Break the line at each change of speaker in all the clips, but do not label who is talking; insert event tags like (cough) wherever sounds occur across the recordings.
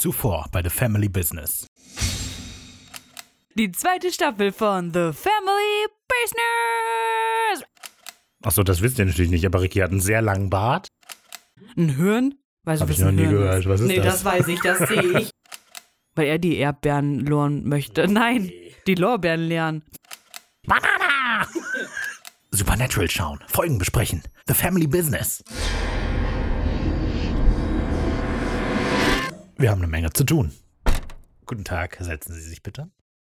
Zuvor bei The Family Business.
Die zweite Staffel von The Family Business.
Achso, das wisst ihr natürlich nicht, aber Ricky hat einen sehr langen Bart.
Ein Hirn? Weißt du,
Hab ich noch nie
Hirn
gehört.
Ist?
Was ist
nee,
das?
das weiß ich, das sehe ich. (laughs) Weil er die Erdbeeren lernen möchte. Nein, die Lorbeeren lernen.
Banana! (laughs) Supernatural schauen, Folgen besprechen. The Family Business. Wir haben eine Menge zu tun. Guten Tag, setzen Sie sich bitte.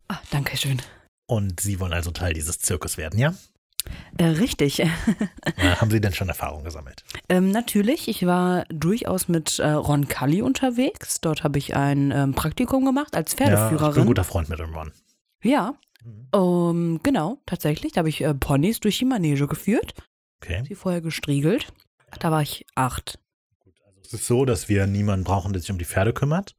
Ah, danke schön.
Und Sie wollen also Teil dieses Zirkus werden, ja?
Äh, richtig. (laughs)
haben Sie denn schon Erfahrung gesammelt?
Ähm, natürlich, ich war durchaus mit äh, Ron Cully unterwegs. Dort habe ich ein ähm, Praktikum gemacht als
Ja, ich bin ein
Pferdeführerin.
guter Freund mit dem Ron.
Ja, ähm, genau, tatsächlich. Da habe ich äh, Ponys durch die Manege geführt,
Okay.
sie vorher gestriegelt. Da war ich acht.
Es ist so, dass wir niemanden brauchen, der sich um die Pferde kümmert.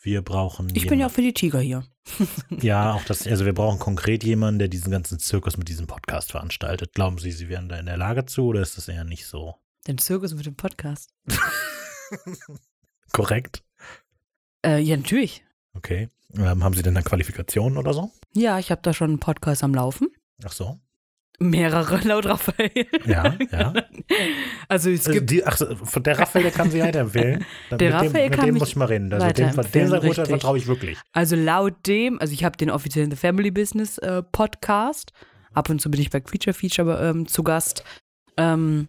Wir brauchen.
Ich bin ja auch für die Tiger hier. (laughs)
Ja, auch das, also wir brauchen konkret jemanden, der diesen ganzen Zirkus mit diesem Podcast veranstaltet. Glauben Sie, Sie wären da in der Lage zu oder ist das eher nicht so?
Den Zirkus mit dem Podcast. (laughs)
Korrekt.
Äh, ja, natürlich.
Okay. Ähm, haben Sie denn da Qualifikationen oder so?
Ja, ich habe da schon einen Podcast am Laufen.
Ach so.
Mehrere (laughs) laut Raphael.
Ja, ja.
Also es
Also
gibt.
die, ach, der Raphael, der kann Sie weiterempfehlen.
Der
mit dem,
Raphael
mit
kann
dem
mich
muss ich mal reden. Also dem, dem Urteil vertraue ich wirklich.
Also laut dem, also ich habe den offiziellen The Family Business äh, Podcast. Ab und zu bin ich bei Creature Feature ähm, zu Gast. Ähm,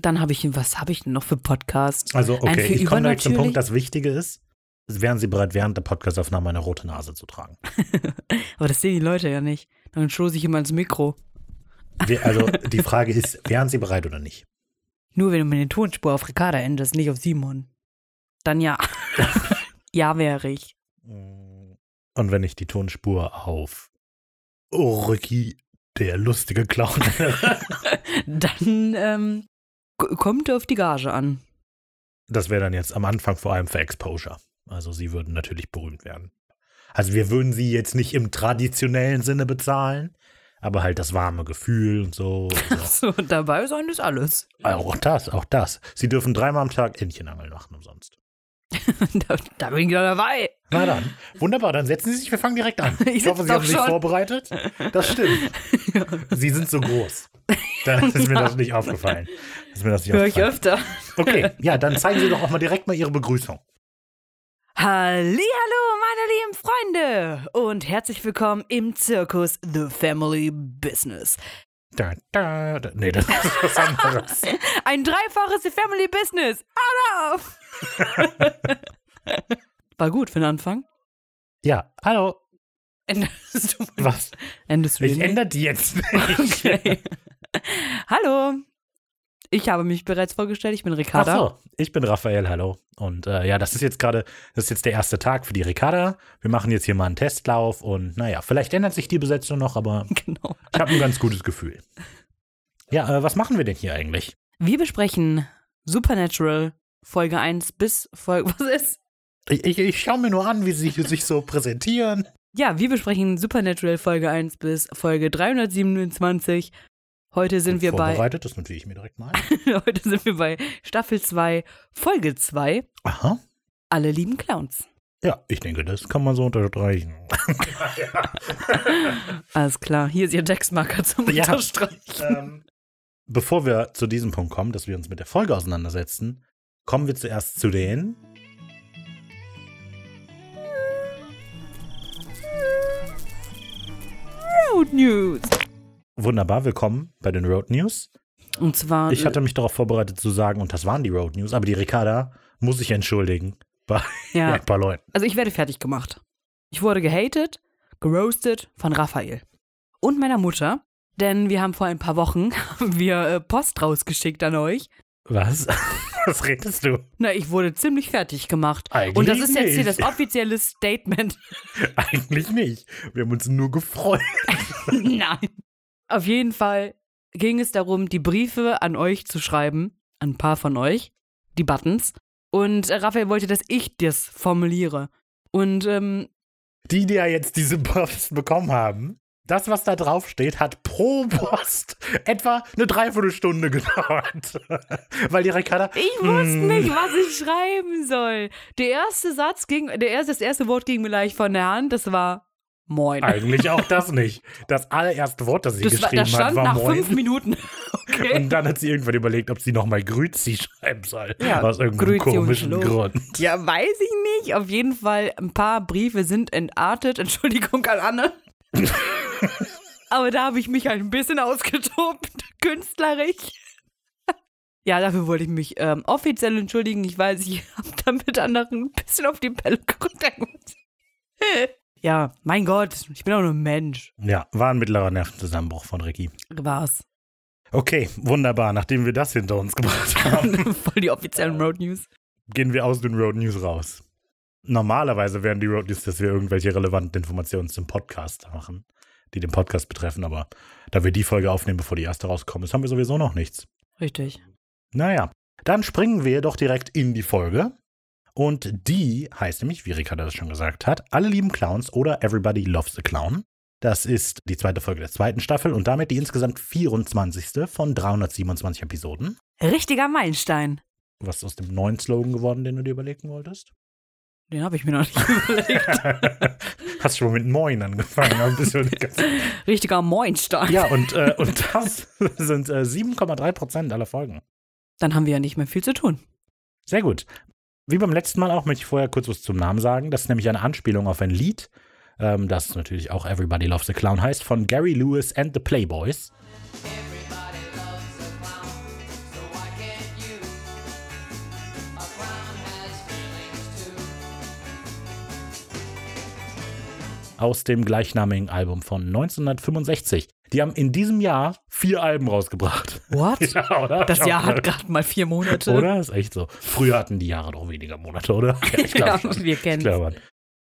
dann habe ich, was habe ich denn noch für Podcasts?
Also, okay, ich komme direkt zum Punkt. Das Wichtige ist, wären Sie bereit, während der Podcastaufnahme eine rote Nase zu tragen? (laughs)
Aber das sehen die Leute ja nicht. Dann stoße ich immer ins Mikro.
Also, die Frage ist, wären Sie bereit oder nicht?
Nur wenn du mit der Tonspur auf Ricarda endest, nicht auf Simon. Dann ja. (laughs) ja, wäre ich.
Und wenn ich die Tonspur auf Ricky, der lustige Clown, (laughs)
Dann ähm, kommt auf die Gage an.
das wäre dann jetzt am Anfang vor allem für Exposure. Also Sie würden natürlich berühmt werden. Also wir würden Sie jetzt nicht im traditionellen Sinne bezahlen, aber halt das warme Gefühl und so. Und so.
So, dabei sein ist alles.
auch das, auch das. Sie dürfen dreimal am Tag Entchenangeln machen umsonst. (laughs)
da, da bin ich doch dabei.
Na dann, wunderbar, dann setzen Sie sich, wir fangen direkt an. (laughs)
Ich
Ich, hoffe, Sie haben
doch
sich
schon.
vorbereitet. Das stimmt. (laughs) Sie sind so groß. Da ist mir das nicht aufgefallen. Ist mir das nicht
Hör ich
aufgefallen.
öfter.
Okay, ja, dann zeigen Sie doch auch mal direkt mal Ihre Begrüßung.
Hallihallo, meine lieben Freunde und herzlich willkommen im Zirkus The Family Business.
Da, da, da. Nee, das ist was anderes. (laughs)
Ein dreifaches The Family Business. Auf! (laughs) War gut für den Anfang.
Ja, hallo.
Endest du,
Was?
endest du
Ich ändere die jetzt (laughs) nicht.
Okay. Hallo. Ich habe mich bereits vorgestellt, ich bin
Ach
Ricarda.
so, ich bin Raphael, hallo. Und äh, ja, das ist jetzt gerade, das ist jetzt der erste Tag für die Ricarda. Wir machen jetzt hier mal einen Testlauf und naja, vielleicht ändert sich die Besetzung noch, aber (laughs)
Genau.
ich habe ein ganz gutes Gefühl. Ja, äh, was machen wir denn hier eigentlich?
Wir besprechen Supernatural Folge 1 bis Folge. (laughs) Was ist?
Ich, ich, ich schaue mir nur an, wie sie sich so präsentieren.
Ja, wir besprechen Supernatural Folge 1 bis Folge 327. Heute sind wir bei
Vorbereitet, das notiere ich mir direkt mal. (laughs)
heute sind wir bei Staffel 2, Folge 2,
Aha.
Alle lieben Clowns.
Ja, ich denke, das kann man so unterstreichen. (laughs)
Alles klar, hier ist Ihr Textmarker zum
Ja.
Unterstreichen.
ähm, bevor wir zu diesem Punkt kommen, dass wir uns mit der Folge auseinandersetzen, kommen wir zuerst zu den.
Road News.
Wunderbar, willkommen bei den Road News.
Und zwar
Ich hatte mich darauf vorbereitet zu sagen, und das waren die Road News, aber die Ricarda muss sich entschuldigen bei
ja, (laughs)
ein paar Leuten.
Also ich werde fertig gemacht. Ich wurde gehatet, geroastet von Raphael. Und meiner Mutter. Denn wir haben vor ein paar Wochen (laughs) wir äh, Post rausgeschickt an euch.
Was? (laughs) Was redest du?
Na, ich wurde ziemlich fertig gemacht.
Eigentlich
Und das ist jetzt hier
nicht.
das offizielle Statement.
Eigentlich nicht. Wir haben uns nur gefreut.
Nein. Auf jeden Fall ging es darum, die Briefe an euch zu schreiben. An ein paar von euch. Die Buttons. Und äh, Raphael wollte, dass ich das formuliere. Und ähm,
Die, die ja jetzt diese Post bekommen haben, Das, was da drauf steht, hat pro Post etwa eine Dreiviertelstunde (laughs) gedauert. Weil die Ricarda.
Ich wusste
hm,
nicht, was ich schreiben soll. Der erste Satz ging, der erste, das erste Wort ging mir leicht von der Hand, das war Moin.
Eigentlich auch das (laughs) nicht. Das allererste Wort, das sie
das, war,
geschrieben
das stand
hat, war
nach
Moin.
fünf Minuten. (laughs) Okay.
Und dann hat sie irgendwann überlegt, ob sie nochmal Grüzi schreiben soll.
Ja,
aus irgendeinem
Grüezi und
komischen. Grund.
Ja, weiß ich nicht. Auf jeden Fall, ein paar Briefe sind entartet. (laughs) Entschuldigung an Anne. Aber da habe ich mich halt ein bisschen ausgetobt, künstlerisch. Ja, dafür wollte ich mich ähm, offiziell entschuldigen. Ich weiß, ich habe damit anderen ein bisschen auf die Pelle gerückt. Ja, mein Gott, ich bin auch nur ein Mensch.
Ja, war ein mittlerer Nervenzusammenbruch von Ricky.
War's.
Okay, wunderbar. Nachdem wir das hinter uns gebracht haben, (laughs)
Voll die offiziellen Road News.
gehen wir aus den Road News raus. Normalerweise wären die Road News, dass wir irgendwelche relevanten Informationen zum Podcast machen, die den Podcast betreffen, aber da wir die Folge aufnehmen, bevor die erste rauskommt, ist, haben wir sowieso noch nichts.
Richtig.
Naja, dann springen wir doch direkt in die Folge. Und die heißt nämlich, wie Ricarda das schon gesagt hat, Alle lieben Clowns oder Everybody Loves a Clown. Das ist die zweite Folge der zweiten Staffel und damit die insgesamt 24. von 327 Episoden.
Richtiger Meilenstein.
Was ist aus dem neuen Slogan geworden, den du dir überlegen wolltest?
Den habe ich mir noch nicht (laughs) überlegt. (laughs)
Hast schon mit Moin angefangen.
Richtiger Moinstein.
ja, und, äh, und das (laughs) sind äh, 7,3 Prozent aller Folgen.
Dann haben wir ja nicht mehr viel zu tun.
Sehr gut. Wie beim letzten Mal auch möchte ich vorher kurz was zum Namen sagen. Das ist nämlich eine Anspielung auf ein Lied, ähm, das natürlich auch Everybody Loves the Clown heißt, von Gary Lewis and the Playboys. Aus dem gleichnamigen Album von 1965. Die haben in diesem Jahr vier Alben rausgebracht.
What? (laughs)
ja, oder?
Das Jahr hat gerade mal vier Monate.
Oder? Ist echt so. Früher hatten die Jahre doch weniger Monate, oder? (laughs) Ja, ich
Ja,
glaube schon.
wir kennen.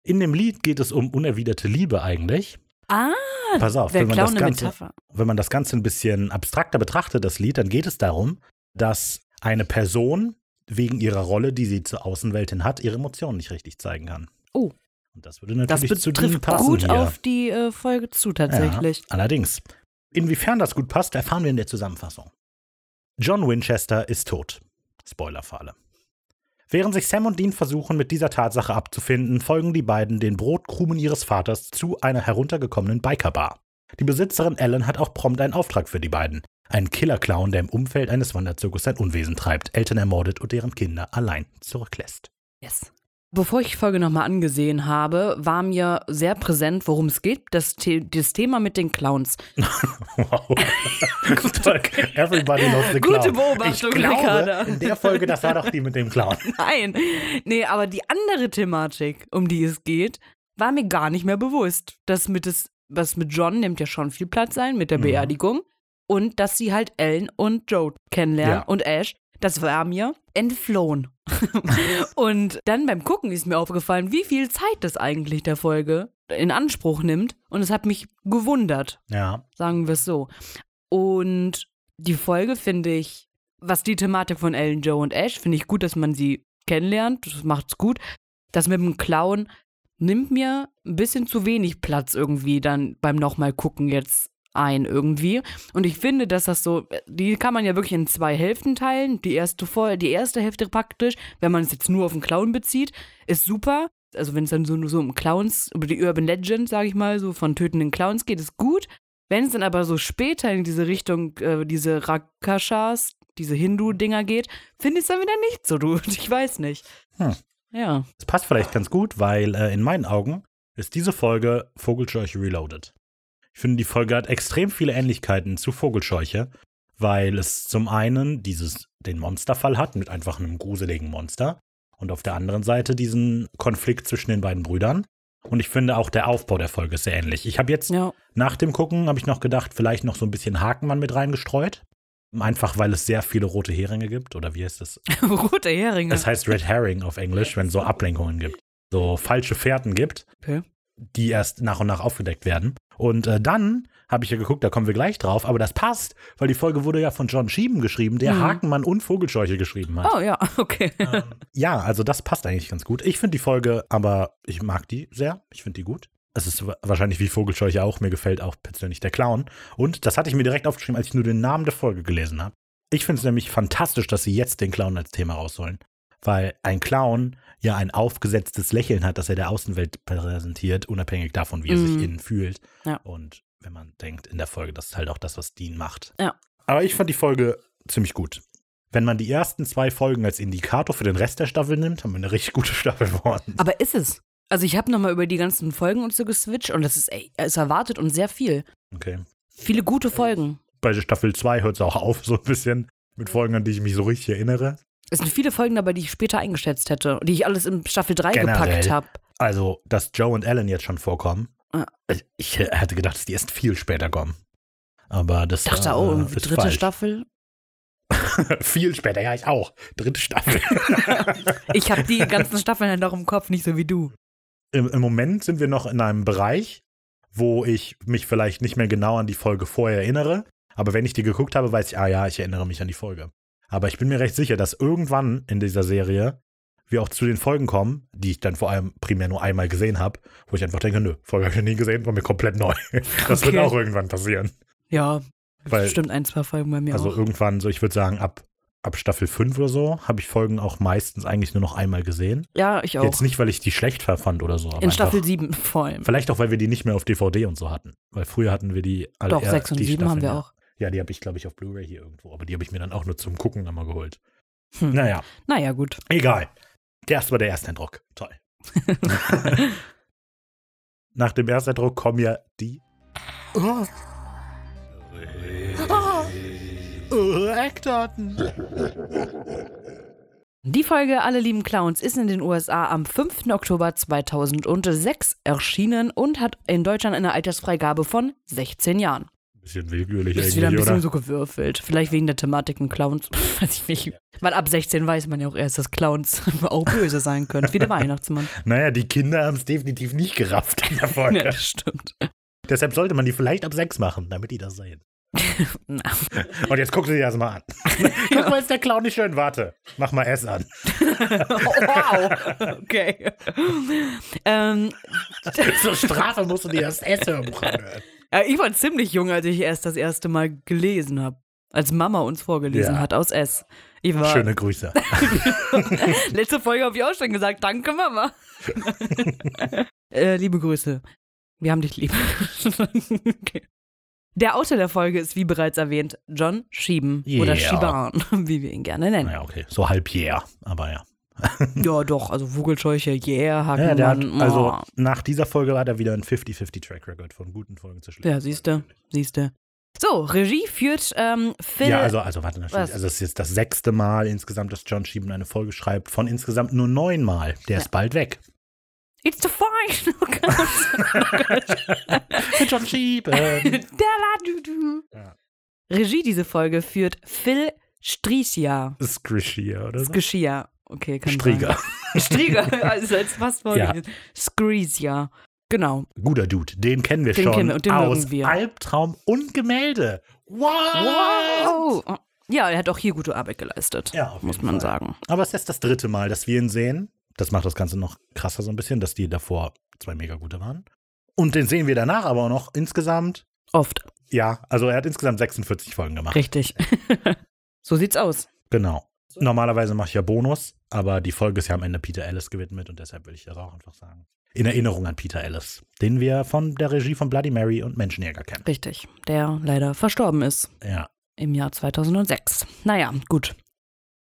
In dem Lied geht es um unerwiderte Liebe eigentlich.
Ah,
Pass auf, wenn man, das Ganze,
Metapher.
wenn man das Ganze ein bisschen abstrakter betrachtet, das Lied, dann geht es darum, dass eine Person wegen ihrer Rolle, die sie zur Außenwelt hin hat, ihre Emotionen nicht richtig zeigen kann.
Oh.
Und das würde
Das
natürlich zu denen
betrifft
passen
gut
hier.
auf die äh, Folge zu, tatsächlich.
Ja, allerdings. Inwiefern das gut passt, erfahren wir in der Zusammenfassung. John Winchester ist tot. Spoiler für alle. Während sich Sam und Dean versuchen, mit dieser Tatsache abzufinden, folgen die beiden den Brotkrumen ihres Vaters zu einer heruntergekommenen Bikerbar. Die Besitzerin Ellen hat auch prompt einen Auftrag für die beiden. Einen Killer-Clown, der im Umfeld eines Wanderzirkus sein Unwesen treibt, Eltern ermordet und deren Kinder allein zurücklässt.
Yes. Bevor ich die Folge nochmal angesehen habe, war mir sehr präsent, worum es geht. Das, The das Thema mit den Clowns. (laughs)
Wow. (laughs) Everybody loves the clown.
Gute Beobachtung,
ich glaube,
Ricarda.
in der Folge, das war doch die mit dem Clown. (laughs)
Nein. Nee, aber die andere Thematik, um die es geht, war mir gar nicht mehr bewusst. Das mit das, was mit John nimmt ja schon viel Platz ein, mit der
Mhm.
Beerdigung. Und dass sie halt Ellen und Joe kennenlernen
Ja.
und Ash. Das war mir entflohen. (laughs) und dann beim Gucken ist mir aufgefallen, wie viel Zeit das eigentlich der Folge in Anspruch nimmt. Und es hat mich gewundert
Ja.
sagen wir es so. Und die Folge finde ich, was die Thematik von Ellen, Joe und Ash, finde ich gut, dass man sie kennenlernt. Das macht's gut. Das mit dem Clown nimmt mir ein bisschen zu wenig Platz irgendwie dann beim nochmal gucken jetzt ein irgendwie. Und ich finde, dass das so, die kann man ja wirklich in zwei Hälften teilen. Die erste, die erste Hälfte praktisch, wenn man es jetzt nur auf den Clown bezieht, ist super. Also wenn es dann so, so um Clowns, über die Urban Legend, sage ich mal, so von tötenden Clowns geht, ist gut. Wenn es dann aber so später in diese Richtung, äh, diese Rakashas, diese Hindu-Dinger geht, finde ich es dann wieder nicht so gut. (laughs) Ich weiß nicht.
Hm.
Ja.
Das passt vielleicht ganz gut, weil äh, in meinen Augen ist diese Folge Vogelscheuche Reloaded. Ich finde, die Folge hat extrem viele Ähnlichkeiten zu Vogelscheuche, weil es zum einen dieses, den Monsterfall hat mit einfach einem gruseligen Monster und auf der anderen Seite diesen Konflikt zwischen den beiden Brüdern. Und ich finde auch der Aufbau der Folge ist sehr ähnlich. Ich habe jetzt
Ja.
nach dem Gucken, habe ich noch gedacht, vielleicht noch so ein bisschen Hakenmann mit reingestreut. Einfach weil es sehr viele rote Heringe gibt. Oder wie heißt das? (laughs)
Rote Heringe.
Das heißt Red Herring auf Englisch, wenn es so Ablenkungen gibt. So falsche Fährten gibt,
Okay.
Die erst nach und nach aufgedeckt werden. Und äh, dann habe ich ja geguckt, da kommen wir gleich drauf, aber das passt, weil die Folge wurde ja von John Schieben geschrieben, der
Mhm.
Hakenmann und Vogelscheuche geschrieben hat.
Oh ja, (laughs) okay.
Ja, also das passt eigentlich ganz gut. Ich finde die Folge, aber ich mag die sehr. Ich finde die gut. Es ist wa- wahrscheinlich wie Vogelscheuche auch. Mir gefällt auch persönlich der Clown. Und das hatte ich mir direkt aufgeschrieben, als ich nur den Namen der Folge gelesen habe. Ich finde es nämlich fantastisch, dass sie jetzt den Clown als Thema rausholen. Weil ein Clown ja ein aufgesetztes Lächeln hat, das er der Außenwelt präsentiert, unabhängig davon, wie er sich
Mhm.
innen fühlt.
Ja.
Und wenn man denkt in der Folge, das ist halt auch das, was Dean macht.
Ja.
Aber ich fand die Folge ziemlich gut. Wenn man die ersten zwei Folgen als Indikator für den Rest der Staffel nimmt, haben wir eine richtig gute Staffel geworden.
Aber ist es? Also ich habe nochmal über die ganzen Folgen und so geswitcht und das ist, ey, es erwartet uns sehr viel.
Okay.
Viele gute Folgen.
Bei Staffel 2 hört es auch auf, so ein bisschen mit Folgen, an die ich mich so richtig erinnere.
Es sind viele Folgen dabei, die ich später eingeschätzt hätte, die ich alles in Staffel 3
Generell.
gepackt habe.
Also, dass Joe und Alan jetzt schon vorkommen.
Ja.
Ich- hätte gedacht, dass die erst viel später kommen. Aber das
Ich dachte
äh,
auch, irgendwie
ist
dritte
falsch. (laughs)
Staffel.
viel später, ja, ich auch. Dritte Staffel. (laughs)
Ich habe die ganzen Staffeln halt noch im Kopf, nicht so wie du.
Im, Im Moment sind wir noch in einem Bereich, wo ich mich vielleicht nicht mehr genau an die Folge vorher erinnere. Aber wenn ich die geguckt habe, weiß ich, ah ja, ich erinnere mich an die Folge. Aber ich bin mir recht sicher, dass irgendwann in dieser Serie wir auch zu den Folgen kommen, die ich dann vor allem primär nur einmal gesehen habe, wo ich einfach denke, nö, Folge habe ich noch nie gesehen, war mir komplett neu. (laughs) Das wird
Okay.
auch irgendwann passieren.
Ja,
Weil-
bestimmt ein, zwei Folgen bei mir
Also
auch.
irgendwann, so ich würde sagen, ab, ab Staffel 5 oder so, habe ich Folgen auch meistens eigentlich nur noch einmal gesehen.
Ja, ich auch.
Jetzt nicht, weil ich die schlecht fand oder so. Aber
in Staffel
einfach,
7 vor allem.
Vielleicht auch, weil wir die nicht mehr auf DVD und so hatten. Weil früher hatten wir die alle
Doch,
eher
6 und
die
7 haben wir auch.
Ja, die habe ich, glaube ich, auf Blu-ray hier irgendwo. Aber die habe ich mir dann auch nur zum Gucken einmal geholt.
Hm.
Naja,
Naja, gut.
egal. Das war der Ersteindruck. Toll. (laughs) Nach dem Ersteindruck kommen ja die. Oh. Oh, Eckdaten.
Die Folge Alle lieben Clowns ist in den USA am 5. Oktober 2006 erschienen und hat in Deutschland eine Altersfreigabe von 16 Jahren.
Bisschen willkürlich
Ist wieder ein bisschen
oder?
so gewürfelt. Vielleicht wegen der Thematiken Clowns. (laughs) Weiß ich nicht. Weil ab 16 weiß man ja auch erst, dass Clowns (laughs) auch böse sein können. Wie der (laughs) Weihnachtsmann.
Naja, die Kinder haben es definitiv nicht gerafft in der Folge.
Ja, das stimmt.
Deshalb sollte man die vielleicht ab sechs machen, damit die das sehen. Und jetzt guck dir das mal an. Guck mal, ist der Clown nicht schön? Warte, mach mal S an.
wow. Okay. Ähm,
Zur Strafe musst du dir das S-Hörbuch anhören.
Ja, ich war ziemlich jung, als ich erst das erste Mal gelesen habe. Als Mama uns vorgelesen
Ja.
hat aus S. Ich war,
Schöne Grüße. (laughs)
Letzte Folge habe ich auch schon gesagt, danke Mama. (laughs) äh, liebe Grüße. Wir haben dich lieb. okay. Der Autor der Folge ist, wie bereits erwähnt, John Schieben oder
Yeah.
Schiban, (laughs) wie wir ihn gerne nennen.
Naja, okay. So halb yeah, aber ja. (laughs)
Ja, doch, also Vogelscheuche, yeah,
ja der hat,
Hakenmann.
also
oh.
nach dieser Folge hat er wieder ein 50-50 Track Record von guten Folgen zu schlechten.
Ja, siehste, siehste. So, Regie führt ähm, Phil.
Ja, also, also warte? Also es ist jetzt das sechste Mal insgesamt, dass John Schieben eine Folge schreibt, von insgesamt nur neun Mal. Der ist bald weg.
It's the fine. (laughs) Oh Gott.
John Schieben.
Da-la-du-du. (laughs)
Ja.
Regie diese Folge führt Phil Strichia.
Squishy, oder so?
Okay, kann
Strieger.
sein. Strieger, (laughs) also als fast vorgelesen. Screesia. Genau.
Guter Dude, den kennen wir
Den
schon
kennen wir und den
aus
wir.
Albtraum und Gemälde. Wow!
Wow. Ja, er hat auch hier gute Arbeit geleistet.
Ja,
muss man
Fall.
sagen.
Aber es ist das dritte Mal, dass wir ihn sehen. Das macht das Ganze noch krasser so ein bisschen, dass die davor zwei mega gute waren. Und den sehen wir danach aber auch noch insgesamt.
Oft.
Ja, also er hat insgesamt 46 Folgen gemacht.
Richtig. (laughs) so sieht's aus.
Genau. Normalerweise mache ich ja Bonus, aber die Folge ist ja am Ende Peter Ellis gewidmet und deshalb will ich das auch einfach sagen. In Erinnerung an Peter Ellis, den wir von der Regie von Bloody Mary und Menschenjäger kennen.
Richtig. Der leider verstorben ist
Ja.
im Jahr 2006. Naja, gut.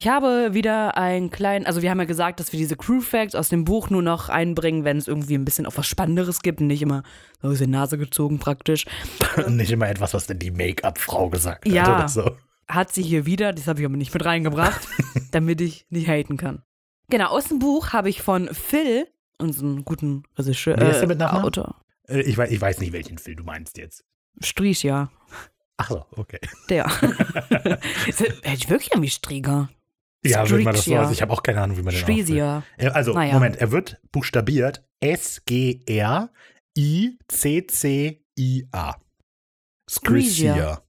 Ich habe wieder einen kleinen, also wir haben ja gesagt, dass wir diese Crew Facts aus dem Buch nur noch einbringen, wenn es irgendwie ein bisschen auf was Spannenderes gibt und nicht immer so aus der Nase gezogen praktisch. (laughs)
Nicht immer etwas, was denn die Make-up-Frau gesagt hat
Ja.
oder so.
Hat sie hier wieder, das habe ich aber nicht mit reingebracht, (laughs) damit ich nicht haten kann. Genau, aus dem Buch habe ich von Phil, unseren guten Regisseur,
Wie heißt der
äh,
mit Nachnamen?
Autor,
Äh, Ich weiß, ich weiß nicht, welchen Film du meinst jetzt.
Striesch, ja,
Ach so, okay.
der. (laughs) Ist er- Hätte ich wirklich irgendwie Strieger.
Ja, wenn man das so, also ich habe auch keine Ahnung, wie man den. Äh, Also,
Naja.
Moment, er wird buchstabiert S-G-R-I-C-C-I-A. Scrisia.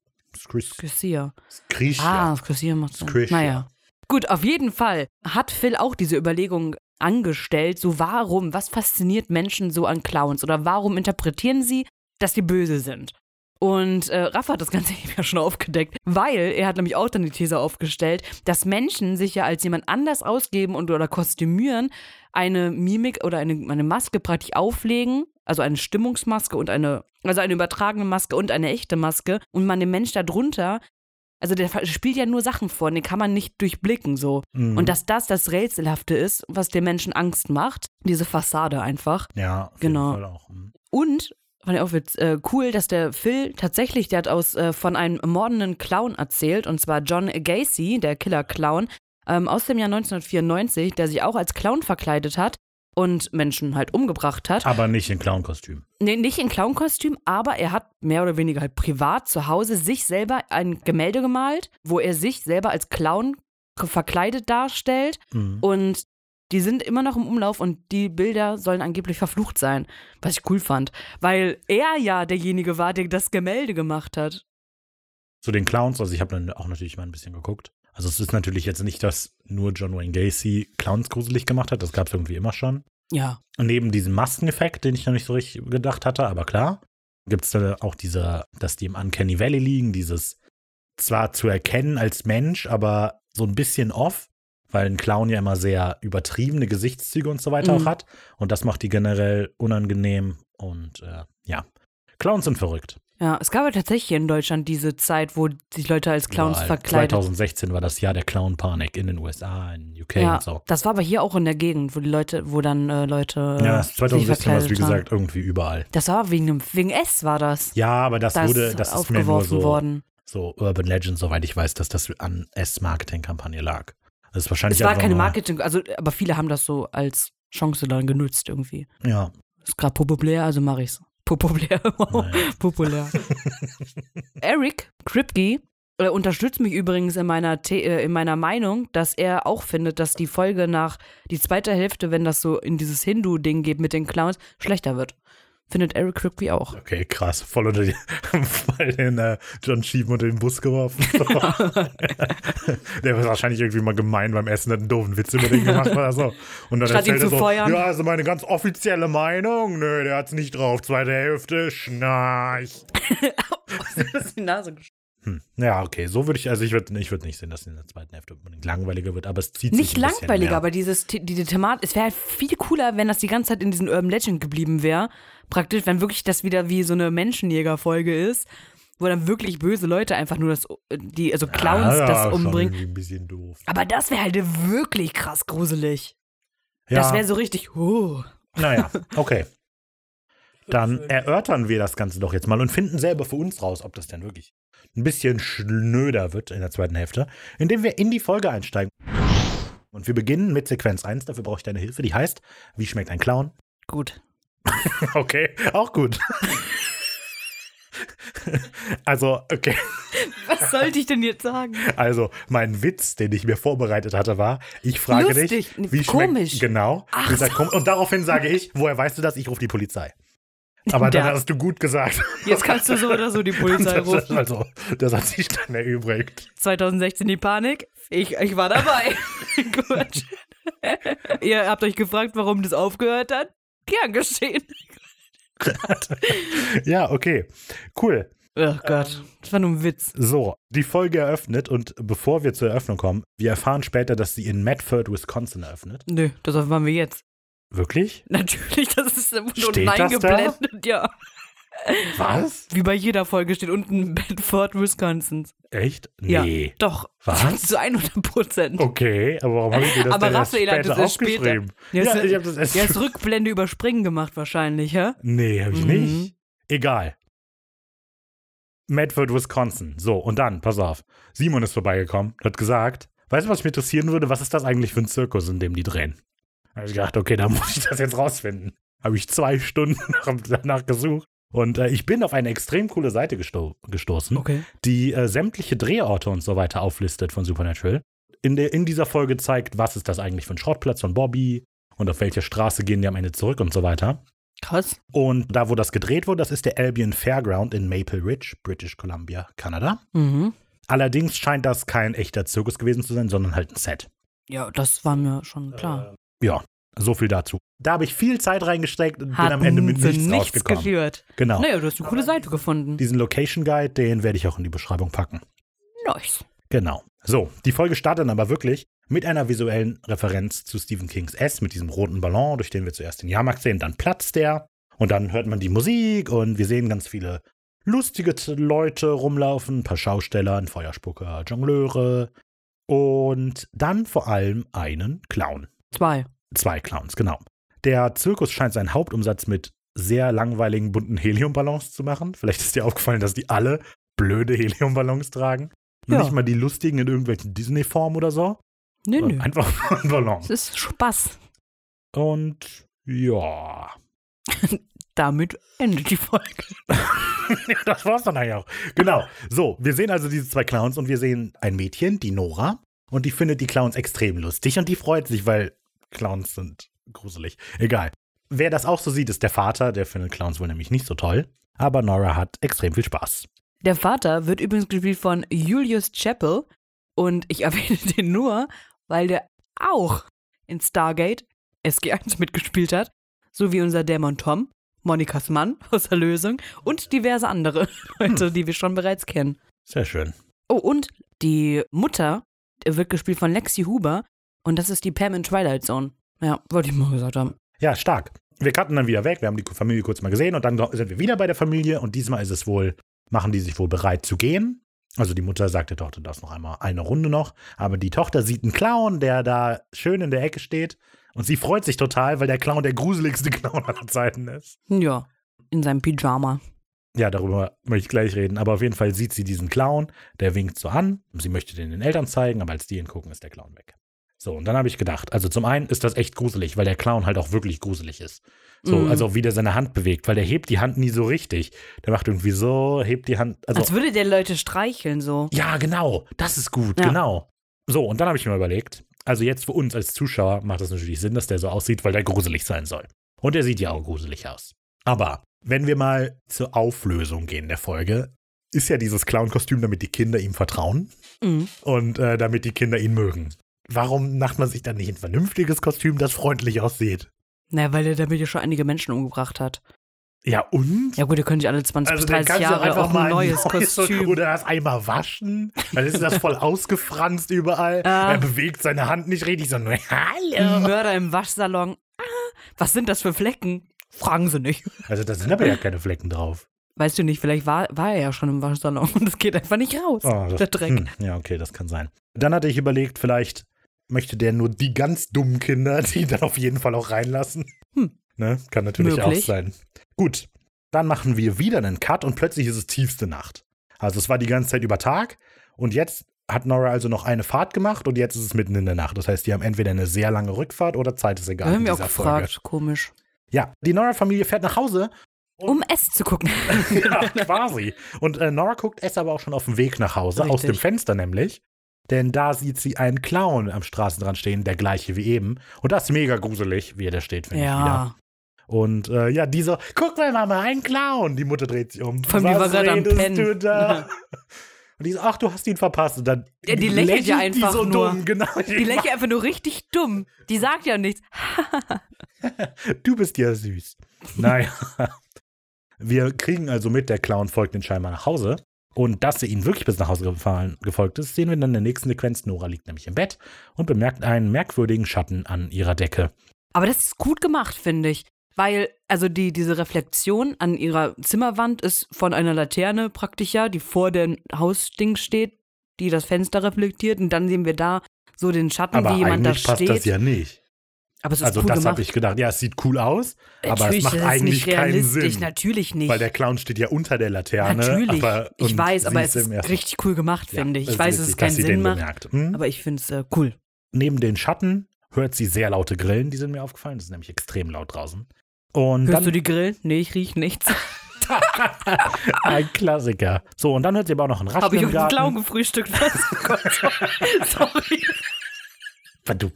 Scris-
Scrisia.
Scrisia.
Ah, Scrisia macht Sinn. Naja. Gut, auf jeden Fall hat Phil auch diese Überlegung angestellt. So warum, was fasziniert Menschen so an Clowns oder warum interpretieren sie, dass die böse sind? Und äh, Rafa hat das Ganze (laughs) eben ja schon aufgedeckt, weil er hat nämlich auch dann die These aufgestellt, dass Menschen sich ja als jemand anders ausgeben und oder kostümieren, eine Mimik oder eine, eine Maske praktisch auflegen, also eine Stimmungsmaske und eine, also eine übertragene Maske und eine echte Maske und man den Mensch darunter, also der spielt ja nur Sachen vor, den kann man nicht durchblicken so.
Mhm.
Und dass das das Rätselhafte ist, was den Menschen Angst macht, diese Fassade einfach.
ja,
genau.
Mhm.
Und fand ich auch witz, äh, cool, dass der Phil tatsächlich, der hat aus äh, von einem mordenden Clown erzählt, und zwar John Gacy, der Killer-Clown, ähm, aus dem Jahr 1994, der sich auch als Clown verkleidet hat und Menschen halt umgebracht hat.
Aber nicht in Clown-Kostüm.
Nee, nicht in Clown-Kostüm, aber er hat mehr oder weniger halt privat zu Hause sich selber ein Gemälde gemalt, wo er sich selber als Clown verkleidet darstellt
Mhm.
und die sind immer noch im Umlauf und die Bilder sollen angeblich verflucht sein. Was ich cool fand. Weil er ja derjenige war, der das Gemälde gemacht hat.
Zu den Clowns, also ich habe dann auch natürlich mal ein bisschen geguckt. Also es ist natürlich jetzt nicht, dass nur John Wayne Gacy Clowns gruselig gemacht hat, das gab es irgendwie immer schon.
Ja.
Und neben diesem Maskeneffekt, den ich noch nicht so richtig gedacht hatte, aber klar, gibt es da auch diese, dass die im Uncanny Valley liegen, dieses zwar zu erkennen als Mensch, aber so ein bisschen off, weil ein Clown ja immer sehr übertriebene Gesichtszüge und so weiter
Mhm.
auch hat. Und das macht die generell unangenehm und äh, ja. Clowns sind verrückt.
Ja, es gab ja tatsächlich hier in Deutschland diese Zeit, wo sich Leute als Clowns
Überall.
verkleidet
2016 war das Jahr der Clown-Panik in den USA, in UK
Ja,
und so.
das war aber hier auch in der Gegend, wo die Leute, wo dann äh, Leute.
Ja,
sich
2016 war es, wie gesagt, irgendwie überall.
Das war wegen, dem- wegen S war das.
Ja, aber das,
Das
wurde, das ist mir nur
aufgeworfen
so,
worden.
so Urban Legend, soweit ich weiß, dass das an S-Marketing-Kampagne lag. Das ist wahrscheinlich
Es war keine Marketing, also aber viele haben das so als Chance dann genutzt irgendwie.
Ja,
Ist gerade populär, also mache ich's. Populär. (laughs) Populär. Eric Kripke äh, unterstützt mich übrigens in meiner, The äh, in meiner Meinung, dass er auch findet, dass die Folge nach die zweite Hälfte, wenn das so in dieses Hindu-Ding geht mit den Clowns, schlechter wird. Findet Eric Kripke auch.
okay, krass. Voll unter die, (laughs) voll den äh, John Sheehan unter den Bus geworfen. (laughs) (laughs) Der war wahrscheinlich irgendwie mal gemein beim Essen, hat einen doofen Witz über den gemacht oder so. Und dann
Statt ihn
erzählt er
zu
so,
feuern.
ja, also meine ganz offizielle Meinung, nö, der hat's nicht drauf. Zweite Hälfte, schnarch.
ist die Nase
Hm. Ja, okay, so würde ich, also ich würde ich würd nicht sehen, dass es in der zweiten Hälfte unbedingt langweiliger wird, aber es zieht
Nicht
sich ein bisschen
langweiliger, aber dieses, diese Thematik, es wäre halt viel cooler, wenn das die ganze Zeit in diesem Urban Legend geblieben wäre. Praktisch, wenn wirklich das wieder wie so eine Menschenjäger-Folge ist, wo dann wirklich böse Leute einfach nur das, die, also Clowns
ja,
das
schon
umbringen.
irgendwie ein bisschen doof.
Aber das wäre halt wirklich krass gruselig.
Ja,
Das wäre so richtig, oh.
naja, okay. (laughs) Dann erörtern wir das Ganze doch jetzt mal und finden selber für uns raus, ob das denn wirklich ein bisschen schnöder wird in der zweiten Hälfte, indem wir in die Folge einsteigen. Und wir beginnen mit Sequenz 1, dafür brauche ich deine Hilfe, die heißt, wie schmeckt ein Clown?
Gut. (laughs)
Okay, auch gut. Also, okay.
Was sollte ich denn jetzt sagen?
Also, mein Witz, den ich mir vorbereitet hatte, war, ich frage
Lustig,
dich, wie
komisch.
schmeckt genau.
Ach
und daraufhin sage ich, woher weißt du das? Ich rufe die Polizei. (laughs) Aber
Ja.
hast du gut gesagt.
Jetzt kannst du so oder so die (laughs) Polizei
Das,
rufen.
also, das hat sich dann erübrigt.
2016 die Panik. Ich, ich war dabei. (laughs) Gut. Ihr habt euch gefragt, warum das aufgehört hat? Gern geschehen.
Ja, okay. Cool.
Oh Gott, das war nur ein Witz.
So, die Folge eröffnet und bevor wir zur Eröffnung kommen, wir erfahren später, dass sie in Medford, Wisconsin eröffnet.
Nö, das erfahren wir jetzt.
Wirklich?
Natürlich, das ist unten
Steht
eingeblendet, ja.
Was?
Wie bei jeder Folge steht unten Bedford, Wisconsin.
Echt?
Ja.
Nee.
Doch.
Was?
Zu 100 Prozent.
Okay, aber warum habe ich mir das
Aber Raphael hat das erst später.
aufgeschrieben?
Ja,
Ja, ich habe das erst
Er ist (laughs) Rückblende überspringen gemacht wahrscheinlich, hä?
Nee, habe ich
Mhm.
nicht. Egal. Medford, Wisconsin. So, und dann, pass auf. Simon ist vorbeigekommen, hat gesagt, weißt du, was mich interessieren würde? Was ist das eigentlich für ein Zirkus, in dem die drehen? Da habe ich gedacht, okay, da muss ich das jetzt rausfinden. Habe ich zwei Stunden (laughs) nach- danach gesucht. Und äh, ich bin auf eine extrem coole Seite gesto gestoßen,
Okay.
die äh, sämtliche Drehorte und so weiter auflistet von Supernatural. In, der, in dieser Folge zeigt, was ist das eigentlich für ein Schrottplatz von Bobby und auf welche Straße gehen die am Ende zurück und so weiter.
Krass.
Und da, wo das gedreht wurde, das ist der Albion Fairground in Maple Ridge, British Columbia, Kanada.
Mhm.
Allerdings scheint das kein echter Zirkus gewesen zu sein, sondern halt ein Set.
Ja, das war mir schon klar.
Ja. So viel dazu. Da habe ich viel Zeit reingesteckt und
Hat
bin am Ende mit nichts,
nichts
rausgekommen.
geführt.
Genau.
Naja, du hast eine coole Seite gefunden.
Diesen Location Guide, den werde ich auch in die Beschreibung packen.
Nice.
Genau. So, die Folge startet dann aber wirklich mit einer visuellen Referenz zu Stephen Kings S, mit diesem roten Ballon, durch den wir zuerst den Jahrmarkt sehen, dann platzt der und dann hört man die Musik und wir sehen ganz viele lustige Leute rumlaufen, ein paar Schausteller, ein Feuerspucker, Jongleure und dann vor allem einen Clown.
Zwei.
Zwei Clowns, genau. Der Zirkus scheint seinen Hauptumsatz mit sehr langweiligen bunten Heliumballons zu machen. Vielleicht ist dir aufgefallen, dass die alle blöde Heliumballons tragen.
Ja.
Nicht mal die lustigen in irgendwelchen Disney-Formen oder so.
Nö, nö.
Einfach (laughs) ein Ballon.
Es ist Spaß.
Und ja. (laughs)
Damit endet die Folge. (laughs)
Das war's dann eigentlich auch. Genau. So, wir sehen also diese zwei Clowns und wir sehen ein Mädchen, die Nora, und die findet die Clowns extrem lustig und die freut sich, weil Clowns sind gruselig. Egal. Wer das auch so sieht, ist der Vater, der findet Clowns wohl nämlich nicht so toll. Aber Nora hat extrem viel Spaß.
Der Vater wird übrigens gespielt von Julius Chappell und ich (laughs) erwähne den nur, weil der auch in Stargate SG1 mitgespielt hat, so wie unser Dämon Tom, Monikas Mann (laughs) aus der Lösung und diverse andere (laughs) Leute, die wir schon bereits kennen.
Sehr schön.
Oh, und die Mutter wird gespielt von Lexi Huber und das ist die Pam in Twilight Zone. Ja, wollte ich mal gesagt haben.
Ja, stark. Wir cutten dann wieder weg. Wir haben die Familie kurz mal gesehen und dann sind wir wieder bei der Familie und diesmal ist es wohl, machen die sich wohl bereit zu gehen. Also die Mutter sagt der Tochter, das noch einmal eine Runde noch. Aber die Tochter sieht einen Clown, der da schön in der Ecke steht und sie freut sich total, weil der Clown der gruseligste (laughs) Clown aller Zeiten ist.
Ja, in seinem Pyjama.
Ja, darüber möchte ich gleich reden. Aber auf jeden Fall sieht sie diesen Clown, der winkt so an. Sie möchte den den Eltern zeigen, aber als die ihn gucken, ist der Clown weg. So, und dann habe ich gedacht, also zum einen ist das echt gruselig, weil der Clown halt auch wirklich gruselig ist. So,
Mhm.
also wie der seine Hand bewegt, weil der hebt die Hand nie so richtig. Der macht irgendwie so, hebt die Hand, also
Als würde der Leute streicheln so.
ja, genau, das ist gut,
Ja.
genau. So, und dann habe ich mir überlegt, also jetzt für uns als Zuschauer macht das natürlich Sinn, dass der so aussieht, weil der gruselig sein soll. Und er sieht ja auch gruselig aus. Aber wenn wir mal zur Auflösung gehen der Folge, ist ja dieses Clown-Kostüm, damit die Kinder ihm vertrauen
Mhm.
und äh, damit die Kinder ihn mögen. Warum macht man sich dann nicht ein vernünftiges Kostüm, das freundlich aussieht?
Naja, weil er damit ja schon einige Menschen umgebracht hat.
Ja, und?
Ja gut, ihr könnt ja alle 20
Also
bis
dann
30
kannst du
Jahre
einfach
auch
mal
ein neues Kostüm.
Oder das einmal waschen. Dann ist das voll (laughs) ausgefranst überall.
Ah.
Er bewegt seine Hand nicht richtig, sondern nur,
Ein
hallo.
Mörder im Waschsalon. Ah, was sind das für Flecken? Fragen sie nicht.
Also da sind aber ja keine Flecken drauf.
Weißt du nicht, vielleicht war, war er ja schon im Waschsalon (laughs) und es geht einfach nicht raus.
Oh, das,
der Dreck.
Hm, ja, okay, das kann sein. Dann hatte ich überlegt, vielleicht möchte der nur die ganz dummen Kinder, (laughs) die dann auf jeden Fall auch reinlassen.
Hm.
Ne? Kann natürlich
Möglich.
auch sein. Gut, dann machen wir wieder einen Cut und plötzlich ist es tiefste Nacht. Also es war die ganze Zeit über Tag und jetzt hat Nora also noch eine Fahrt gemacht und jetzt ist es mitten in der Nacht. Das heißt, die haben entweder eine sehr lange Rückfahrt oder Zeit ist
Da
egal in
haben wir auch gefragt.
Folge.
Komisch.
Ja, die Nora-Familie fährt nach Hause
Um es zu gucken. (laughs)
ja, quasi. Und äh, Nora guckt es aber auch schon auf dem Weg nach Hause, aus
Richtig.
dem Fenster nämlich. Denn da sieht sie einen Clown am Straßenrand stehen, der gleiche wie eben. Und das ist mega gruselig, wie er da steht, finde ich wieder.
ja.
Und äh, ja, dieser, guck mal, Mama, ein Clown. Die Mutter dreht sich um.
Von mir war gerade am Pennen. (laughs)
Und die so, ach, du hast ihn verpasst. Und dann
Ja, die lächelt ja
die
einfach
so
nur.
dumm, genau.
Die lächelt einfach nur richtig dumm. Die sagt ja nichts. (laughs)
Du bist ja süß. Naja. Wir kriegen also mit, der Clown folgt den scheinbar nach Hause. Und dass er ihnen wirklich bis nach Hause gefahren, gefolgt ist, sehen wir dann in der nächsten Sequenz. Nora liegt nämlich im Bett und bemerkt einen merkwürdigen Schatten an ihrer Decke.
Aber das ist gut gemacht, finde ich. Weil, also die, diese Reflexion an ihrer Zimmerwand ist von einer Laterne praktisch ja, die vor dem Hausding steht, die das Fenster reflektiert. Und dann sehen wir da so den Schatten,
Aber
wie jemand da
eigentlich passt
steht.
das ja nicht.
Aber es ist
Also
cool
das habe ich gedacht. Ja, es sieht cool aus, aber es
Natürlich,
macht eigentlich
nicht
keinen Sinn.
Natürlich nicht.
Weil der Clown steht ja unter der Laterne.
Natürlich.
Aber,
ich weiß, aber es ist richtig cool gemacht,
Ja,
finde ich. Ich weiß,
ist
dass es keinen Sinn macht.
Hm?
aber ich finde es äh, cool.
Neben den Schatten hört sie sehr laute Grillen, die sind mir aufgefallen. Das ist nämlich extrem laut draußen. Und
Hörst
dann
du die Grillen? Nee, ich riech nichts. (laughs)
ein Klassiker. So, und dann hört sie aber auch noch einen Raschen
Habe ich auf den Clown gefrühstückt. Was? (laughs) Oh. (laughs) Sorry.
Verdammt.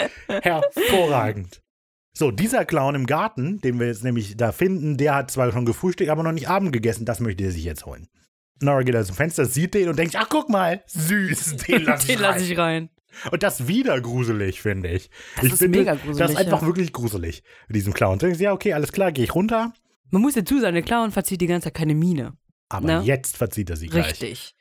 (laughs) Hervorragend. So, dieser Clown im Garten, den wir jetzt nämlich da finden, der hat zwar schon gefrühstückt, aber noch nicht Abend gegessen. Das möchte er sich jetzt holen. Nora geht aus dem Fenster, sieht den und denkt, ach guck mal, süß, (laughs) den lass ich
Den lasse
rein.
ich rein.
Und das wieder gruselig, finde ich.
Das
ich
ist
finde,
mega
Das
gruselig,
ist einfach
ja.
wirklich gruselig mit diesem Clown. Denkst ja, okay, alles klar, gehe ich runter.
Man muss dazu sagen, der Clown verzieht die ganze Zeit keine Miene.
Aber
Ne?
jetzt verzieht er sie gleich.
Richtig.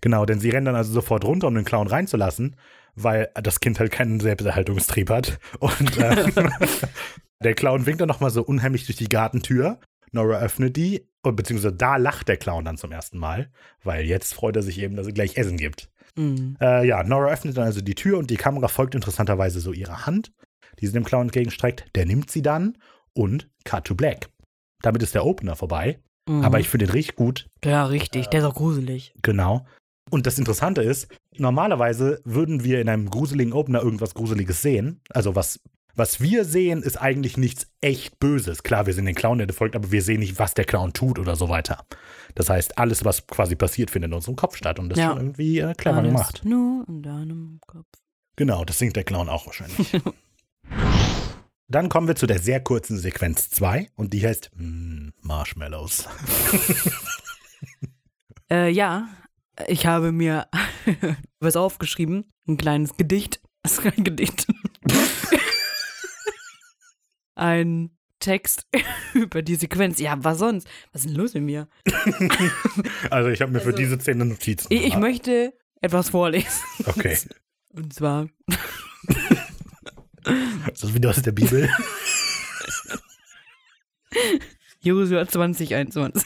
Genau, denn sie rennen dann also sofort runter, um den Clown reinzulassen, weil das Kind halt keinen Selbsterhaltungstrieb hat. Und äh, (laughs) der Clown winkt dann nochmal so unheimlich durch die Gartentür. Nora öffnet die, und beziehungsweise da lacht der Clown dann zum ersten Mal, weil jetzt freut er sich eben, dass es gleich Essen gibt.
Mhm.
Äh, ja, Nora öffnet dann also die Tür und die Kamera folgt interessanterweise so ihrer Hand, die sie dem Clown entgegenstreckt. Der nimmt sie dann und Cut to Black. Damit ist der Opener vorbei.
Mhm.
Aber ich finde ihn richtig gut.
Ja, richtig. Der ist auch gruselig.
Genau. Und das Interessante ist, normalerweise würden wir in einem gruseligen Opener irgendwas Gruseliges sehen. Also was, was wir sehen, ist eigentlich nichts echt Böses. Klar, wir sehen den Clown, der folgt, aber wir sehen nicht, was der Clown tut oder so weiter. Das heißt, alles, was quasi passiert, findet in unserem Kopf statt. Und das
Ja.
ist irgendwie äh, clever
Alles
gemacht.
Nur in deinem Kopf.
Genau, das singt der Clown auch wahrscheinlich. (laughs) Dann kommen wir zu der sehr kurzen Sequenz 2 und die heißt mm, Marshmallows. (laughs)
Äh, ja, ich habe mir (laughs) was aufgeschrieben. Ein kleines Gedicht. (laughs) Das ist kein Gedicht. (laughs) ein Text über die Sequenz. Ja, was sonst? Was ist denn los mit mir?
Also ich habe mir für
Also,
diese Szene Notizen
Ich, ich möchte etwas vorlesen.
Okay.
Und zwar,
Ist das wieder aus der Bibel?
Josua 2021.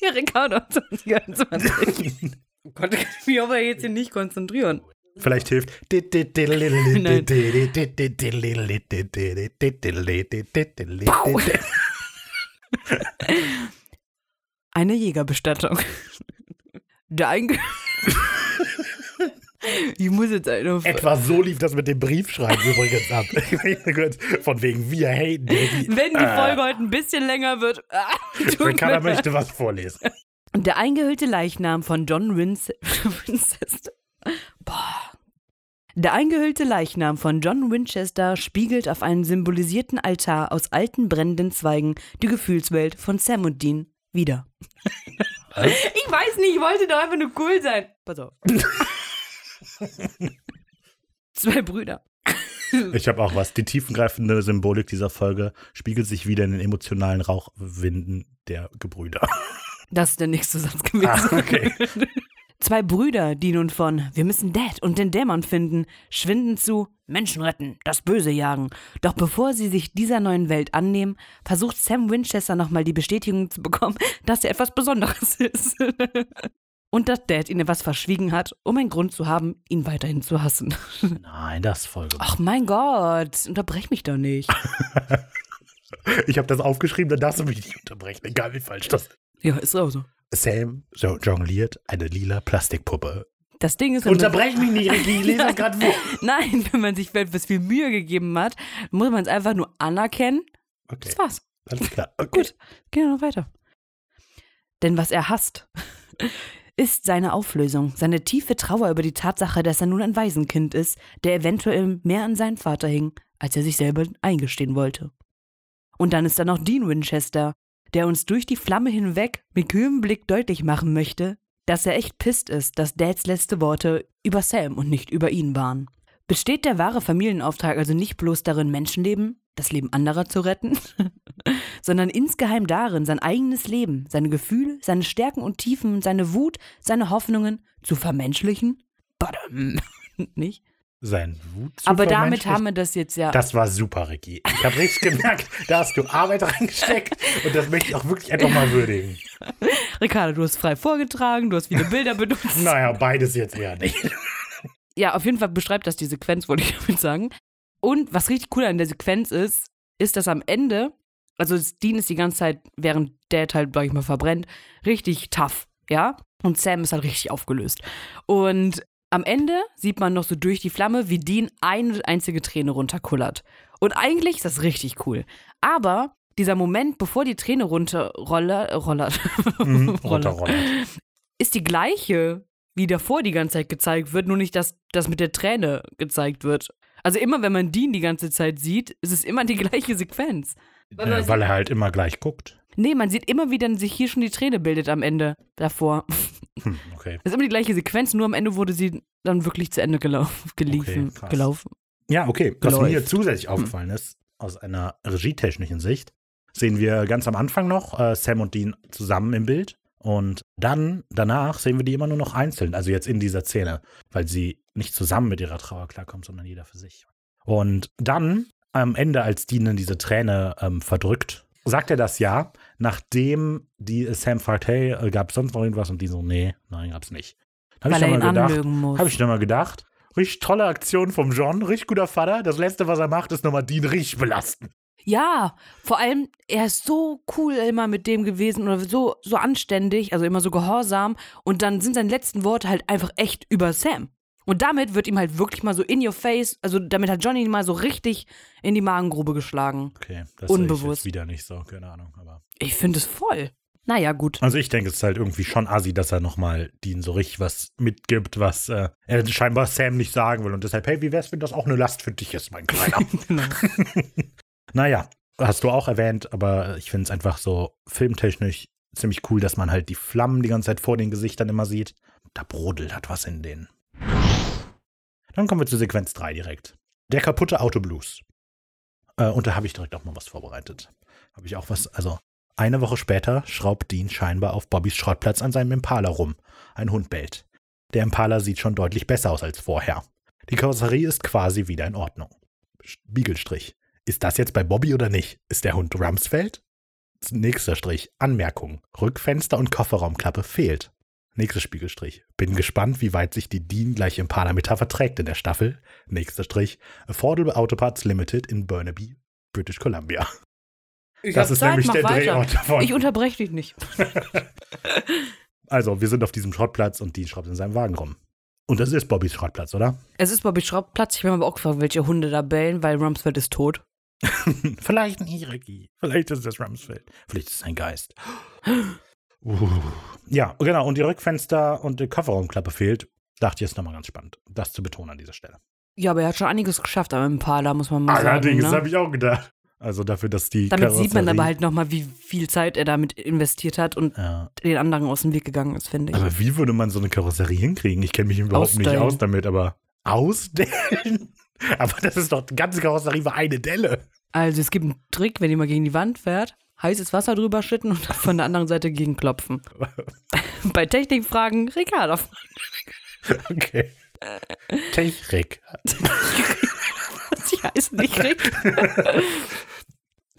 Der Ricardo 2021. Oh (laughs) Gott, ich kann mich aber jetzt hier nicht konzentrieren.
Vielleicht hilft.
Eine Jägerbestattung. (laughs) Der Einge Ich muss jetzt eine.
Etwa so lief das mit dem Briefschreiben übrigens ab. (laughs) Von wegen wir haten Daddy.
Wenn die Folge heute ein bisschen länger wird. (laughs) Ah,
Ricarda möchte was vorlesen.
Der eingehüllte Leichnam von John (laughs) Winchester. Boah. Der eingehüllte Leichnam von John Winchester spiegelt auf einem symbolisierten Altar aus alten brennenden Zweigen die Gefühlswelt von Sam und Dean wieder. Ich weiß nicht, ich wollte doch einfach nur cool sein. Pass auf. Zwei Brüder.
Ich habe auch was. Die tiefengreifende Symbolik dieser Folge spiegelt sich wieder in den emotionalen Rauchwinden der Gebrüder.
Das ist der nächste Satz gewesen.
Ah, okay. (laughs)
Zwei Brüder, die nun von Wir müssen Dad und den Dämon finden, schwinden zu Menschen retten, das Böse jagen. Doch bevor sie sich dieser neuen Welt annehmen, versucht Sam Winchester nochmal die Bestätigung zu bekommen, (laughs) dass er etwas Besonderes ist. Und dass Dad ihn etwas verschwiegen hat, um einen Grund zu haben, ihn weiterhin zu hassen. (laughs)
Nein, das ist voll gemacht.
Ach mein Gott, unterbrech mich doch nicht. (laughs)
Ich habe das aufgeschrieben, dann darfst du mich nicht unterbrechen, egal wie falsch das ist.
Ja, ist auch so.
Sam jo- jongliert eine lila Plastikpuppe.
Das Ding ist,
Unterbrech mich nicht, ich (laughs) lese gerade vor.
Nein, wenn man sich etwas viel Mühe gegeben hat, muss man es einfach nur anerkennen.
Okay,
Das war's.
alles klar. Okay.
Gut, gehen wir noch weiter. Denn was er hasst, ist seine Auflösung, seine tiefe Trauer über die Tatsache, dass er nun ein Waisenkind ist, der eventuell mehr an seinen Vater hing, als er sich selber eingestehen wollte. Und dann ist da noch Dean Winchester, der uns durch die Flamme hinweg mit kühlem Blick deutlich machen möchte, dass er echt pisst ist, dass Dads letzte Worte über Sam und nicht über ihn waren. Besteht der wahre Familienauftrag also nicht bloß darin, Menschenleben, das Leben anderer zu retten, (laughs) sondern insgeheim darin, sein eigenes Leben, seine Gefühle, seine Stärken und Tiefen, seine Wut, seine Hoffnungen zu vermenschlichen? Badam. (laughs) Nicht?
Sein Wut zu
Aber damit haben wir das jetzt ja.
Das war super, Ricky. Ich habe richtig gemerkt, (laughs) da hast du Arbeit reingesteckt und das möchte ich auch wirklich einfach mal würdigen. (laughs)
Ricardo, du hast frei vorgetragen, du hast viele Bilder benutzt.
Naja, beides jetzt eher nicht.
Ja, auf jeden Fall beschreibt das die Sequenz, wollte ich damit sagen. Und was richtig cool an der Sequenz ist, ist, dass am Ende, also Dean ist die ganze Zeit, während Dad halt, sag ich mal, verbrennt, richtig tough, ja? Und Sam ist halt richtig aufgelöst. Und am Ende sieht man noch so durch die Flamme, wie Dean eine einzige Träne runterkullert. Und eigentlich ist das richtig cool. Aber dieser Moment, bevor die Träne runterrollert, rollert, (laughs)
Mhm,
rollert,
runterrollert.
ist die gleiche, wie davor die ganze Zeit gezeigt wird, nur nicht, dass das mit der Träne gezeigt wird. Also immer, wenn man Dean die ganze Zeit sieht, ist es immer die gleiche Sequenz. Weil
Äh, weil er halt immer gleich guckt.
Nee, man sieht immer, wie dann sich hier schon die Träne bildet am Ende davor. (laughs)
Hm, okay.
Das ist immer die gleiche Sequenz, nur am Ende wurde sie dann wirklich zu Ende gelaufen. Geliefen,
Okay,
gelaufen.
Ja, okay. Was mir hier zusätzlich aufgefallen ist, aus einer regietechnischen Sicht, sehen wir ganz am Anfang noch äh, Sam und Dean zusammen im Bild. Und dann, danach sehen wir die immer nur noch einzeln, also jetzt in dieser Szene, weil sie nicht zusammen mit ihrer Trauer klarkommt, sondern jeder für sich. Und dann, am Ende, als Dean dann diese Träne ähm, verdrückt, sagt er das ja, nachdem die Sam fragt, hey, äh, gab es sonst noch irgendwas? Und die so, nee, nein, gab's nicht. Hab
Weil er
dann
ihn
gedacht,
anlügen muss.
habe ich dann mal gedacht, richtig tolle Aktion vom John, richtig guter Vater. Das letzte, was er macht, ist nochmal Dean richtig belasten.
Ja, vor allem, er ist so cool immer mit dem gewesen oder so, so anständig, also immer so gehorsam. Und dann sind seine letzten Worte halt einfach echt über Sam. Und damit wird ihm halt wirklich mal so in your face, also damit hat Johnny ihn mal so richtig in die Magengrube geschlagen.
Okay, das
Unbewusst.
jetzt wieder nicht so, keine Ahnung. Aber
Ich finde es voll. Naja, gut.
also ich denke, es ist halt irgendwie schon assi, dass er nochmal Dean so richtig was mitgibt, was äh, er scheinbar Sam nicht sagen will. Und deshalb, hey, wie wär's, wenn das auch eine Last für dich ist, mein Kleiner? (laughs)
Genau. (laughs)
naja, hast du auch erwähnt, aber ich finde es einfach so filmtechnisch ziemlich cool, dass man halt die Flammen die ganze Zeit vor den Gesichtern immer sieht. Da brodelt hat was in denen. Dann kommen wir zu Sequenz 3 direkt. Der kaputte Autoblues. Äh, und da habe ich direkt auch mal was vorbereitet. Habe ich auch was, also eine Woche später schraubt Dean scheinbar auf Bobbys Schrottplatz an seinem Impala rum. Ein Hund bellt. Der Impala sieht schon deutlich besser aus als vorher. Die Karosserie ist quasi wieder in Ordnung. Spiegelstrich. Ist das jetzt bei Bobby oder nicht? Ist der Hund Rumsfeld? Nächster Strich. Anmerkung. Rückfenster und Kofferraumklappe fehlt. Nächster Spiegelstrich. Bin gespannt, wie weit sich die Dean gleich Impala-Metapher trägt in der Staffel. Nächster Strich. Affordable Autoparts Limited in Burnaby, British Columbia.
Ich
Das ist
Zeit,
nämlich der
weiter.
Drehort davon.
Ich unterbreche dich nicht. (laughs)
Also, wir sind auf diesem Schrottplatz und Dean schraubt in seinem Wagen rum. Und das ist Bobbys Schrottplatz, oder?
Es ist Bobby Schraubplatz. Ich mir aber auch gefragt, welche Hunde da bellen, weil Rumsfeld ist tot. (laughs)
Vielleicht ein Iriki. Vielleicht ist das Rumsfeld. Vielleicht ist es ein Geist. (gasps) Uh. Ja, genau. Und die Rückfenster und die Kofferraumklappe fehlt. Dachte ich, ist nochmal ganz spannend, das zu betonen an dieser Stelle.
Ja, aber er hat schon einiges geschafft am Impala, muss man mal
Allerdings
sagen. Ne?
habe ich auch gedacht. Also dafür, dass die
Damit sieht man
Karosserie-
aber halt nochmal, wie viel Zeit er damit investiert hat und
Ja.
den anderen aus dem Weg gegangen ist, finde ich.
Aber wie würde man so eine Karosserie hinkriegen? Ich kenne mich überhaupt nicht
Ausstellen.
aus damit, aber ausdellen? (laughs) Aber das ist doch, die ganze Karosserie war eine Delle.
Also es gibt einen Trick, wenn ihr mal gegen die Wand fährt, heißes Wasser drüber schütten und von der anderen Seite gegenklopfen. (laughs) Bei Technikfragen, Ricardo.
Okay. Technik.
Sie heißen nicht Rick.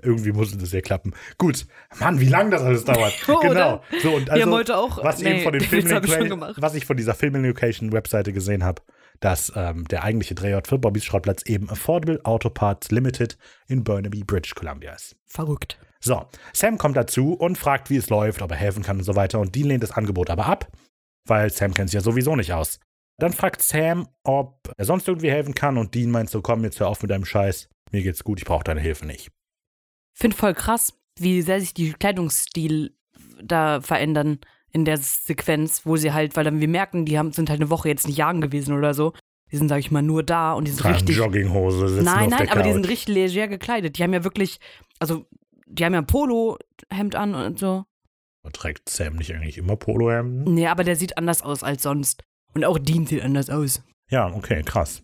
Irgendwie musste das ja klappen. Gut. Mann, wie lange das alles dauert.
Oh,
genau.
oder?
So, und
Wir
also,
haben heute auch.
was, eben
nee,
von den (laughs) Film was ich von dieser Film Location Webseite gesehen habe, dass ähm, der eigentliche Drehort für Bobbys Schrottplatz eben Affordable Auto Parts Limited in Burnaby, British Columbia ist.
Verrückt.
So, Sam kommt dazu und fragt, wie es läuft, ob er helfen kann und so weiter. Und Dean lehnt das Angebot aber ab, weil Sam kennt sich ja sowieso nicht aus. Dann fragt Sam, ob er sonst irgendwie helfen kann und Dean meint so, komm, jetzt hör auf mit deinem Scheiß. Mir geht's gut, ich brauche deine Hilfe nicht.
Finde voll krass, wie sehr sich die Kleidungsstil da verändern in der Sequenz, wo sie halt, weil dann wir merken, die haben, sind halt eine Woche jetzt nicht jagen gewesen oder so. Die sind, sag ich mal, nur da und die sind
Tragen
richtig.
Jogginghose, sitzen
Nein, nein, aber die sind
Couch.
richtig leger gekleidet. Die haben ja wirklich, also, die haben ja ein Polohemd an und so.
Trägt Sam nicht eigentlich immer Polohemden?
Nee, aber der sieht anders aus als sonst. Und auch Dean sieht anders aus.
Ja, okay, krass.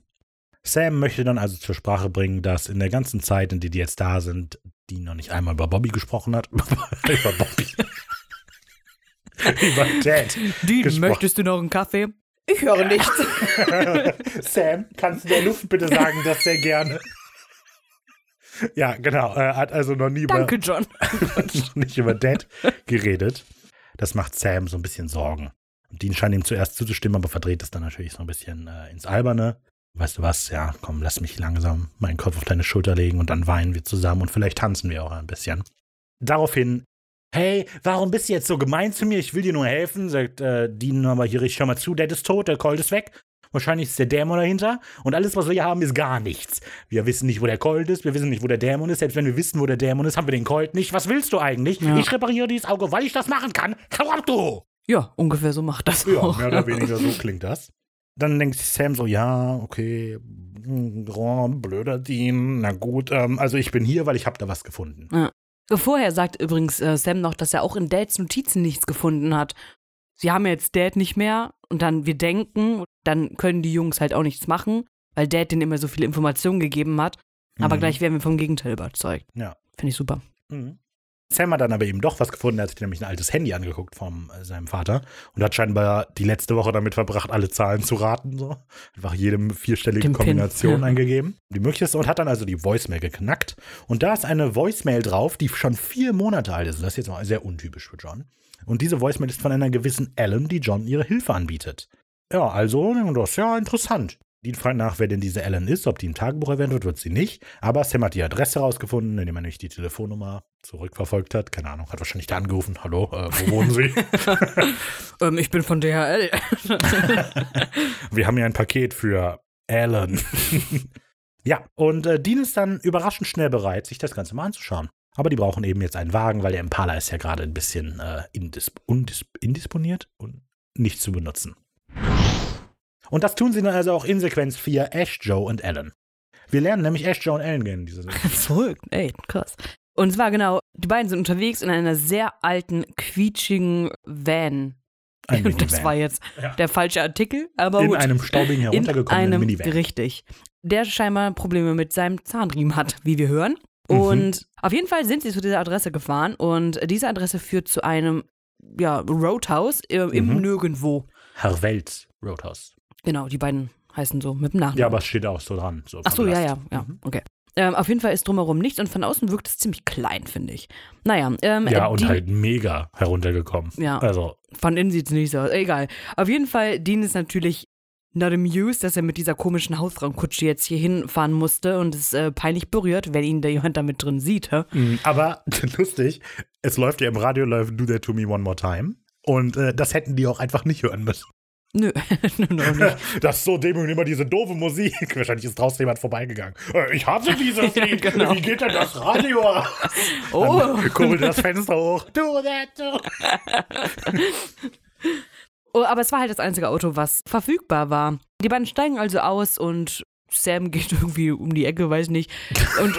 Sam möchte dann also zur Sprache bringen, dass in der ganzen Zeit, in der die jetzt da sind, Dean noch nicht einmal über Bobby gesprochen hat. (laughs) über Bobby. über Dad.
Dean,
Gesprochen.
möchtest du noch einen Kaffee? Ich höre nichts. (laughs)
Sam, kannst du der Luft bitte sagen, das sehr gerne? Ja, genau. Er hat also noch nie über,
Danke, John. (laughs)
nicht über Dad geredet. Das macht Sam so ein bisschen Sorgen. Und Dean scheint ihm zuerst zuzustimmen, aber verdreht es dann natürlich so ein bisschen äh, ins Alberne. Weißt du was? Ja, komm, lass mich langsam meinen Kopf auf deine Schulter legen und dann weinen wir zusammen und vielleicht tanzen wir auch ein bisschen. Daraufhin, hey, warum bist du jetzt so gemein zu mir? Ich will dir nur helfen, sagt äh, Dean aber hier richtig, schau mal zu, Dad ist tot, der Colt ist weg. Wahrscheinlich ist der Dämon dahinter. Und alles, was wir hier haben, ist gar nichts. Wir wissen nicht, wo der Colt ist. Wir wissen nicht, wo der Dämon ist. Selbst wenn wir wissen, wo der Dämon ist, haben wir den Colt nicht. Was willst du eigentlich?
Ja.
Ich repariere dieses Auge, weil ich das machen kann. Hau ab, du!
Ja, ungefähr so macht das
Ja,
auch.
mehr oder (laughs) weniger so klingt das. Dann denkt Sam so, ja, okay, oh, blöder Dean, na gut, ähm, also ich bin hier, weil ich habe da was gefunden.
Vorher sagt übrigens äh, Sam noch, dass er auch in Dads Notizen nichts gefunden hat. sie haben jetzt Dad nicht mehr und dann wir denken, dann können die Jungs halt auch nichts machen, weil Dad denen immer so viele Informationen gegeben hat. Aber
Mhm.
gleich werden wir vom Gegenteil überzeugt.
Ja.
Finde ich super.
Mhm. Sam hat dann aber eben doch was gefunden. Er hat sich nämlich ein altes Handy angeguckt von äh, seinem Vater und hat scheinbar die letzte Woche damit verbracht, alle Zahlen zu raten. So. Einfach jede vierstellige
Den Pin,
Kombination
ja.
eingegeben. Die möglichste und hat dann also die Voicemail geknackt. Und da ist eine Voicemail drauf, die schon vier Monate alt ist. Das ist jetzt mal sehr untypisch für John. Und diese Voicemail ist von einer gewissen Ellen, die John ihre Hilfe anbietet. Ja, also, das ist ja interessant. Die fragt nach, wer denn diese Ellen ist, ob die im Tagebuch erwähnt wird, wird sie nicht. Aber Sam hat die Adresse rausgefunden, indem er nämlich die Telefonnummer zurückverfolgt hat. Keine Ahnung, hat wahrscheinlich da angerufen. Hallo, äh, wo wohnen Sie? (laughs) (laughs)
Ähm, ich bin von DHL. (laughs)
Wir haben hier ein Paket für Ellen. ja, und äh, Dean ist dann überraschend schnell bereit, sich das Ganze mal anzuschauen. Aber die brauchen eben jetzt einen Wagen, weil der Impala ist ja gerade ein bisschen äh, indis undis indisponiert und nicht zu benutzen. Und das tun sie dann also auch in Sequenz 4, Ash, Joe und Ellen. Wir lernen nämlich Ash, Joe und Ellen kennen. Diese
Zurück. (laughs) Ey, krass. Und zwar genau, die beiden sind unterwegs in einer sehr alten, quietschigen Van.
ein (laughs)
Und das
Minivan.
war jetzt
Ja.
der falsche Artikel, aber
in
gut.
einem staubigen
in
heruntergekommenen
einem,
Minivan.
richtig. Der scheinbar Probleme mit seinem Zahnriemen hat, wie wir hören.
Mhm.
Und auf jeden Fall sind sie zu dieser Adresse gefahren und diese Adresse führt zu einem ja, Roadhouse im
Mhm.
Nirgendwo.
Herwelt Roadhouse.
Genau, die beiden heißen so mit dem Nachnamen.
Ja, aber es steht auch so dran. So
Ach so, ja, ja, ja,
Mhm.
okay. Ähm, auf jeden Fall ist drumherum nichts und von außen wirkt es ziemlich klein, finde ich. Naja, ähm,
Ja,
äh,
und halt mega heruntergekommen.
Ja.
Also,
Von innen sieht es nicht so aus. Egal. Auf jeden Fall, Dean ist natürlich not amused, dass er mit dieser komischen Hausfrauenkutsche jetzt hier hinfahren musste und ist äh, peinlich berührt, wenn ihn da jemand damit drin sieht. Hä?
mh, aber (laughs) lustig, es läuft ja im Radio, läuft Do That To Me One More Time. Und äh, das hätten die auch einfach nicht hören müssen.
Nö, (laughs) nö, noch nicht. (laughs)
Das ist so demütigend immer diese doofe Musik. (laughs) Wahrscheinlich ist draußen jemand vorbeigegangen. Äh, Ich hasse dieses
Ja,
Lied.
genau.
Wie geht denn das Radio?
Oh,
Dann kurbelt das Fenster hoch. Do that to
oh, aber es war halt das einzige Auto, was verfügbar war. Die beiden steigen also aus und Sam geht irgendwie um die Ecke, weiß nicht. Und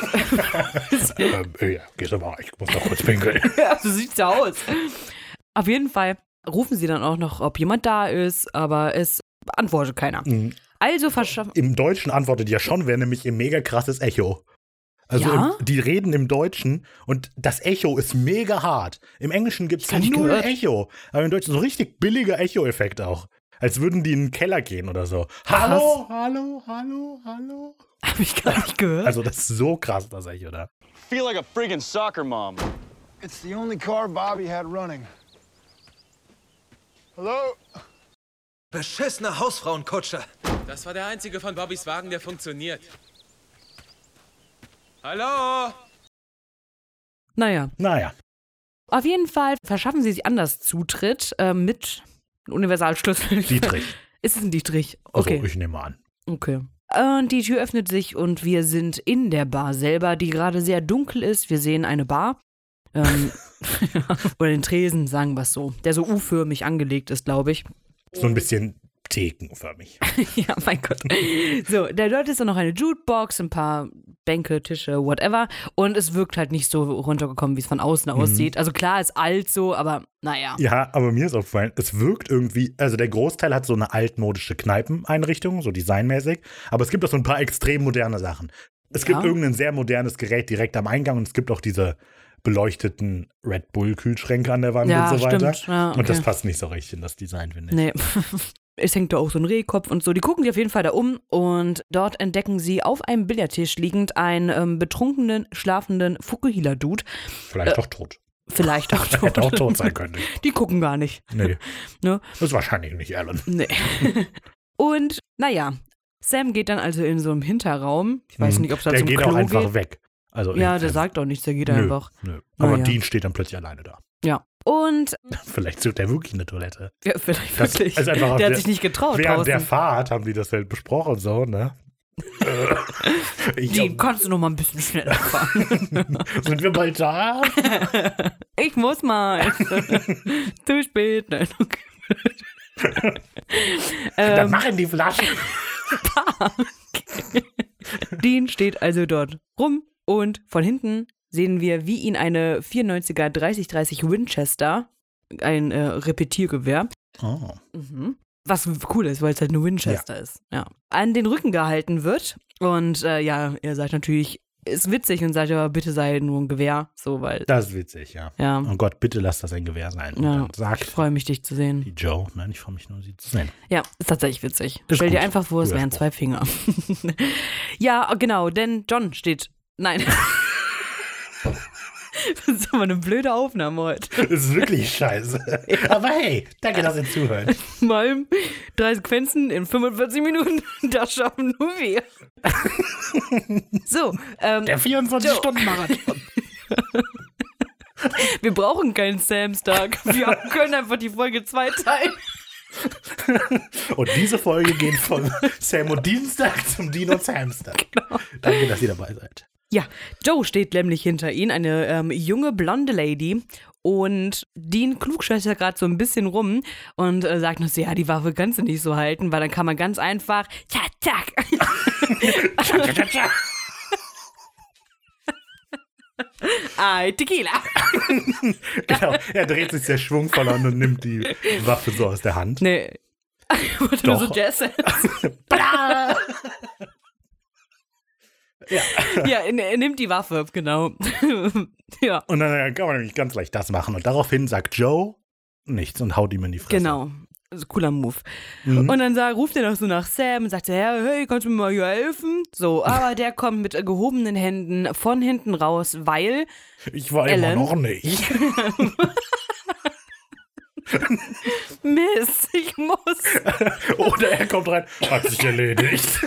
ähm, ja, du mal, ich muss noch kurz pinkeln.
ja, so sieht's ja aus. Auf jeden Fall rufen sie dann auch noch, ob jemand da ist, aber es antwortet keiner.
Mhm.
Also verschaffen.
Im Deutschen antwortet ja schon, wäre nämlich ihr mega krasses Echo. Also
Ja?
im, die reden im Deutschen und das Echo ist mega hart. Im Englischen gibt es null
gehört.
Echo. Aber im Deutschen so richtig billiger Echo-Effekt auch. Als würden die in den Keller gehen oder so. Hallo, hallo, hallo, hallo.
Hab ich gar nicht gehört.
Also das ist so krass, das Echo da.
Feel like a friggin' soccer mom.
It's the only car Bobby had running. Hello?
Beschissene Hausfrauenkutsche.
Das war der einzige von Bobbys Wagen, der funktioniert. Hallo?
naja,
Naja,
auf jeden Fall verschaffen sie sich anders Zutritt äh, mit Universalschlüssel.
Dietrich. (laughs)
Ist es ein Dietrich?
Also
Okay.
ich nehme an.
Okay. Und die Tür öffnet sich und wir sind in der Bar selber, die gerade sehr dunkel ist. Wir sehen eine Bar. Ähm, (laughs) oder den Tresen, sagen wir es so. Der so U-förmig angelegt ist, glaube ich.
So ein bisschen thekenförmig. (laughs)
ja, mein Gott. So, da dort ist dann noch eine Jukebox, ein paar Bänke, Tische, whatever. Und es wirkt halt nicht so runtergekommen, wie es von außen aussieht. Also klar, ist alt so, aber naja.
Ja, aber mir ist aufgefallen, es wirkt irgendwie, also der Großteil hat so eine altmodische Kneipeneinrichtung, so designmäßig, aber es gibt auch so ein paar extrem moderne Sachen. Es gibt
Ja.
irgendein sehr modernes Gerät direkt am Eingang und es gibt auch diese beleuchteten Red Bull-Kühlschränke an der Wand
Ja,
und so weiter.
Ja,
Und das
okay.
passt nicht so richtig in das Design, finde ich.
Nee. (laughs) Es hängt da auch so ein Rehkopf und so. Die gucken sich auf jeden Fall da um und dort entdecken sie auf einem Billardtisch liegend einen ähm, betrunkenen, schlafenden Fukuhila-Dude.
Vielleicht doch tot.
Vielleicht auch (laughs) tot.
Hätte auch tot sein können. (laughs)
Die gucken gar nicht.
Nee.
Ne?
Das ist wahrscheinlich nicht Alan.
Nee. und naja, Sam geht dann also in so einem Hinterraum. Ich weiß
Mhm.
nicht, ob es da
Der
zum
geht
Klo
auch einfach
geht.
weg. Also
Ja, der sagt auch nichts, der geht
nö,
einfach.
Nö. Aber
Naja.
Dean steht dann plötzlich alleine da.
Ja. Und (laughs)
Vielleicht sucht er wirklich eine Toilette.
ja, vielleicht
Das
wirklich.
ist einfach
der hat
der-
sich nicht getraut
Während der
draußen.
Fahrt haben die das halt besprochen, so, ne? (laughs) Äh, (laughs)
Die kannst du noch mal ein bisschen schneller fahren.
sind wir bald da?
Ich muss mal. Zu spät. Nein, okay.
Dann
ähm,
machen die Flaschen.
Dean steht also dort rum und von hinten sehen wir, wie ihn eine 94er 3030 Winchester, ein äh, Repetiergewehr,
Oh.
Mhm. Was cool ist, weil es halt nur Winchester ist. Ja. An den Rücken gehalten wird. Und äh, ja, er sagt natürlich, ist witzig und sagt, ja, bitte sei nur ein Gewehr. So, weil.
Das ist witzig, ja.
Ja.
Oh Gott, bitte lass das ein Gewehr sein. Und
Ja.
dann
Ich
sagt
freue mich, dich zu sehen.
die Joe, nein, ich freue mich nur, sie zu sehen.
Ja, ist tatsächlich witzig.
Ist
Stell dir
gut.
einfach vor, es wären zwei Finger. (laughs) ja, genau, denn John steht. Nein. (laughs) das ist aber eine blöde Aufnahme heute.
Das ist wirklich scheiße. (laughs) Aber hey, danke, dass ihr zuhört.
Mal drei Sequenzen in 45 Minuten, (laughs) das schaffen nur wir. so, ähm,
Der 24-Stunden-Marathon.
wir brauchen keinen Samstag. Wir können einfach die Folge zwei teilen.
Und diese Folge geht von Sam und Dienstag zum Dino Samstag. Danke, dass ihr dabei seid.
Ja, Joe steht nämlich hinter ihnen, eine ähm, junge blonde Lady. Und Dean klugscheißert gerade so ein bisschen rum und äh, sagt noch so, ja, die Waffe kannst du nicht so halten, weil dann kann man ganz einfach, zack, zack. Ay, Tequila.
Genau, er dreht sich sehr schwungvoll an und nimmt die Waffe so aus der Hand.
Nee. (laughs) Wurde nur so
Doch.
Jazz. (laughs) Ja, er, er nimmt die Waffe, genau. (laughs) ja,
Und dann kann man nämlich ganz leicht das machen. Und daraufhin sagt Joe nichts und haut ihm in die Fresse.
genau. Ein cooler Move.
Mhm.
Und dann sag, ruft er noch so nach Sam und sagt, ja, hey, kannst du mir mal hier helfen? So, (laughs) aber der kommt mit äh, gehobenen Händen von hinten raus, weil
Ich war immer
Ellen?
noch nicht. (laughs)
Mist, ich muss.
Oder er kommt rein, hat sich erledigt.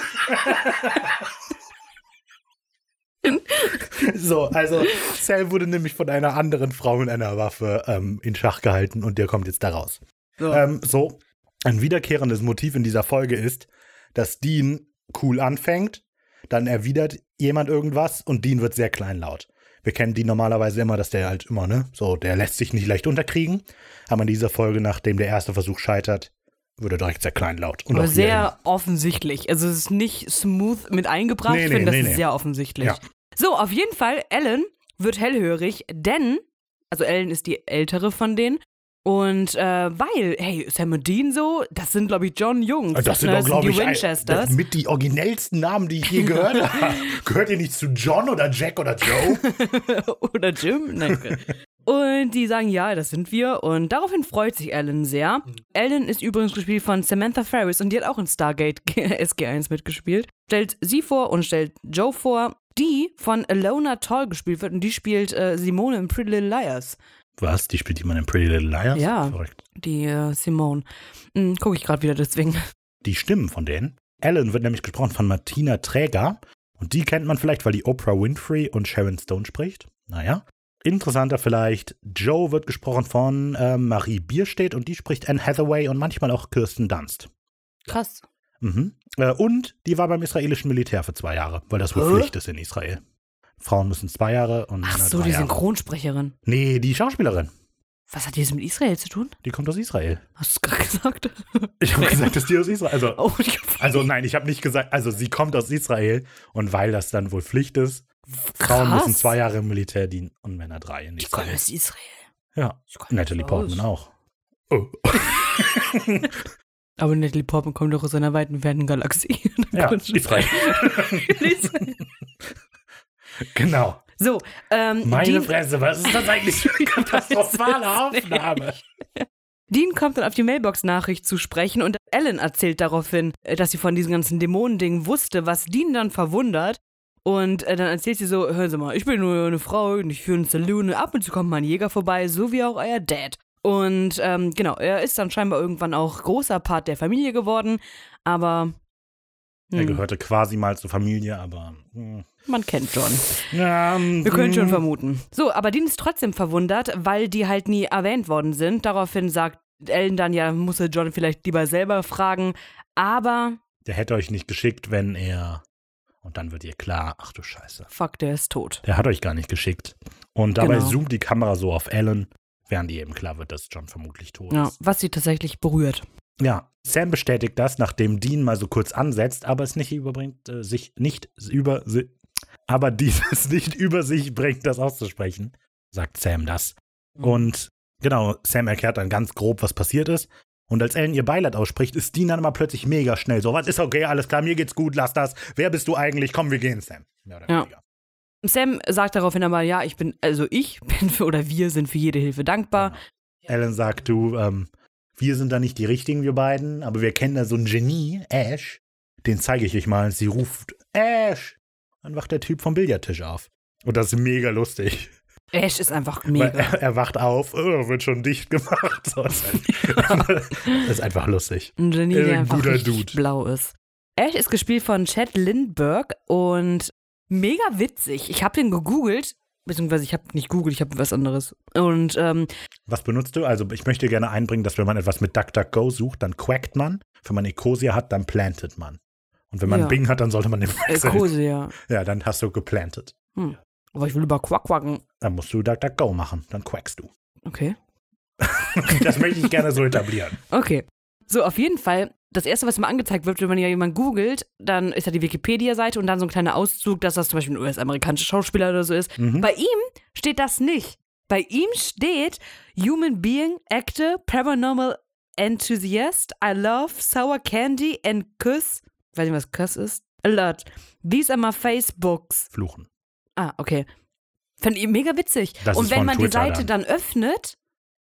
So, also Sam wurde nämlich von einer anderen Frau mit einer Waffe ähm, in Schach gehalten und der kommt jetzt da raus.
So.
Ähm, so, ein wiederkehrendes Motiv in dieser Folge ist, dass Dean cool anfängt, dann erwidert jemand irgendwas und Dean wird sehr kleinlaut. Wir kennen Dean normalerweise immer, dass der halt immer, ne, so, der lässt sich nicht leicht unterkriegen. Aber in dieser Folge, nachdem der erste Versuch scheitert, wird er direkt sehr kleinlaut. Und
Aber sehr offensichtlich. Also es ist nicht smooth mit eingebracht.
Nee,
ich
nee,
finde, das
nee,
ist
nee.
sehr offensichtlich.
Ja.
So, auf jeden Fall, Ellen wird hellhörig, denn, also Ellen ist die ältere von denen. Und äh, weil, hey, Sam und Dean so, das sind, glaube ich, John Jungs.
Das sind
ne,
doch, glaube
die
ich, ein-
Winchesters.
das mit die originellsten Namen, die ich je gehört (laughs) habe. Gehört ihr nicht zu John oder Jack oder Joe? (laughs)
oder Jim. Nein. Und die sagen, ja, das sind wir. Und daraufhin freut sich Ellen sehr. Ellen ist übrigens gespielt von Samantha Ferris und die hat auch in Stargate SG1 (laughs) mitgespielt. Stellt sie vor und stellt Joe vor, die von Alona Toll gespielt wird und die spielt äh, Simone in Pretty Little Liars.
Was? Die spielt jemand in Pretty Little Liars?
Ja.
Verrückt.
Die äh, Simone. Hm, Gucke ich gerade wieder deswegen.
Die Stimmen von denen. Ellen wird nämlich gesprochen von Martina Träger. Und die kennt man vielleicht, weil die Oprah Winfrey und Sharon Stone spricht. Naja. Interessanter vielleicht, Joe wird gesprochen von äh, Marie Bierstedt und die spricht Anne Hathaway und manchmal auch Kirsten Dunst.
Krass.
Mhm. Äh, und die war beim israelischen Militär für zwei Jahre, weil das wohl
Hä?
Pflicht ist in Israel. Frauen müssen zwei Jahre und
Ach so, die
Jahre.
Synchronsprecherin.
Nee, die Schauspielerin.
Was hat die jetzt mit Israel zu tun?
Die kommt aus Israel.
Hast du es gerade gesagt? (laughs)
Ich habe gesagt, dass die aus Israel. Also,
Oh, ich
also nein, ich habe nicht gesagt, also sie kommt aus Israel und weil das dann wohl Pflicht ist, Frauen
Krass.
müssen zwei Jahre im Militär dienen und Männer drei in
Die kommen aus Israel.
Ja, Natalie Portman auch. Oh. (laughs)
Aber Natalie Portman kommt doch aus einer weiten, fernen Galaxie. (laughs)
Ja. Israel. (laughs) genau.
so, ähm,
Meine
Dean,
Fresse, was ist das eigentlich für eine katastrophale Aufnahme?
Dean kommt dann auf die Mailbox-Nachricht zu sprechen und Ellen erzählt daraufhin, äh, dass sie von diesen ganzen Dämonendingen wusste, was Dean dann verwundert. Und äh, dann erzählt sie so, hören Sie mal, ich bin nur eine Frau und ich führe einen Saloon. Ab und zu kommt mal ein Jäger vorbei, so wie auch euer Dad. Und ähm, genau, er ist dann scheinbar irgendwann auch großer Part der Familie geworden. Aber
Er
hm,
gehörte quasi mal zur Familie, aber. hm.
man kennt John.
Ja,
Wir können schon
hm.
vermuten. So, aber Dean ist trotzdem verwundert, weil die halt nie erwähnt worden sind. Daraufhin sagt Ellen dann, ja, muss er John vielleicht lieber selber fragen. Aber,
Der hätte euch nicht geschickt, wenn er. Und dann wird ihr klar, ach du Scheiße.
fuck, der ist tot.
Der hat euch gar nicht geschickt. Und dabei
Genau.
zoomt die Kamera so auf Ellen, während ihr eben klar wird, dass John vermutlich tot
Ja,
ist.
was sie tatsächlich berührt.
Ja, Sam bestätigt das, nachdem Dean mal so kurz ansetzt, aber es nicht überbringt, äh, sich nicht über aber dieses (laughs) nicht über sich bringt, das auszusprechen, sagt Sam das.
Mhm.
Und genau, Sam erklärt dann ganz grob, was passiert ist. Und als Ellen ihr Beileid ausspricht, ist Dean dann immer plötzlich mega schnell. So, was ist okay, alles klar, mir geht's gut, lass das. Wer bist du eigentlich? Komm, wir gehen, Sam.
Ja. Sam sagt daraufhin aber, ja, ich bin, also ich (laughs) bin für, oder wir sind für jede Hilfe dankbar.
Ellen sagt, du, ähm, wir sind da nicht die Richtigen, wir beiden, aber wir kennen da so ein Genie, Ash. Den zeige ich euch mal. Sie ruft, Ash. Dann wacht der Typ vom Billardtisch auf. Und das ist mega lustig.
Ash ist einfach mega.
er, er wacht auf, oh, wird schon dicht gemacht. So, das, ist das ist einfach lustig.
Ein Genie, der einfach
guter Dude.
blau ist. Ash ist gespielt von Chad Lindbergh und mega witzig. Ich habe den gegoogelt, beziehungsweise ich habe nicht googelt, ich habe was anderes. Und ähm,
Was benutzt du? Also ich möchte gerne einbringen, dass wenn man etwas mit DuckDuckGo sucht, dann quackt man. Wenn man Ecosia hat, dann plantet man. Und wenn man
Ja.
Bing hat, dann sollte man den.
Kose, ja. (laughs)
Ja, dann hast du geplantet.
Aber ich will über Quack quacken.
Dann musst du DuckDuckGo machen, dann quackst du.
Okay. (laughs)
Das möchte ich gerne so etablieren.
Okay. So, auf jeden Fall, das erste, was mir angezeigt wird, wenn man ja jemanden googelt, dann ist da die Wikipedia-Seite und dann so ein kleiner Auszug, dass das zum Beispiel ein US-amerikanischer Schauspieler oder so ist.
Mhm.
Bei ihm steht das nicht. Bei ihm steht Human Being, Actor, Paranormal Enthusiast, I love Sour Candy and Kuss. Weiß nicht, was Kuss ist. A lot. These are my Facebooks.
Fluchen.
Ah, okay. Fand ich mega witzig.
Das
und wenn man die
Twitter
Seite dann. öffnet,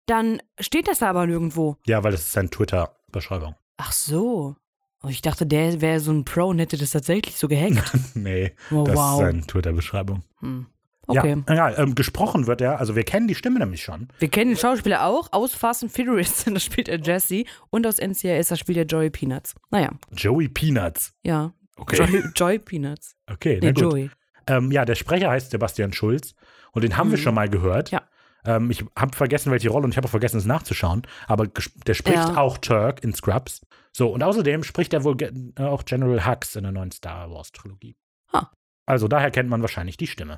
dann steht das da aber nirgendwo.
Ja, weil das ist seine Twitter-Beschreibung.
Ach so. Oh, ich dachte, der wäre so ein Pro und hätte das tatsächlich so gehackt. (laughs)
nee,
Oh,
das
wow.
ist seine Twitter-Beschreibung.
Hm. Okay.
Ja, ja ähm, gesprochen wird er, also wir kennen die Stimme nämlich schon.
Wir kennen den Schauspieler auch aus Fast and Furious, (laughs) da spielt er Jesse. Und aus NCIS, da spielt er Joey Peanuts. Naja,
Joey Peanuts.
ja.
Okay.
Joy, Joy Peanuts.
Okay,
Nee,
na gut.
Joey.
Ähm, ja, der Sprecher heißt Sebastian Schulz und den haben wir
Mhm.
schon mal gehört.
Ja.
Ähm, ich habe vergessen, welche Rolle und ich habe auch vergessen, es nachzuschauen. Aber der spricht
Ja.
auch Turk in Scrubs. So, und außerdem spricht er wohl äh, auch General Hux in der neuen Star Wars Trilogie.
Ah.
Also daher kennt man wahrscheinlich die Stimme.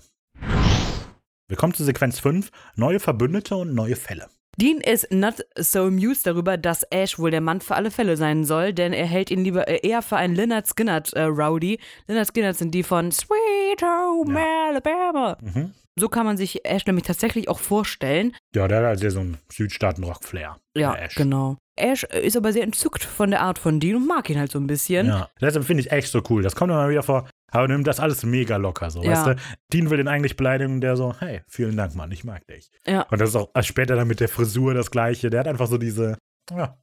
Wir kommen zu Sequenz 5. Neue Verbündete und neue Fälle.
Dean ist not so amused darüber, dass Ash wohl der Mann für alle Fälle sein soll, denn er hält ihn lieber äh, eher für einen Lynyrd Skynyrd äh, Rowdy. Lynyrd Skynyrd sind die von Sweet Home Alabama.
Mhm.
So kann man sich Ash nämlich tatsächlich auch vorstellen.
Ja, der hat also so einen Südstaaten-Rock-Flair.
Ja,
Ash.
genau. Ash ist aber sehr entzückt von der Art von Dean und mag ihn halt so ein bisschen.
Ja, deshalb finde ich echt so cool. Das kommt immer wieder vor. Aber nimmt das alles mega locker, so,
Ja.
weißt du? Dean will den eigentlich beleidigen, der so, hey, vielen Dank, Mann, ich mag dich.
Ja.
Und das ist auch äh, später dann mit der Frisur das Gleiche. Der hat einfach so diese, ja,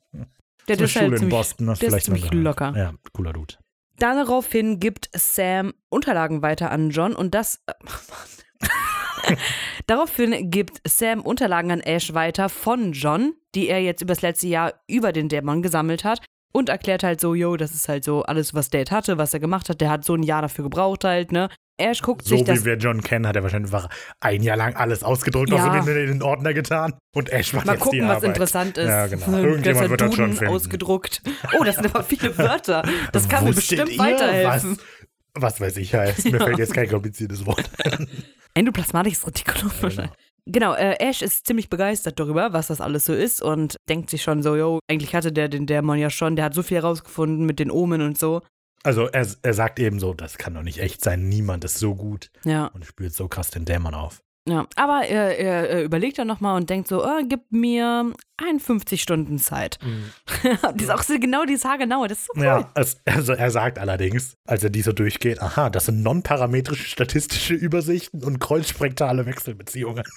Der
so
ist
Schule
halt
in
ziemlich,
Boston. Das
ist
vielleicht mal
ziemlich locker.
Ja, cooler Dude.
Daraufhin gibt Sam Unterlagen weiter an John und das. (laughs) (laughs) Daraufhin gibt Sam Unterlagen an Ash weiter von John, die er jetzt übers letzte Jahr über den Dämon gesammelt hat. Und erklärt halt so, yo, das ist halt so alles, was Dad hatte, was er gemacht hat. Der hat so ein Jahr dafür gebraucht halt, ne? Ash guckt
So
sich
wie
das.
wir John kennen, hat er wahrscheinlich einfach ein Jahr lang alles ausgedruckt
Ja.
und in den, in den Ordner getan. Und Ash macht
Mal
jetzt
gucken,
die
was
Arbeit.
interessant ist.
Ja, genau.
So ein
Irgendjemand wird das schon finden.
ausgedruckt. Oh, das sind aber viele Wörter. Das kann mir
Wusstet
bestimmt
ihr,
weiterhelfen.
Was, was weiß ich heißt. Mir fällt jetzt kein kompliziertes Wort.
Endoplasmatisches Retikulum wahrscheinlich. Genau, äh, Ash ist ziemlich begeistert darüber, was das alles so ist und denkt sich schon so, yo, eigentlich hatte der den Dämon ja schon, der hat so viel herausgefunden mit den Omen und so.
Also er, er sagt eben so, das kann doch nicht echt sein. Niemand ist so gut
Ja,
und spürt so krass den Dämon auf.
Ja. Aber er, er, er überlegt dann nochmal und denkt so, oh, gib mir 51 Stunden Zeit. (laughs) die ist auch so genau die haargenaue, das ist so cool.
Ja, es, also er sagt allerdings, als er die so durchgeht, aha, das sind nonparametrische statistische Übersichten und kreuzsprektale Wechselbeziehungen. (laughs)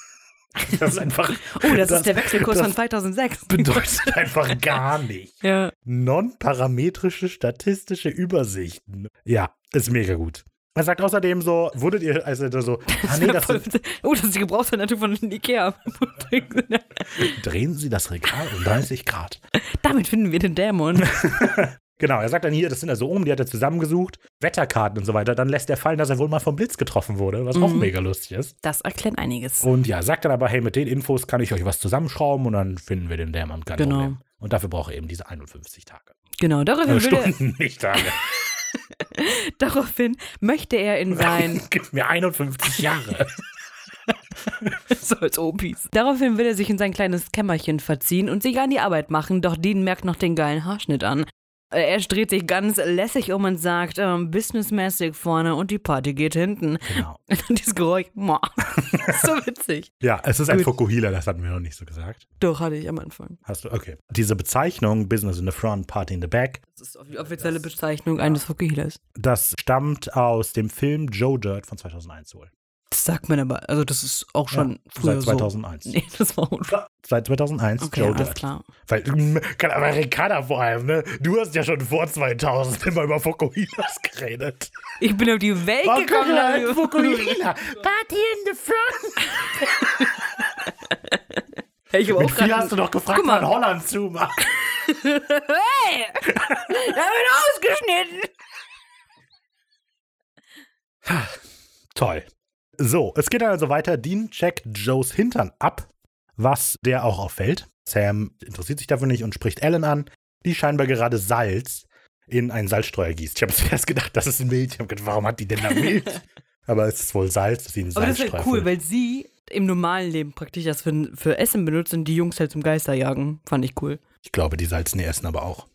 Das ist einfach.
Oh, das, ist der Wechselkurs
das
von 2006. (laughs)
bedeutet einfach gar nicht.
Ja.
Nonparametrische statistische Übersichten. Ja, ist mega gut. Er sagt außerdem so, wurdet ihr, also so, (laughs) ah nee, das sind,
oh, das ist die Gebrauchsanleitung von Ikea. (laughs)
drehen Sie das Regal um 30 Grad.
Damit finden wir den Dämon. (laughs)
Genau, er sagt dann hier, das sind also oben, die hat er zusammengesucht, Wetterkarten und so weiter. Dann lässt er fallen, dass er wohl mal vom Blitz getroffen wurde, was auch
Mhm.
mega lustig ist.
Das erklärt einiges.
Und ja, sagt dann aber, hey, mit den Infos kann ich euch was zusammenschrauben und dann finden wir den Dämon, kein
Genau.
Problem. Und dafür braucht er eben diese 51 Tage.
Genau,
Äh,
daraufhin, will er,
Stunden, nicht Tage. (laughs)
daraufhin möchte er in sein (laughs)
Gib mir 51 Jahre. (laughs)
so als Opis. Daraufhin will er sich in sein kleines Kämmerchen verziehen und sich an die Arbeit machen, doch Dean merkt noch den geilen Haarschnitt an. Äh, Ash dreht sich ganz lässig um und sagt, ähm, businessmäßig vorne und die Party geht hinten.
Genau. (laughs)
Und dieses Geräusch, Moah. (laughs) so witzig.
Ja, es ist ein
Gut.
Fokuhila, das hatten wir noch nicht so gesagt.
Doch, hatte ich am Anfang.
Hast du, okay. Diese Bezeichnung, Business in the Front, Party in the Back,
Das ist die offizielle Bezeichnung eines Fukuhilas.
das stammt aus dem Film Joe Dirt von 2001 wohl.
Das sagt man aber, also das ist auch schon
Ja,
früher
seit 2001.
so. Nee, (laughs) das war auch schon.
Seit 2001
Okay,
Joe
alles
Dirt.
klar.
Weil, kein Amerikaner vor allem, ne? Du hast ja schon vor 2000 immer über Fokuhilas (laughs) geredet.
Ich bin auf die Welt
Oh,
gekommen. Leute.
Fokuhila. (laughs) Party in the Front.
Ich hab
Mit
auch
vier hast du doch gefragt, wann Holland zumacht.
Hey! Da wird ausgeschnitten!
Toll. So, es geht dann also weiter. Dean checkt Joes Hintern ab, was der auch auffällt. Sam interessiert sich dafür nicht und spricht Ellen an, die scheinbar gerade Salz in einen Salzstreuer gießt. Ich habe zuerst (laughs) gedacht, das ist Milch. Ich habe gedacht, warum hat die denn da Milch? (laughs) Aber es ist wohl Salz, das sie in einen
Aber das ist
Salzstreuer
halt cool, weil sie im normalen Leben praktisch das für, für Essen benutzt und die Jungs halt zum Geisterjagen. Fand ich cool.
Ich glaube, die salzen die essen aber auch.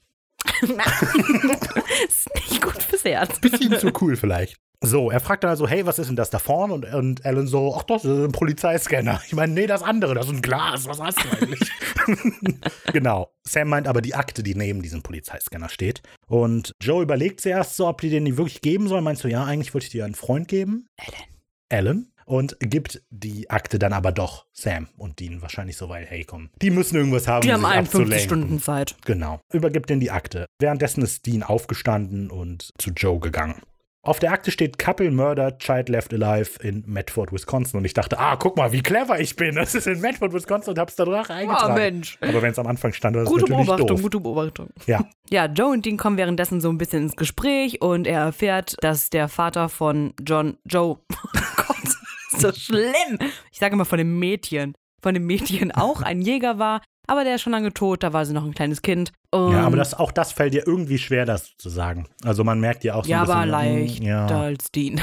(laughs)
ist nicht gut fürs Herz.
Bisschen zu cool vielleicht. So, er fragt dann also, hey, was ist denn das da vorne? Und, und Alan so, ach das ist ein Polizeiscanner. Ich meine, nee, das andere, das ist ein Glas. Was hast du eigentlich? (laughs) genau. Sam meint aber die Akte, die neben diesem Polizeiscanner steht. Und Joe überlegt zuerst so, ob die den nicht wirklich geben soll. Meinst du, ja, eigentlich wollte ich dir einen Freund geben.
Alan.
Alan. Und gibt die Akte dann aber doch Sam und Dean wahrscheinlich so, weil, hey, komm, die müssen irgendwas haben,
Die
um
haben
sich
51
abzulenken.
Stunden Zeit.
Genau. Übergibt ihm die Akte. Währenddessen ist Dean aufgestanden und zu Joe gegangen. Auf der Akte steht Couple Murdered, Child Left Alive in Medford, Wisconsin. Und ich dachte, ah, guck mal, wie clever ich bin. Das ist in Medford, Wisconsin und hab's da drauf eingetragen.
Oh, Mensch.
Aber wenn es am Anfang stand, dann ist es
Gute
natürlich
Beobachtung,
doof.
gute Beobachtung.
Ja.
Ja, Joe und Dean kommen währenddessen so ein bisschen ins Gespräch und er erfährt, dass der Vater von John, Joe, (laughs) oh Gott, ist so schlimm. Ich sage immer von dem Mädchen, von dem Mädchen (laughs) auch ein Jäger war, aber der ist schon lange tot, da war sie noch ein kleines Kind. Und
Ja, aber das, auch das fällt dir irgendwie schwer, das zu sagen. Also man merkt ja auch so
ja,
ein bisschen.
aber leicht
Ja,
als (laughs) Dean.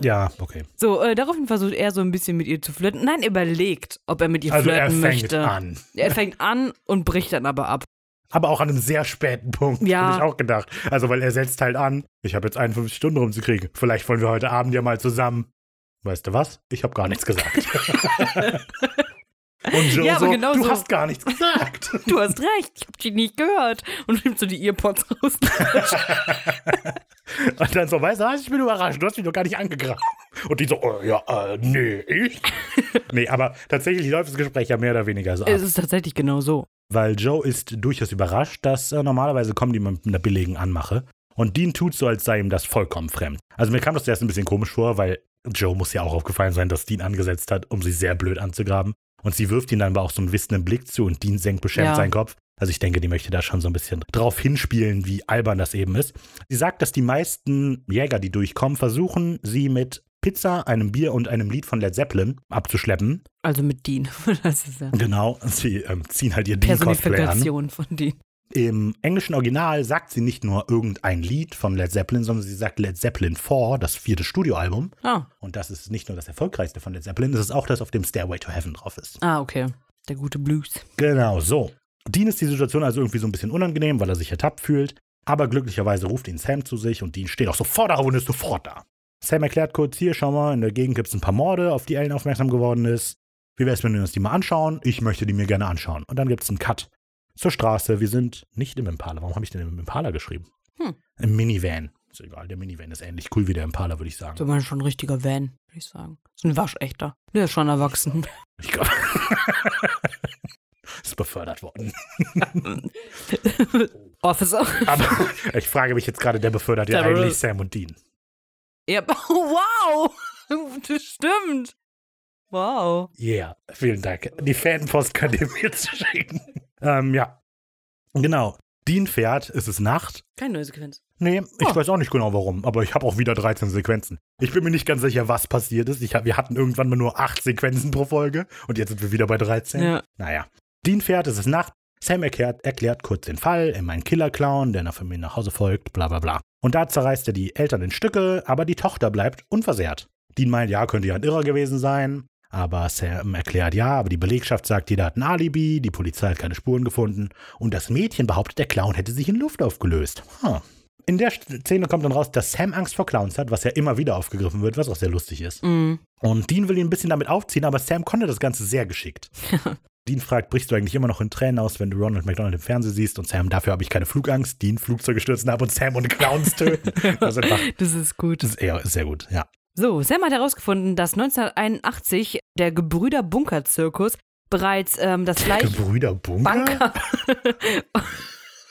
ja okay.
So, äh, daraufhin versucht er so ein bisschen mit ihr zu flirten. Nein, überlegt, ob er mit ihr
Also er
flirten
fängt
möchte.
an.
Er fängt an und bricht dann aber ab.
Aber auch an einem sehr späten Punkt,
Ja.
habe ich auch gedacht. Also, weil er setzt halt an, ich habe jetzt 51 Stunden rumzukriegen. Vielleicht wollen wir heute Abend ja mal zusammen. Weißt du was? Ich habe gar nichts gesagt. (laughs) Und Joe
Ja,
so,
genau
du
so.
hast gar nichts gesagt. (laughs)
Du hast recht, ich hab dich nicht gehört. Und nimmt so die Earpods raus. (laughs)
Und dann so, weißt du ich bin überrascht, du hast mich doch gar nicht angegraben. Und die so, oh, ja, äh, nee, ich? (laughs) nee, aber tatsächlich läuft das Gespräch ja mehr oder weniger so ab.
es ist tatsächlich genau so.
Weil Joe ist durchaus überrascht, dass äh, normalerweise kommen die mit einer billigen Anmache. Und Dean tut so, als sei ihm das vollkommen fremd. Also mir kam das zuerst ein bisschen komisch vor, weil Joe muss ja auch aufgefallen sein, dass Dean angesetzt hat, um sie sehr blöd anzugraben. Und sie wirft ihn dann aber auch so einen wissenden Blick zu und Dean senkt beschämt
Ja.
seinen Kopf. Also ich denke, die möchte da schon so ein bisschen drauf hinspielen, wie albern das eben ist. Sie sagt, dass die meisten Jäger, die durchkommen, versuchen, sie mit Pizza, einem Bier und einem Lied von Led Zeppelin abzuschleppen.
Also mit Dean. (laughs) Das ist ja
Genau, sie ähm, ziehen halt ihr Dean-Cosplay an.
Personifikation von Dean.
Im englischen Original sagt sie nicht nur irgendein Lied von Led Zeppelin, sondern sie sagt Led Zeppelin 4, das vierte Studioalbum.
Ah,
Und das ist nicht nur das erfolgreichste von Led Zeppelin, das ist auch das, auf dem Stairway to Heaven drauf ist.
ah, okay. Der gute Blues.
Genau, so. Dean ist die Situation also irgendwie so ein bisschen unangenehm, weil er sich ertappt fühlt. Aber glücklicherweise ruft ihn Sam zu sich und Dean steht auch sofort auf und ist sofort da. Sam erklärt kurz, hier, schau mal, in der Gegend gibt es ein paar Morde, auf die Ellen aufmerksam geworden ist. Wie wäre es, wenn wir uns die mal anschauen? Ich möchte die mir gerne anschauen. Und dann gibt es einen Cut zur Straße. Wir sind nicht im Impala. Warum habe ich denn im Impala geschrieben?
Hm.
Im Minivan. Ist egal, der Minivan ist ähnlich cool wie der Impala, würde ich sagen.
So man schon ein richtiger Van, würde ich sagen. Ist ein waschechter. Der ist schon erwachsen.
Ich glaube. (laughs) ist befördert worden. (laughs)
Officer.
Aber ich frage mich jetzt gerade, der befördert ja eigentlich Sam und Dean.
ja, (laughs) wow. Das stimmt. Wow.
Ja, vielen Dank. Die Fanpost könnt ihr mir jetzt schicken. Ähm, ja. Genau. Dean fährt, es ist Nacht.
Keine neue Sequenz.
Nee, ich
Oh.
weiß auch nicht genau warum, aber ich habe auch wieder 13 Sequenzen. Ich bin mir nicht ganz sicher, was passiert ist. Ich hab, wir hatten irgendwann mal nur 8 Sequenzen pro Folge und jetzt sind wir wieder bei 13.
Ja.
Naja. Dean fährt, es ist Nacht. Sam erklärt, erklärt kurz den Fall, immer ein Killer-Clown, der nach Familie nach Hause folgt, bla bla bla. Und da zerreißt er die Eltern in Stücke, aber die Tochter bleibt unversehrt. Dean meint, ja, könnte ja ein Irrer gewesen sein. Aber Sam erklärt, ja, aber die Belegschaft sagt, jeder hat ein Alibi, die Polizei hat keine Spuren gefunden und das Mädchen behauptet, der Clown hätte sich in Luft aufgelöst. Huh. In der Szene kommt dann raus, dass Sam Angst vor Clowns hat, was ja immer wieder aufgegriffen wird, was auch sehr lustig ist.
Mhm.
Und Dean will ihn ein bisschen damit aufziehen, aber Sam konnte das Ganze sehr geschickt. (laughs) Dean fragt, brichst du eigentlich immer noch in Tränen aus, wenn du Ronald McDonald im Fernsehen siehst? Und Sam, dafür habe ich keine Flugangst. Dean, Flugzeuge stürzen ab und Sam und Clowns töten. (laughs) Das ist, einfach,
Das ist gut.
das ist eher sehr gut, ja.
So, Sam hat herausgefunden, dass 1981 der Gebrüder Bunker Zirkus bereits ähm, das gleiche
Gebrüder Bunker?
Bunker. (laughs)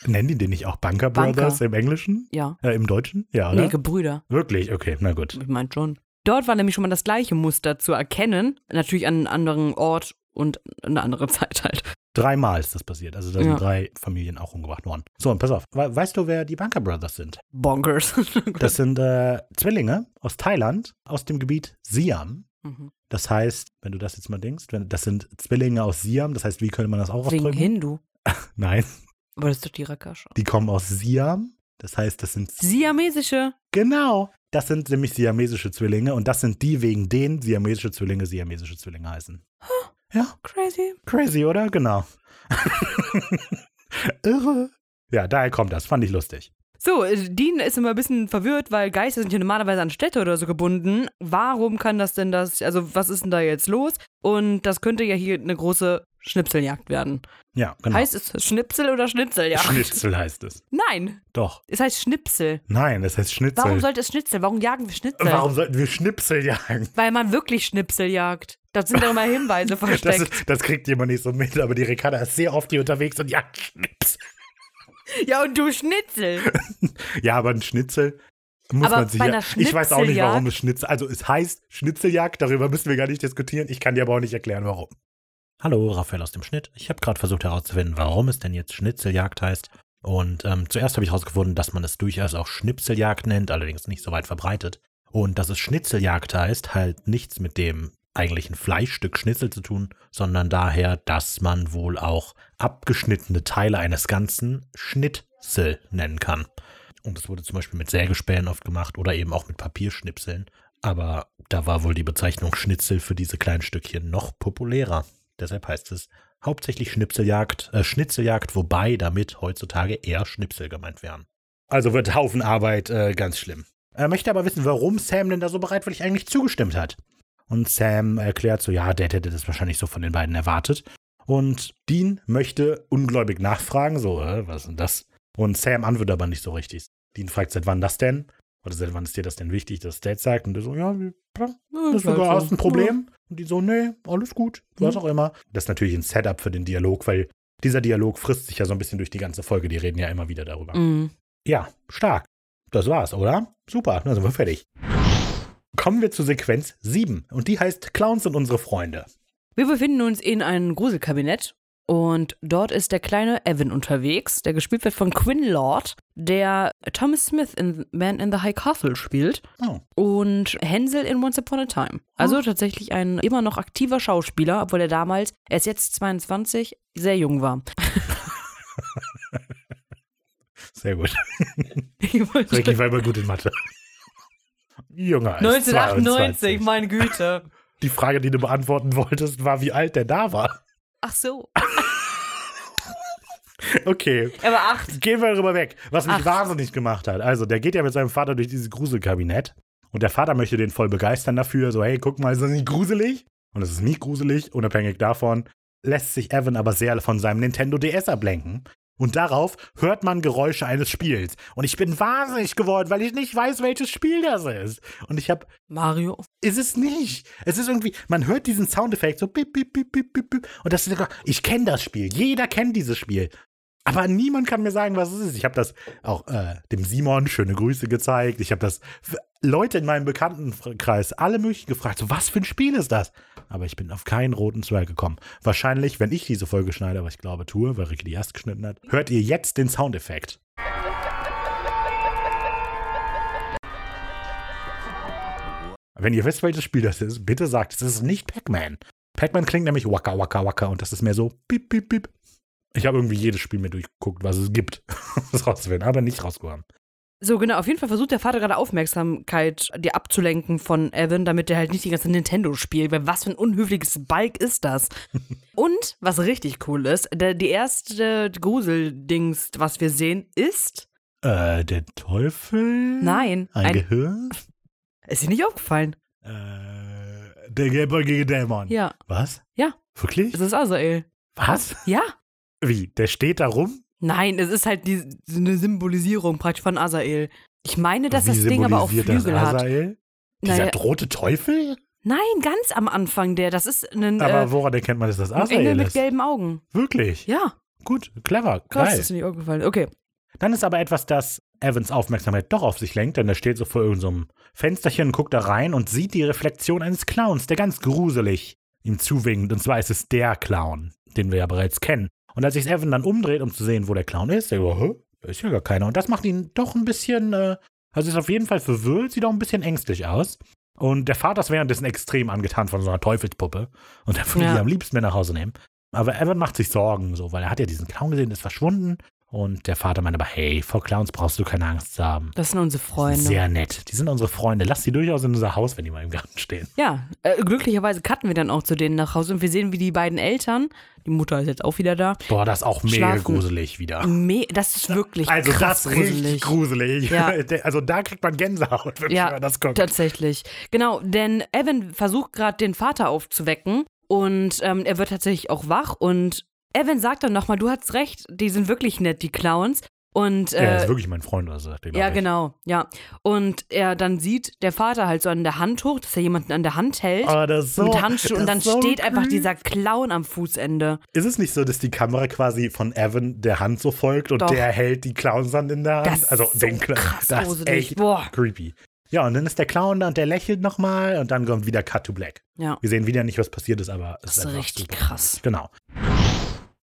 Nennen die den nicht auch Bunker
Bunker.
Brothers im Englischen?
ja.
Äh, Im Deutschen? Ja, oder?
Nee, Gebrüder.
Wirklich? Okay, na gut.
Ich meine schon. Dort war nämlich schon mal das gleiche Muster zu erkennen. Natürlich an einem anderen Ort und eine andere Zeit halt.
Dreimal ist das passiert. Also da
Ja.
sind drei Familien auch umgebracht worden. So, und pass auf. We weißt du, wer die Bunker Brothers sind?
Bonkers. (laughs)
Das sind äh, Zwillinge aus Thailand, aus dem Gebiet Siam.
Mhm.
Das heißt, wenn du das jetzt mal denkst, wenn, das sind Zwillinge aus Siam, das heißt, wie könnte man das auch
Wegen
ausdrücken?
Hindu. (laughs)
Nein,
Aber das ist doch die Rakascha.
die kommen aus Siam. Das heißt, das sind
Siamesische.
genau, das sind nämlich siamesische Zwillinge und das sind die, wegen denen siamesische Zwillinge siamesische Zwillinge heißen. Ja,
Crazy.
crazy, oder? Genau. (laughs) Irre. Ja, daher kommt das. Fand ich lustig.
So, Dean ist immer ein bisschen verwirrt, weil Geister sind ja normalerweise an Städte oder so gebunden. Warum kann das denn das, also was ist denn da jetzt los? Und das könnte ja hier eine große Schnipseljagd werden.
Ja, genau.
Heißt es Schnipsel oder Schnitzeljagd?
Schnitzel heißt es.
Nein,
Doch.
es heißt Schnipsel.
Nein, das heißt Schnitzel.
Warum sollte es Schnitzel? Warum jagen wir Schnitzel?
Warum sollten wir Schnipsel jagen?
Weil man wirklich Schnipsel jagt. Das sind doch immer Hinweise (laughs)
Das,
versteckt.
ist, das kriegt jemand nicht so mit, aber die Ricarda ist sehr oft hier unterwegs und jagt Schnips.
ja, und du Schnitzel. (laughs)
Ja, aber ein Schnitzel muss
Aber
man sich
bei
ja. Ich weiß auch nicht, warum es Schnitzel. Also es heißt Schnitzeljagd, darüber müssen wir gar nicht diskutieren. Ich kann dir aber auch nicht erklären, warum. Hallo, Raphael aus dem Schnitt. Ich habe gerade versucht herauszufinden, warum es denn jetzt Schnitzeljagd heißt. Und ähm, zuerst habe ich herausgefunden, dass man es durchaus auch Schnipseljagd nennt, allerdings nicht so weit verbreitet. Und dass es Schnitzeljagd heißt, halt nichts mit dem eigentlichen Fleischstück Schnitzel zu tun, sondern daher, dass man wohl auch abgeschnittene Teile eines Ganzen Schnitzel nennen kann. Und das wurde zum Beispiel mit Sägespänen oft gemacht oder eben auch mit Papierschnipseln. Aber da war wohl die Bezeichnung Schnitzel für diese kleinen Stückchen noch populärer. Deshalb heißt es hauptsächlich Schnipseljagd, äh, Schnitzeljagd, wobei damit heutzutage eher Schnipsel gemeint wären. Also wird Haufen Arbeit äh, ganz schlimm. Er möchte aber wissen, warum Sam denn da so bereitwillig eigentlich zugestimmt hat. Und Sam erklärt so, ja, Dad hätte das wahrscheinlich so von den beiden erwartet. Und Dean möchte ungläubig nachfragen, so, äh, was ist denn das? Und Sam antwortet aber nicht so richtig. Dean fragt, seit wann das denn? Oder seit wann ist dir das denn wichtig, dass Dad sagt? Und der so, ja, das ist sogar
so.
hast ein Problem. Und die so, nee, alles gut, was
Mhm.
auch immer. Das ist natürlich ein Setup für den Dialog, weil dieser Dialog frisst sich ja so ein bisschen durch die ganze Folge. Die reden ja immer wieder darüber.
Mhm.
Ja, stark. Das war's, oder? Super, dann sind wir fertig. Kommen wir zu Sequenz 7. Und die heißt Clowns sind unsere Freunde.
Wir befinden uns in einem Gruselkabinett und dort ist der kleine Evan unterwegs, der gespielt wird von Quinn Lord, der Thomas Smith in Man in the High Castle spielt
Oh.
und Hänsel in Once Upon a Time. Also tatsächlich ein immer noch aktiver Schauspieler, obwohl er damals, er ist jetzt 22, sehr jung war.
Sehr gut. (laughs)
Ich wollte-
Ricky war immer gut in Mathe. Jünger als
1998,
22.
meine Güte.
Die Frage, die du beantworten wolltest, war, wie alt der da war.
Ach so.
Okay,
Er war acht.
gehen wir darüber weg. Was mich
Ach.
wahnsinnig gemacht hat. Also, der geht ja mit seinem Vater durch dieses Gruselkabinett. Und der Vater möchte den voll begeistern dafür. So, hey, guck mal, ist das nicht gruselig? Und es ist nicht gruselig. Unabhängig davon lässt sich Evan aber sehr von seinem Nintendo DS ablenken. Und darauf hört man Geräusche eines Spiels. Und ich bin wahnsinnig geworden, weil ich nicht weiß, welches Spiel das ist. Und ich habe
Mario.
Ist es nicht. Es ist irgendwie, man hört diesen Soundeffekt so bip, bip, bip, bip, bip, bip. Und das ist, sogar- ich kenne das Spiel. Jeder kennt dieses Spiel. Aber niemand kann mir sagen, was es ist. Ich habe das auch äh, dem Simon schöne Grüße gezeigt. Ich habe das Leute in meinem Bekanntenkreis alle möglichen gefragt, so was für ein Spiel ist das? Aber ich bin auf keinen roten Zweig gekommen. Wahrscheinlich, wenn ich diese Folge schneide, was ich glaube tue, weil Ricky die erst geschnitten hat, hört ihr jetzt den Soundeffekt. Wenn ihr wisst, welches Spiel das ist, bitte sagt es. Es ist nicht Pac-Man. Pac-Man klingt nämlich waka waka waka und das ist mehr so bip bip bip. Ich habe irgendwie jedes Spiel mir durchgeguckt, was es gibt. (laughs) das rauszufinden, aber nicht rausgekommen.
So, genau, auf jeden Fall versucht der Vater gerade Aufmerksamkeit dir abzulenken von Evan, damit er halt nicht die ganze Nintendo spielt, weil was für ein unhöfliches Balk ist das? (laughs) Und was richtig cool ist, der, die erste Gruseldings, was wir sehen, ist.
Äh, der Teufel?
Nein,
Ein,
ein,
Gehirn?
Ist dir nicht aufgefallen?
Äh, der gelbäugige Dämon.
Ja,
Was?
Ja.
Wirklich?
es ist Azael.
Was?
Ja.
Wie? Der steht da rum?
Nein, es ist halt die, eine Symbolisierung praktisch von Azael. Ich meine, dass
Wie
das Ding aber auch Flügel
das
hat.
Asael? Dieser
Naja,
rote Teufel?
nein, ganz am Anfang der. Das ist ein,
Aber
äh,
woran erkennt man, dass das
ein Engel
Asael
mit
ist?
gelben Augen.
Wirklich?
Ja,
Gut, clever,
krass,
geil.
das ist mir nicht aufgefallen. Okay.
Dann ist aber etwas, das Evans Aufmerksamkeit doch auf sich lenkt, denn er steht so vor irgendeinem Fensterchen, guckt da rein und sieht die Reflexion eines Clowns, der ganz gruselig ihm zuwinkt. Und zwar ist es der Clown, den wir ja bereits kennen. Und als sich Evan dann umdreht, um zu sehen, wo der Clown ist, der so, hä? Da ist ja gar keiner. Und das macht ihn doch ein bisschen, äh, also ist auf jeden Fall verwirrt, sieht auch ein bisschen ängstlich aus. Und der Vater ist währenddessen extrem angetan von so einer Teufelspuppe. Und er würde
Ja.
die am liebsten mit nach Hause nehmen. Aber Evan macht sich Sorgen, so, weil er hat ja diesen Clown gesehen, ist verschwunden. Und der Vater meint aber, hey, vor Clowns brauchst du keine Angst zu haben.
Das sind unsere Freunde.
Sehr nett. Die sind unsere Freunde. Lass die durchaus in unser Haus, wenn die mal im Garten stehen.
Ja, äh, glücklicherweise cutten wir dann auch zu denen nach Hause und wir sehen, wie die beiden Eltern, die Mutter ist jetzt auch wieder da,
Boah, das ist auch mega
Schlafen.
gruselig wieder.
me das ist wirklich
Also
krass
das richtig
gruselig.
gruselig.
Ja. (laughs)
Also da kriegt man Gänsehaut, wenn
Ja,
man das guckt.
Tatsächlich. Genau, denn Evan versucht gerade den Vater aufzuwecken und ähm, er wird tatsächlich auch wach und Evan sagt dann nochmal, du hast recht, die sind wirklich nett, die Clowns. Und
ja, er
äh,
ist wirklich mein Freund, also sagt er,
Ja, genau, ja. Und er dann sieht der Vater halt so an der Hand hoch, dass er jemanden an der Hand hält.
Oh, das ist so,
mit Handschuhen und dann
ist so
steht einfach
creepy.
dieser Clown am Fußende.
Ist es nicht so, dass die Kamera quasi von Evan der Hand so folgt und
Doch.
der hält die Clownsand in der Hand?
Das ist
also
so
den Clown.
krass
das ist echt
Boah.
creepy. Ja, und dann ist der Clown da und der lächelt nochmal und dann kommt wieder Cut to Black.
Ja.
Wir sehen wieder nicht, was passiert ist, aber es
Das ist
einfach
richtig
super
krass.
Genau.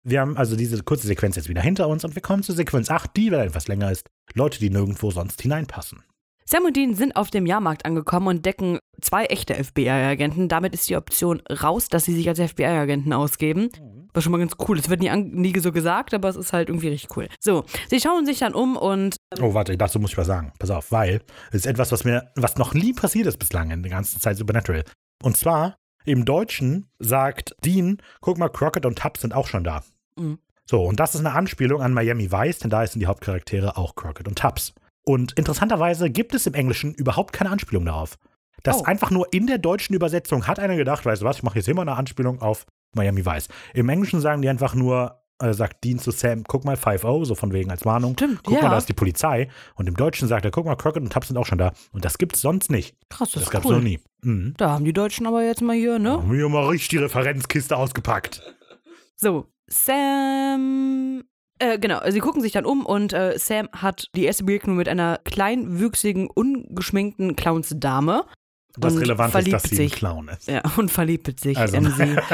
Wir haben also diese kurze Sequenz jetzt wieder hinter uns und wir kommen zu Sequenz 8, die wieder etwas länger ist. Leute, die nirgendwo sonst hineinpassen.
Sam und Dean sind auf dem Jahrmarkt angekommen und decken zwei echte FBI-Agenten. Damit ist die Option raus, dass sie sich als FBI-Agenten ausgeben. Was schon mal ganz cool. ist. Es wird nie, nie so gesagt, aber es ist halt irgendwie richtig cool. So, sie schauen sich dann um und
Oh, warte, dazu muss ich was sagen. Pass auf, weil es ist etwas, was mir, was noch nie passiert ist bislang in der ganzen Zeit Supernatural. Und zwar, im Deutschen sagt Dean, guck mal, Crockett und Tubbs sind auch schon da.
Mhm.
So, und das ist eine Anspielung an Miami Vice, denn da sind die Hauptcharaktere auch Crockett und Tubbs. Und interessanterweise gibt es im Englischen überhaupt keine Anspielung darauf. Das
Oh.
einfach nur in der deutschen Übersetzung hat einer gedacht, weißt du was, ich mache jetzt immer eine Anspielung auf Miami Vice. Im Englischen sagen die einfach nur, äh, sagt Dean zu Sam, guck mal, 5-0, so von wegen als Warnung.
Stimmt,
guck
ja.
mal, da ist die Polizei. Und im Deutschen sagt er, guck mal, Crockett und Tubbs sind auch schon da. Und das gibt's sonst nicht.
krass, das,
Das gab's
cool.
noch nie. Mhm.
Da haben die Deutschen aber jetzt mal hier, ne?
Haben wir mal richtig die Referenzkiste ausgepackt.
So, Sam. Äh, genau, sie gucken sich dann um und äh, Sam hat die erste Begegnung mit einer kleinwüchsigen, ungeschminkten Clownsdame.
Was relevant ist, dass sie
sich.
ein Clown ist.
Ja, und verliebt sich
Also-
in sie. (laughs)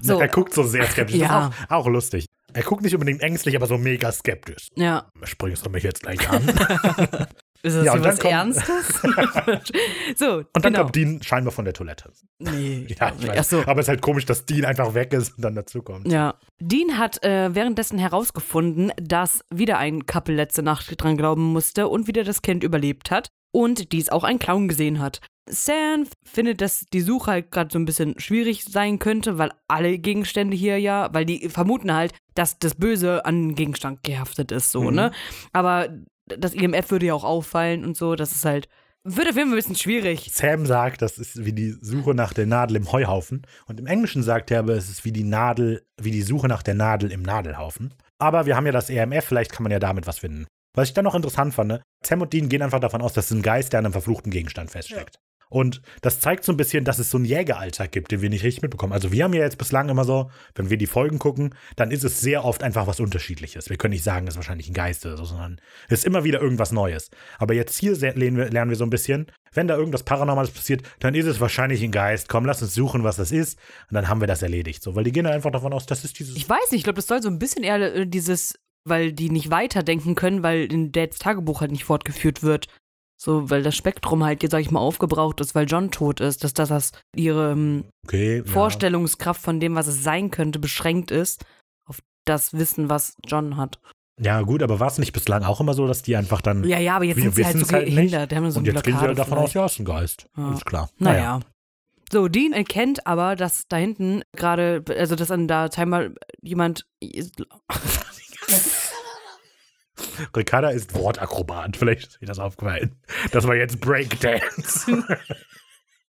So.
Er guckt so sehr skeptisch.
Ja.
Auch, auch lustig. Er guckt nicht unbedingt ängstlich, aber so mega skeptisch.
Ja,
Springst du mich jetzt gleich an? (laughs)
ist das
Ja, dann
was
kommt-
Ernstes? (laughs) so,
Und dann
genau.
kommt Dean scheinbar von der Toilette.
Nee, (laughs) ich
Ja, ich
nicht.
weiß.
So.
Aber es ist halt komisch, dass Dean einfach weg ist und dann dazukommt.
Ja. Dean hat äh, währenddessen herausgefunden, dass wieder ein Couple letzte Nacht dran glauben musste und wieder das Kind überlebt hat und dies auch ein Clown gesehen hat. Sam findet, dass die Suche halt gerade so ein bisschen schwierig sein könnte, weil alle Gegenstände hier ja, weil die vermuten halt, dass das Böse an den Gegenstand gehaftet ist, so,
Mhm.
ne? Aber das IMF würde ja auch auffallen und so, das ist halt, wird auf jeden Fall ein bisschen schwierig.
Sam sagt, das ist wie die Suche nach der Nadel im Heuhaufen. Und im Englischen sagt er aber, es ist wie die Nadel, wie die Suche nach der Nadel im Nadelhaufen. Aber wir haben ja das EMF, vielleicht kann man ja damit was finden. Was ich dann noch interessant fand, ne? Sam und Dean gehen einfach davon aus, dass es ein Geist, der an einem verfluchten Gegenstand feststeckt. Und das zeigt so ein bisschen, dass es so einen Jägeralltag gibt, den wir nicht richtig mitbekommen. Also wir haben ja jetzt bislang immer so, wenn wir die Folgen gucken, dann ist es sehr oft einfach was Unterschiedliches. Wir können nicht sagen, es ist wahrscheinlich ein Geist oder so, sondern es ist immer wieder irgendwas Neues. Aber jetzt hier lernen wir, so ein bisschen, wenn da irgendwas Paranormales passiert, dann ist es wahrscheinlich ein Geist. Komm, lass uns suchen, was das ist. Und dann haben wir das erledigt. So, weil die gehen einfach davon aus, das ist dieses.
Ich weiß nicht, ich glaube, das soll so ein bisschen eher äh, dieses, weil die nicht weiterdenken können, weil in Dads Tagebuch halt nicht fortgeführt wird. So, weil das Spektrum halt jetzt, sag ich mal, aufgebraucht ist, weil John tot ist, dass das, das ihre ähm,
okay. ja.
Vorstellungskraft von dem, was es sein könnte, beschränkt ist auf das Wissen, was John hat.
Ja, gut, aber war es nicht bislang auch immer so, dass die einfach dann.
Ja, ja, aber jetzt
wir
sind sie halt so
halt nicht.
gehindert. Haben so
und jetzt gehen sie halt davon aus,
vielleicht.
ja, ist ein Geist.
Ja.
Ist klar.
Naja. So, Dean erkennt aber, dass da hinten gerade, also dass an da scheinbar jemand. (laughs) (laughs)
Ricarda ist Wortakrobat. Vielleicht ist mir das aufgefallen. Das war jetzt Breakdance.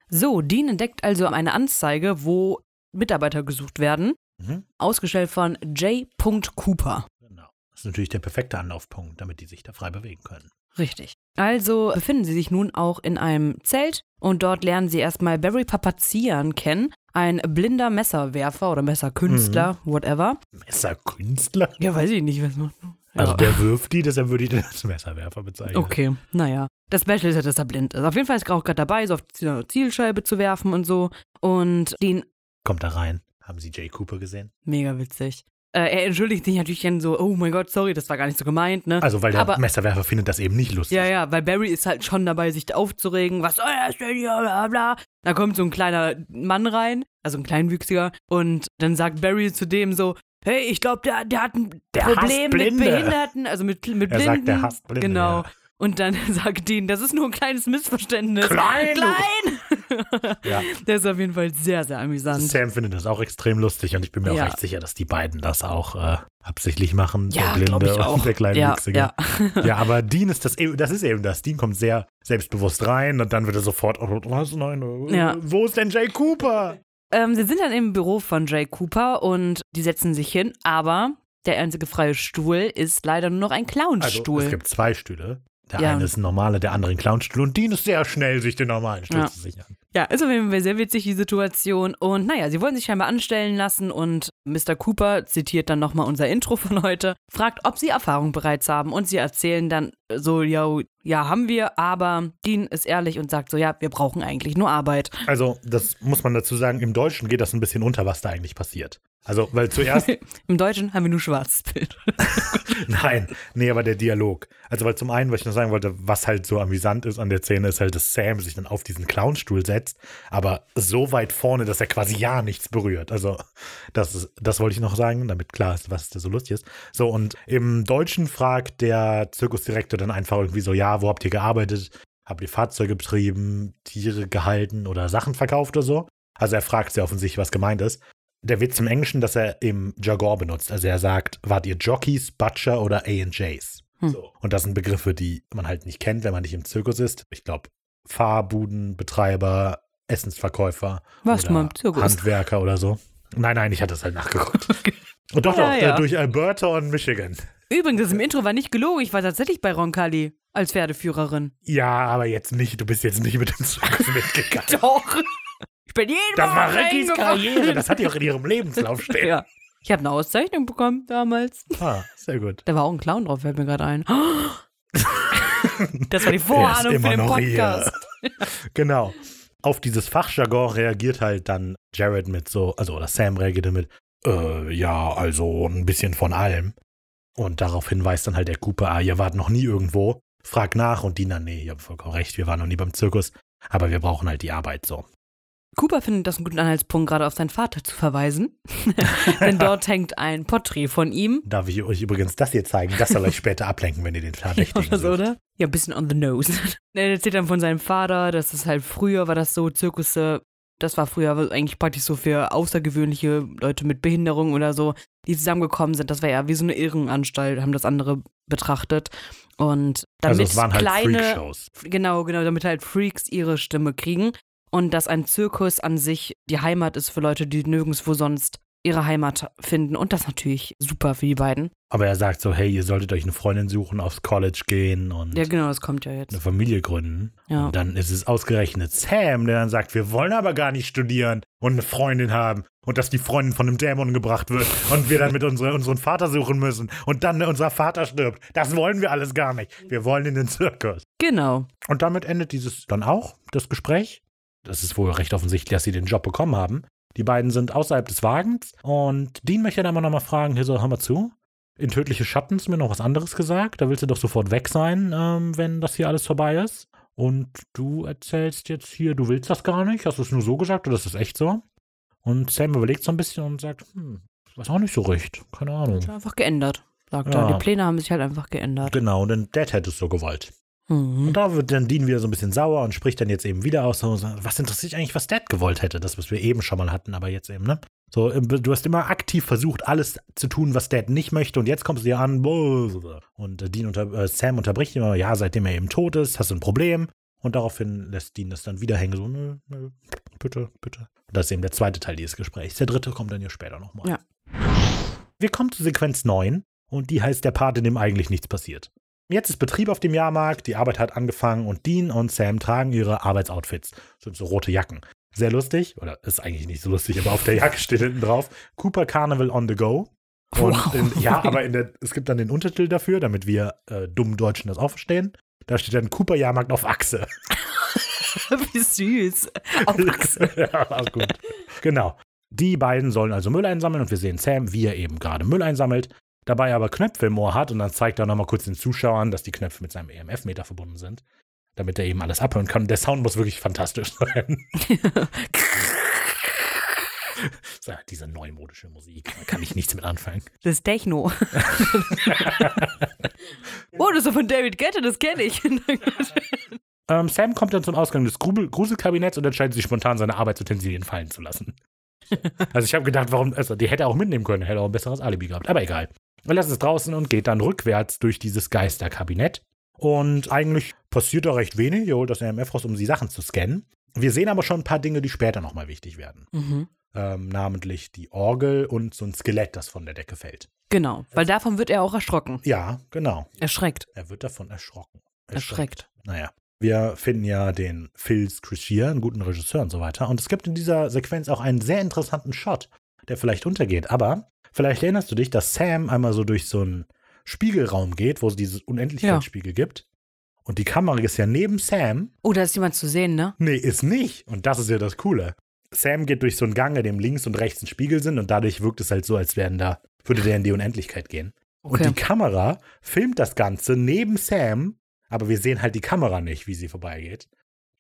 So, Dean entdeckt also eine Anzeige, wo Mitarbeiter gesucht werden,
Mhm.
ausgestellt von J. Cooper.
genau. Das ist natürlich der perfekte Anlaufpunkt, damit die sich da frei bewegen können.
Richtig. Also befinden sie sich nun auch in einem Zelt und dort lernen sie erstmal Barry Papazian kennen, ein blinder Messerwerfer oder Messerkünstler,
Mhm.
whatever.
Messerkünstler?
Ja, weiß ich nicht, was macht.
Also
Ja.
der wirft die, deshalb würde ich den als Messerwerfer bezeichnen.
Okay, naja. Das Special ist ja, dass er blind ist. Auf jeden Fall ist er auch gerade dabei, so auf die Zielscheibe zu werfen und so. Und den,
Kommt da rein. Haben Sie Jay Cooper gesehen?
mega witzig. Äh, er entschuldigt sich natürlich dann so, oh mein Gott, sorry, das war gar nicht so gemeint, ne?
Also, weil der
Aber-
Messerwerfer findet das eben nicht lustig.
Ja, ja, weil Barry ist halt schon dabei, sich aufzuregen. Was soll das denn hier, bla bla. Da kommt so ein kleiner Mann rein, also ein kleinwüchsiger, und dann sagt Barry zu dem so, hey, ich glaube, der, der hat ein
Der
Problem mit. Behinderten, also mit, mit
Er
Blinden.
sagt, der hasst Blinde,
Genau.
ja.
Und dann (laughs) sagt Dean, das ist nur ein kleines Missverständnis.
Klein,
Klein!
Ja. (laughs)
Der ist auf jeden Fall sehr, sehr amüsant.
Sam findet das auch extrem lustig und ich bin mir
Ja.
auch recht sicher, dass die beiden das auch äh, absichtlich machen.
Ja,
der Blinde
ich auch.
und der kleine
Ja, ja.
ja, aber Dean ist das eben, das ist eben das. Dean kommt sehr selbstbewusst rein und dann wird er sofort, oh, was, nein, äh,
Ja.
wo ist denn Jay Cooper?
Ähm, sie sind dann im Büro von Jay Cooper und die setzen sich hin, aber der einzige freie Stuhl ist leider nur noch ein
Also,
Clownstuhl.
es gibt zwei Stühle. Der
Ja.
eine ist ein normaler, der andere ein Clownstuhl und Dean ist sehr schnell, sich den normalen Stuhl
Ja.
zu sichern.
Ja, ist auf jeden Fall sehr witzig, die Situation. Und naja, sie wollen sich scheinbar anstellen lassen und Mr. Cooper zitiert dann nochmal unser Intro von heute, fragt, ob sie Erfahrung bereits haben und sie erzählen dann so, yo, ja, haben wir, aber Dean ist ehrlich und sagt so, ja, wir brauchen eigentlich nur Arbeit.
Also, das muss man dazu sagen, im Deutschen geht das ein bisschen unter, was da eigentlich passiert. Also, weil zuerst (laughs)
Im Deutschen haben wir nur schwarzes Bild. (laughs)
Nein, nee, aber der Dialog. Also, weil zum einen, was ich noch sagen wollte, was halt so amüsant ist an der Szene, ist halt, dass Sam sich dann auf diesen Clownstuhl setzt, aber so weit vorne, dass er quasi ja nichts berührt. Also, das, ist, das wollte ich noch sagen, damit klar ist, was da so lustig ist. So, und im Deutschen fragt der Zirkusdirektor dann einfach irgendwie so: Ja, wo habt ihr gearbeitet? Habt ihr Fahrzeuge betrieben, Tiere gehalten oder Sachen verkauft oder so? Also, er fragt sehr offensichtlich, was gemeint ist. Der Witz im Englischen, dass er im Jargon benutzt. Also er sagt, wart ihr Jockeys, Butcher oder A&Js?
Hm.
So. Und das sind Begriffe, die man halt nicht kennt, wenn man nicht im Zirkus ist. Ich glaube, Fahrbudenbetreiber, Essensverkäufer
du
oder
mal im Zirkus?
Handwerker oder so. Nein, nein, ich hatte es halt nachgeguckt. (laughs) Und doch,
Ja,
doch,
ja.
äh, durch Alberta und Michigan.
Übrigens, das im Intro war nicht gelogen, ich war tatsächlich bei Roncalli als Pferdeführerin.
Ja, aber jetzt nicht, du bist jetzt nicht mit dem Zirkus (laughs) mitgegangen.
Doch! Ich bin jeden
Das war Rickys. Karriere, das hat die auch in ihrem Lebenslauf (laughs) stehen.
Ja. Ich habe eine Auszeichnung bekommen damals.
Ah, sehr gut.
Da war auch ein Clown drauf, fällt mir gerade ein. Das war die Vorahnung für den Podcast. (laughs)
genau. Auf dieses Fachjargon reagiert halt dann Jared mit so, also oder Sam reagiert damit, äh, ja, also ein bisschen von allem. Und daraufhin weist dann halt der Cooper, ah, ihr wart noch nie irgendwo. Frag nach und dann, nee, ihr habt vollkommen recht, wir waren noch nie beim Zirkus, aber wir brauchen halt die Arbeit so.
Cooper findet das einen guten Anhaltspunkt, gerade auf seinen Vater zu verweisen. (laughs) Denn dort hängt ein Porträt von ihm.
Darf ich euch übrigens das hier zeigen? Das soll euch später ablenken, wenn ihr den (laughs) Verdächtigen
Oder so, oder? Ja, ein bisschen on the nose. (laughs) er erzählt dann von seinem Vater, dass es halt früher war das so, Zirkusse, das war früher eigentlich praktisch so für außergewöhnliche Leute mit Behinderung oder so, die zusammengekommen sind. Das war ja wie so eine Irrenanstalt, haben das andere betrachtet. Und damit
Also es waren halt
kleine,
Freakshows.
Genau, genau, damit halt Freaks ihre Stimme kriegen. Und dass ein Zirkus an sich die Heimat ist für Leute, die nirgendwo sonst ihre Heimat finden. Und das natürlich super für die beiden.
Aber er sagt so, hey, ihr solltet euch eine Freundin suchen, aufs College gehen und
Ja, genau, das kommt ja jetzt.
eine Familie gründen.
Ja.
Und dann ist es ausgerechnet Sam, der dann sagt, wir wollen aber gar nicht studieren und eine Freundin haben und dass die Freundin von einem Dämon gebracht wird und wir dann mit unsere, unseren Vater suchen müssen und dann unser Vater stirbt. Das wollen wir alles gar nicht. Wir wollen in den Zirkus.
Genau.
Und damit endet dieses dann auch, das Gespräch. Das ist wohl recht offensichtlich, dass sie den Job bekommen haben. Die beiden sind außerhalb des Wagens und Dean möchte dann aber nochmal fragen, hier so, hör mal zu. In Tödliche Schatten ist mir noch was anderes gesagt. Da willst du doch sofort weg sein, ähm, wenn das hier alles vorbei ist. Und du erzählst jetzt hier, du willst das gar nicht. Hast du es nur so gesagt oder ist das echt so? Und Sam überlegt so ein bisschen und sagt, hm, weiß auch nicht so recht. Keine Ahnung.
Ist einfach geändert. sagt
Ja.
er. Die Pläne haben sich halt einfach geändert.
Genau, denn Dad hätte es so gewollt.
Mhm.
Und da wird dann Dean wieder so ein bisschen sauer und spricht dann jetzt eben wieder aus. So, was interessiert eigentlich, was Dad gewollt hätte? Das, was wir eben schon mal hatten, aber jetzt eben, ne? So, du hast immer aktiv versucht, alles zu tun, was Dad nicht möchte und jetzt kommst du dir an. Und äh, Dean unter, äh, Sam unterbricht immer, ja, seitdem er eben tot ist, hast du ein Problem. Und daraufhin lässt Dean das dann wieder hängen, so, nö, nö, bitte, bitte. Und das ist eben der zweite Teil dieses Gesprächs. Der dritte kommt dann ja später nochmal.
Ja.
Wir kommen zu Sequenz 9 und die heißt der Part, in dem eigentlich nichts passiert. Jetzt ist Betrieb auf dem Jahrmarkt, die Arbeit hat angefangen und Dean und Sam tragen ihre Arbeitsoutfits. Sind so rote Jacken. Sehr lustig, oder ist eigentlich nicht so lustig, aber auf der Jacke steht hinten drauf: Cooper Carnival on the go. Und
Wow.
in, ja, aber der, es gibt dann den Untertitel dafür, damit wir äh, dummen Deutschen das auch verstehen. Da steht dann Cooper Jahrmarkt auf Achse. (laughs)
Wie süß. Auf Achse. (laughs)
ja, gut. Genau. Die beiden sollen also Müll einsammeln und wir sehen Sam, wie er eben gerade Müll einsammelt, dabei aber Knöpfe im Ohr hat und dann zeigt er nochmal kurz den Zuschauern, dass die Knöpfe mit seinem EMF-Meter verbunden sind, damit er eben alles abhören kann. Der Sound muss wirklich fantastisch (laughs) sein. (laughs) so, diese neumodische Musik, da kann ich nichts mit anfangen.
Das ist Techno. (laughs) oh, das ist von David Guetta, das kenne ich.
Ähm, Sam kommt dann zum Ausgang des Grubel Gruselkabinetts und entscheidet sich spontan, seine Arbeitsutensilien fallen zu lassen. also ich habe gedacht, warum, also die hätte er auch mitnehmen können, hätte auch ein besseres Alibi gehabt, aber egal. Er lässt es draußen und geht dann rückwärts durch dieses Geisterkabinett. Und eigentlich passiert da recht wenig. Er holt das RMF raus, um die Sachen zu scannen. Wir sehen aber schon ein paar Dinge, die später nochmal wichtig werden.
mhm.
Ähm, namentlich die Orgel und so ein Skelett, das von der Decke fällt.
Genau, weil davon wird er auch erschrocken.
Ja, genau.
Erschreckt.
Er wird davon erschrocken.
Erschreckt.
Naja. Wir finden ja den Phil Scrishier, einen guten Regisseur und so weiter. Und es gibt in dieser Sequenz auch einen sehr interessanten Shot, der vielleicht untergeht. Aber vielleicht erinnerst du dich, dass Sam einmal so durch so einen Spiegelraum geht, wo es dieses Unendlichkeitsspiegel gibt. Und die Kamera ist ja neben Sam.
Oh, da ist jemand zu sehen, ne?
Nee, ist nicht. Und das ist ja das Coole. Sam geht durch so einen Gang, in dem links und rechts ein Spiegel sind und dadurch wirkt es halt so, als wären da, würde der in die Unendlichkeit gehen. Und
Okay.
die Kamera filmt das Ganze neben Sam, aber wir sehen halt die Kamera nicht, wie sie vorbeigeht.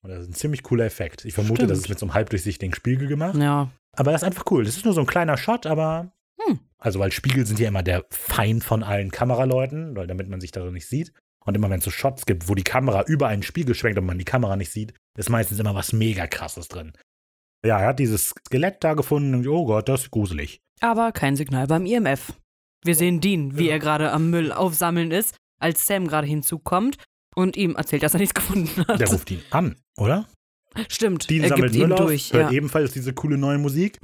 Und das ist ein ziemlich cooler Effekt. Ich vermute,
Stimmt.
das ist mit so einem halbdurchsichtigen Spiegel gemacht.
Ja.
Aber das ist einfach cool. Das ist nur so ein kleiner Shot, aber.
Hm.
Also, weil Spiegel sind ja immer der Feind von allen Kameraleuten, weil damit man sich darin nicht sieht. Und immer wenn es so Shots gibt, wo die Kamera über einen Spiegel schwenkt und man die Kamera nicht sieht, ist meistens immer was mega krasses drin. Ja, er hat dieses Skelett da gefunden und oh Gott, das ist gruselig.
Aber kein Signal beim IMF. Wir sehen Dean, wie er gerade am Müll aufsammeln ist, als Sam gerade hinzukommt und ihm erzählt, dass er nichts (laughs) gefunden hat.
Der ruft ihn an, oder?
Stimmt,
Dean
er
sammelt Müll auf,
durch.
hört
Ja.
ebenfalls diese coole neue Musik.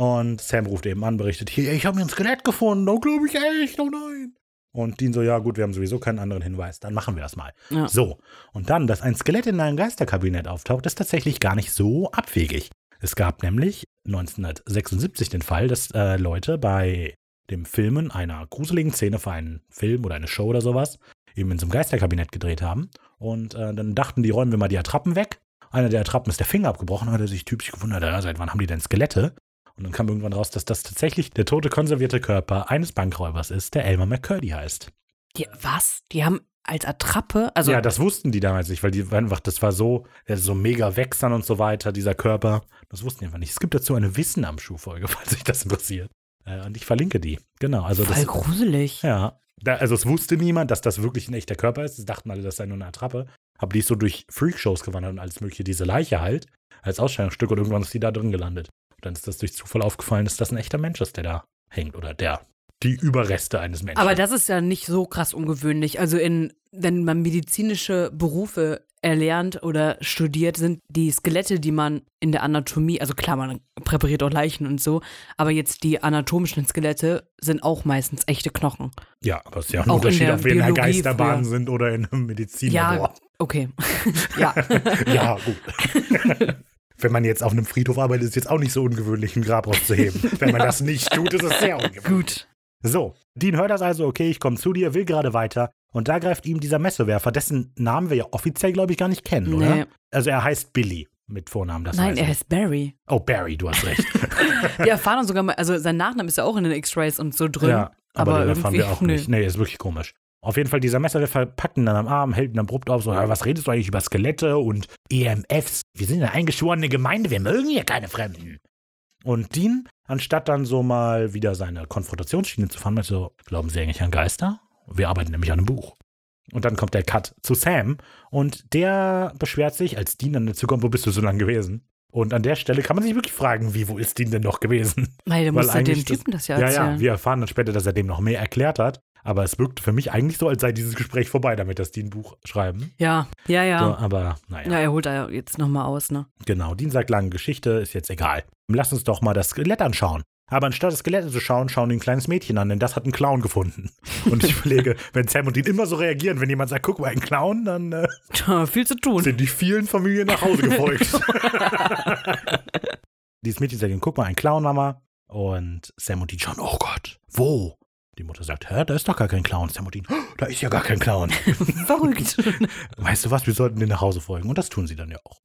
Und Sam ruft eben an, berichtet, hier, ich habe mir ein Skelett gefunden, oh, glaube ich echt, oh nein. Und Dean so, ja gut, wir haben sowieso keinen anderen Hinweis, dann machen wir das mal.
Ja.
So, und dann, dass ein Skelett in einem Geisterkabinett auftaucht, ist tatsächlich gar nicht so abwegig. Es gab nämlich 1976 den Fall, dass äh, Leute bei dem Filmen einer gruseligen Szene für einen Film oder eine Show oder sowas eben in so einem Geisterkabinett gedreht haben. Und äh, dann dachten die, räumen wir mal die Attrappen weg. Einer der Attrappen ist der Finger abgebrochen, hat er sich typisch gewundert, ja, seit wann haben die denn Skelette? Und dann kam irgendwann raus, dass das tatsächlich der tote konservierte Körper eines Bankräubers ist, der Elmer McCurdy heißt.
Die, was? Die haben als Attrappe, also
ja, das wussten die damals nicht, weil die einfach, das war so, ist so mega wechseln und so weiter, dieser Körper. Das wussten die einfach nicht. Es gibt dazu eine Wissen am Schuhfolge, (laughs) falls sich das interessiert. Äh, und ich verlinke die. Genau, also
voll
das.
gruselig.
Ja. Da, also es wusste niemand, dass das wirklich ein echter Körper ist. Es dachten alle, das sei nur eine Attrappe. Aber die ist so durch Freakshows gewandert und alles mögliche, diese Leiche halt, als Ausstellungsstück und irgendwann ist die da drin gelandet. Dann ist das durch Zufall aufgefallen, dass das ein echter Mensch ist, der da hängt oder der die Überreste eines Menschen.
Aber das ist ja nicht so krass ungewöhnlich. Also in, wenn man medizinische Berufe erlernt oder studiert, sind die Skelette, die man in der Anatomie, also klar, man präpariert auch Leichen und so, aber jetzt die anatomischen Skelette sind auch meistens echte Knochen.
ja, aber es ist ja auch
Auch
ein
in
Unterschied,
der
ob wir in einer
Biologie
Geisterbahn
früher.
sind oder in einem
Ja,
Medizinlabor.
okay. (laughs) ja. (laughs)
Ja, gut. (laughs) Wenn man jetzt auf einem Friedhof arbeitet, ist es jetzt auch nicht so ungewöhnlich, ein Grab rauszuheben. (laughs) Wenn man das nicht tut, ist es sehr ungewöhnlich.
Gut.
So, Dean hört das also, okay, ich komme zu dir, will gerade weiter. Und da greift ihm dieser Messewerfer, dessen Namen wir ja offiziell, glaube ich, gar nicht kennen,
Nee.
oder? Also er heißt Billy mit Vornamen, das
Nein, er heißt Barry.
Oh, Barry, du hast recht. (laughs)
Wir erfahren sogar mal, also sein Nachname ist ja auch in den X-Rays und so drin.
ja, aber,
aber
den erfahren wir auch (laughs) nicht. Nee, ist wirklich komisch. Auf jeden Fall, dieser Messerwerfer packt ihn dann am Arm, hält ihn abrupt auf, so, ja, was redest du eigentlich über Skelette und EMFs? Wir sind eine eingeschworene Gemeinde, wir mögen hier keine Fremden. Und Dean, anstatt dann so mal wieder seine Konfrontationsschiene zu fahren, meint so, glauben Sie eigentlich an Geister? Wir arbeiten nämlich an einem Buch. Und dann kommt der Cut zu Sam und der beschwert sich, als Dean dann dazu kommt, wo bist du so lange gewesen? Und an der Stelle kann man sich wirklich fragen, wie, wo ist Dean denn noch gewesen?
Weil der
Weil
musste dem Typen das ja
Ja,
erzählen.
ja, wir erfahren dann später, dass er dem noch mehr erklärt hat. Aber es wirkt für mich eigentlich so, als sei dieses Gespräch vorbei, damit das Dean ein Buch schreiben.
ja, ja, ja.
So, aber naja.
Ja, er holt da jetzt nochmal aus, ne?
Genau, Dean sagt lange Geschichte, ist jetzt egal. Lass uns doch mal das Skelett anschauen. Aber anstatt das Skelett zu schauen, schauen die ein kleines Mädchen an, denn das hat einen Clown gefunden. (laughs) Und ich überlege, wenn Sam und Dean immer so reagieren, wenn jemand sagt, guck mal, ein Clown, dann äh,
Tja, viel zu tun.
sind die vielen Familien nach Hause gefolgt. (laughs) (laughs) Dieses Mädchen sagt, guck mal, ein Clown, Mama. Und Sam und Dean schauen, oh Gott, wo? Die Mutter sagt, hä, da ist doch gar kein Clown. Sam und Dean, "Oh, da ist ja gar kein Clown. (laughs)
Verrückt. (laughs)
Weißt du was, wir sollten den nach Hause folgen. Und das tun sie dann ja auch.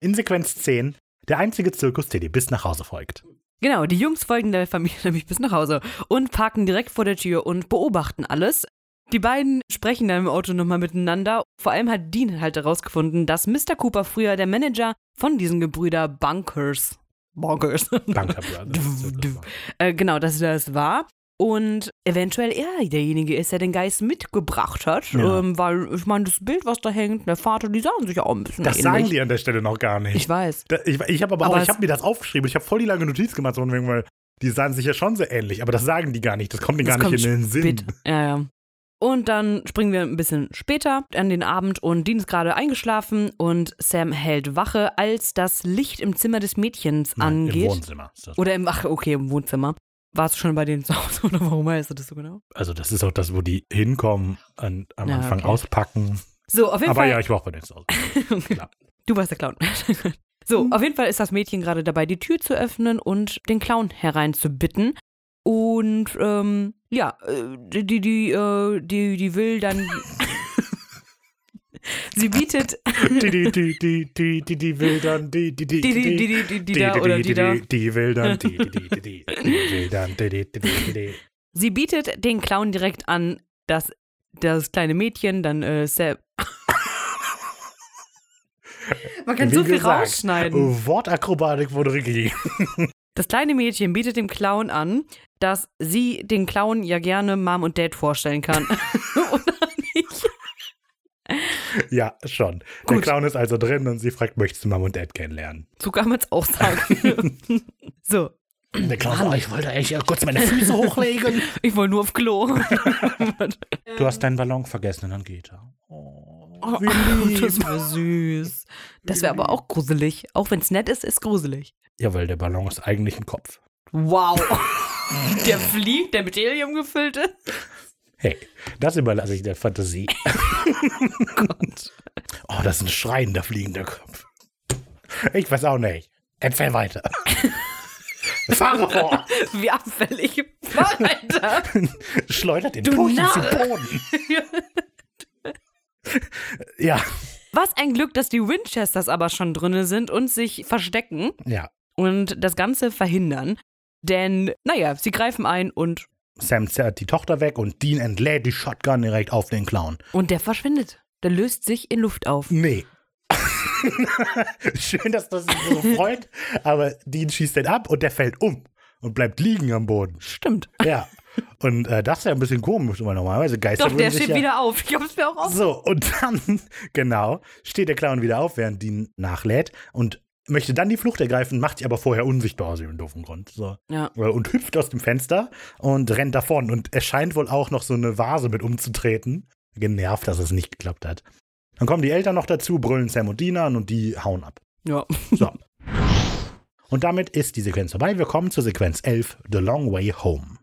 In Sequenz 10, der einzige Zirkus, der dir bis nach Hause folgt.
Genau, die Jungs folgen der Familie (laughs) nämlich bis nach Hause und parken direkt vor der Tür und beobachten alles. Die beiden sprechen dann im Auto nochmal miteinander. Vor allem hat Dean halt herausgefunden, dass Mr. Cooper früher der Manager von diesen Gebrüder Bunkers. Bunkers.
Banker Brothers.
äh, genau, dass er das war. Und eventuell er derjenige ist, der den Geist mitgebracht hat.
Ja.
Ähm, weil, ich meine, das Bild, was da hängt, der Vater, die sahen sich auch ein bisschen
Das
ähnlich.
sagen die an der Stelle noch gar nicht.
Ich weiß.
Da- ich ich habe aber,
Aber
auch, ich habe mir das aufgeschrieben. Ich habe voll die lange Notiz gemacht, so wegen, weil die sahen sich ja schon sehr ähnlich, aber das sagen die gar nicht. Das kommt mir gar nicht in den Sinn.
Ja, ja. Und dann springen wir ein bisschen später an den Abend und Dean ist gerade eingeschlafen und Sam hält Wache, als das Licht im Zimmer des Mädchens
Nein,
angeht.
Im Wohnzimmer.
Oder im, ach, okay, im Wohnzimmer. Warst du schon bei denen zu Hause (laughs) oder warum weißt du das so genau?
Also, das ist auch das, wo die hinkommen, an, am
Ja,
Anfang
okay.
auspacken.
So, auf jeden
Aber
Fall.
ja, ich war auch bei denen zu Hause. (laughs) Klar.
Du warst der Clown. (laughs) so,
Mhm.
auf jeden Fall ist das Mädchen gerade dabei, die Tür zu öffnen und den Clown hereinzubitten. Und ähm, ja, äh, die, die, die, äh, die, die will dann. Sie bietet.
Die, die, die, die, die, die, die die, die, die,
Die, die, die, die, die, die da oder die da.
die, die will dann, die, die, die, die, die, die will dann, die, die, die, die, die.
Sie bietet den Clown direkt an, dass das kleine Mädchen dann äh, Sam. Man kann
Wie
so viel
gesagt,
rausschneiden.
Wortakrobatik wurde Ricky.
Das kleine Mädchen bietet dem Clown an, dass sie den Clown ja gerne Mom und Dad vorstellen kann. Oder? (laughs)
Ja, schon. Der
Gut.
Clown ist also drin und sie fragt, möchtest du Mom und Dad kennenlernen?
So kann man es auch sagen. (laughs) so,
Der Clown sagt, oh, ich wollte eigentlich kurz meine Füße (laughs) hochlegen.
ich wollte nur auf Klo.
Du hast deinen Ballon vergessen und dann geht er. Oh,
Oh,
wie lieb.
das wäre süß. Das wäre aber auch gruselig. Auch wenn es nett ist, ist gruselig.
Ja, weil der Ballon ist eigentlich ein Kopf.
Wow. Der fliegt, der mit Helium gefüllt ist.
Hey, das überlasse ich der Fantasie. (laughs) Oh, das ist ein schreiender fliegender Kopf. Ich weiß auch nicht. Erzähl weiter. (laughs) Fahre vor.
Wie abfällig. Fahr weiter. (laughs)
Schleudert den
Narr.
zu Boden. Ja,
Was ein Glück, dass die Winchesters aber schon drinne sind und sich verstecken
ja.
und das Ganze verhindern. Denn, naja, sie greifen ein und,
Sam zerrt die Tochter weg und Dean entlädt die Shotgun direkt auf den Clown.
und der verschwindet. Der löst sich in Luft auf.
Nee. (laughs) Schön, dass das sich so (laughs) freut, aber Dean schießt den ab und der fällt um und bleibt liegen am Boden.
Stimmt.
Ja. Und äh, das ist ja ein bisschen komisch, weil normalerweise Geister
Doch, der steht
ja
wieder auf. Ich hab's mir auch auf.
So, und dann, (laughs) genau, steht der Clown wieder auf, während Dean nachlädt und möchte dann die Flucht ergreifen, macht sich aber vorher unsichtbar aus irgendeinem doofen Grund. So.
Ja.
Und hüpft aus dem Fenster und rennt davon. Und er scheint wohl auch noch so eine Vase mit umzutreten. Genervt, dass es nicht geklappt hat. Dann kommen die Eltern noch dazu, brüllen Sam und Dean an und die hauen ab.
Ja.
So. Und damit ist die Sequenz vorbei. Wir kommen zur Sequenz 11, The Long Way Home.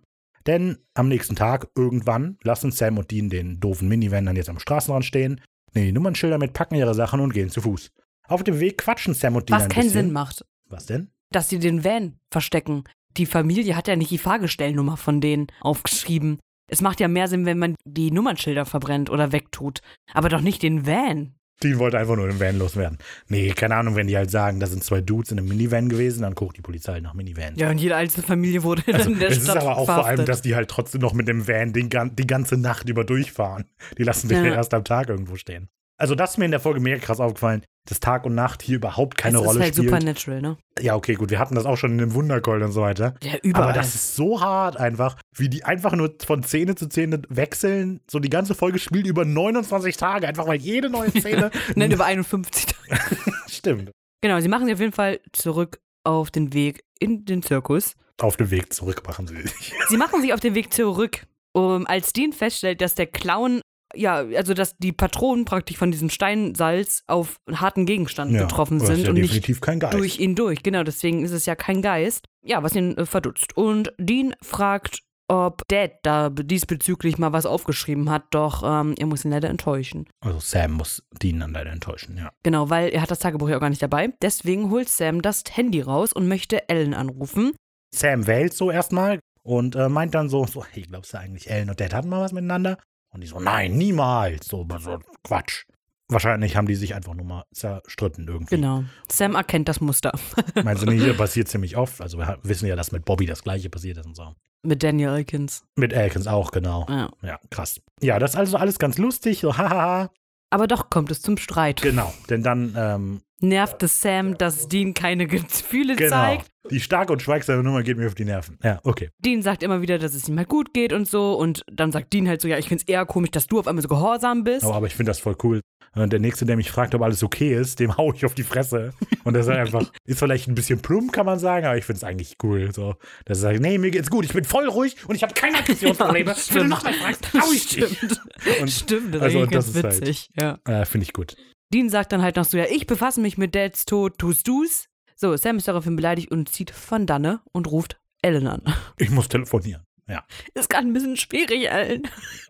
Denn am nächsten Tag, irgendwann, lassen Sam und Dean den doofen Minivan dann jetzt am Straßenrand stehen, nehmen die Nummernschilder mit, packen ihre Sachen und gehen zu Fuß. Auf dem Weg quatschen Sam und Dean
Was
ein
keinen
bisschen.
Sinn macht,
Was denn?
dass sie den Van verstecken. Die Familie hat ja nicht die Fahrgestellnummer von denen aufgeschrieben. Es macht ja mehr Sinn, wenn man die Nummernschilder verbrennt oder wegtut. Aber doch nicht den Van.
Dean wollte einfach nur den Van loswerden. Nee, keine Ahnung, wenn die halt sagen, da sind zwei Dudes in einem Minivan gewesen, dann guckt die Polizei nach Minivans.
Ja, und jede einzelne Familie wurde
Also,
in der
es ist
Stadt
aber auch vor allem,
verhaftet.
dass die halt trotzdem noch mit dem Van die ganze Nacht über durchfahren. Die lassen den ja
Ja.
erst am Tag irgendwo stehen. Also das ist mir in der Folge mega krass aufgefallen, dass Tag und Nacht hier überhaupt keine Rolle
ist halt
spielt.
Supernatural, ne?
Ja, okay, gut, wir hatten das auch schon in dem Wundergold und so weiter.
Ja, überall.
Aber das ist so hart einfach, wie die einfach nur von Szene zu Szene wechseln. So die ganze Folge spielt über 29 Tage, einfach weil jede neue (laughs) Szene.
Nein, über 51 Tage. (laughs)
Stimmt.
Genau, sie machen sich auf jeden Fall zurück auf den Weg in den Zirkus.
Auf dem Weg zurück machen sie sich.
Sie machen sich auf den Weg zurück, um, als Dean feststellt, dass der Clown, ja, also dass die Patronen praktisch von diesem Steinsalz auf harten Gegenstand getroffen
das ist
sind
ja
und nicht
definitiv kein Geist.
durch ihn durch. Genau, deswegen ist es ja kein Geist. Ja, was ihn äh, verdutzt. Und Dean fragt, ob Dad da diesbezüglich mal was aufgeschrieben hat, doch ähm, er muss ihn leider enttäuschen.
Also Sam muss Dean dann leider enttäuschen, ja.
Genau, weil er hat das Tagebuch ja auch gar nicht dabei. Deswegen holt Sam das Handy raus und möchte Ellen anrufen.
Sam wählt so erstmal und äh, meint dann so, so, hey, glaubst du eigentlich, Ellen und Dad hatten mal was miteinander? Und die so, nein, niemals. So, so Quatsch. Wahrscheinlich haben die sich einfach nur mal zerstritten irgendwie.
Genau. Sam erkennt das Muster. (laughs)
Meinst du nicht, (laughs) hier passiert ziemlich oft. Also wir wissen ja, dass mit Bobby das gleiche passiert ist und so.
Mit Daniel Elkins.
Mit Elkins auch, genau.
Ja.
Ja, krass. Ja, das ist also alles ganz lustig, so (laughs) hahaha.
Aber doch kommt es zum Streit.
Genau, denn dann, ähm,
Nervt es Sam, dass Dean keine Gefühle
genau.
zeigt.
Die starke und schweigsame Nummer geht mir auf die Nerven. Ja, okay.
Dean sagt immer wieder, dass es ihm halt gut geht und so. Und dann sagt Dean halt so, ja, ich find's eher komisch, dass du auf einmal so gehorsam bist.
Aber, aber ich finde das voll cool. Und der Nächste, der mich fragt, ob alles okay ist, dem (laughs) hau ich auf die Fresse. Und das ist halt einfach, (laughs) ist vielleicht ein bisschen plump, kann man sagen, aber ich finde es eigentlich cool. So, dass er sagt, nee, mir geht's gut, ich bin voll ruhig und ich habe keine (laughs) Aggressionsprobleme. Wenn du
Stimmt.
noch mal fragst, hau ich dich.
Stimmt.
Und-
Stimmt, das
also das ist halt-
witzig. Ja.
Äh, finde ich gut.
Dean sagt dann halt noch so, ja, ich befasse mich mit Dads Tod, tust du's? So, Sam ist daraufhin beleidigt und zieht von Danne und ruft Ellen an. (laughs)
Ich muss telefonieren. Ja,
Ist gerade ein bisschen schwierig, Ellen.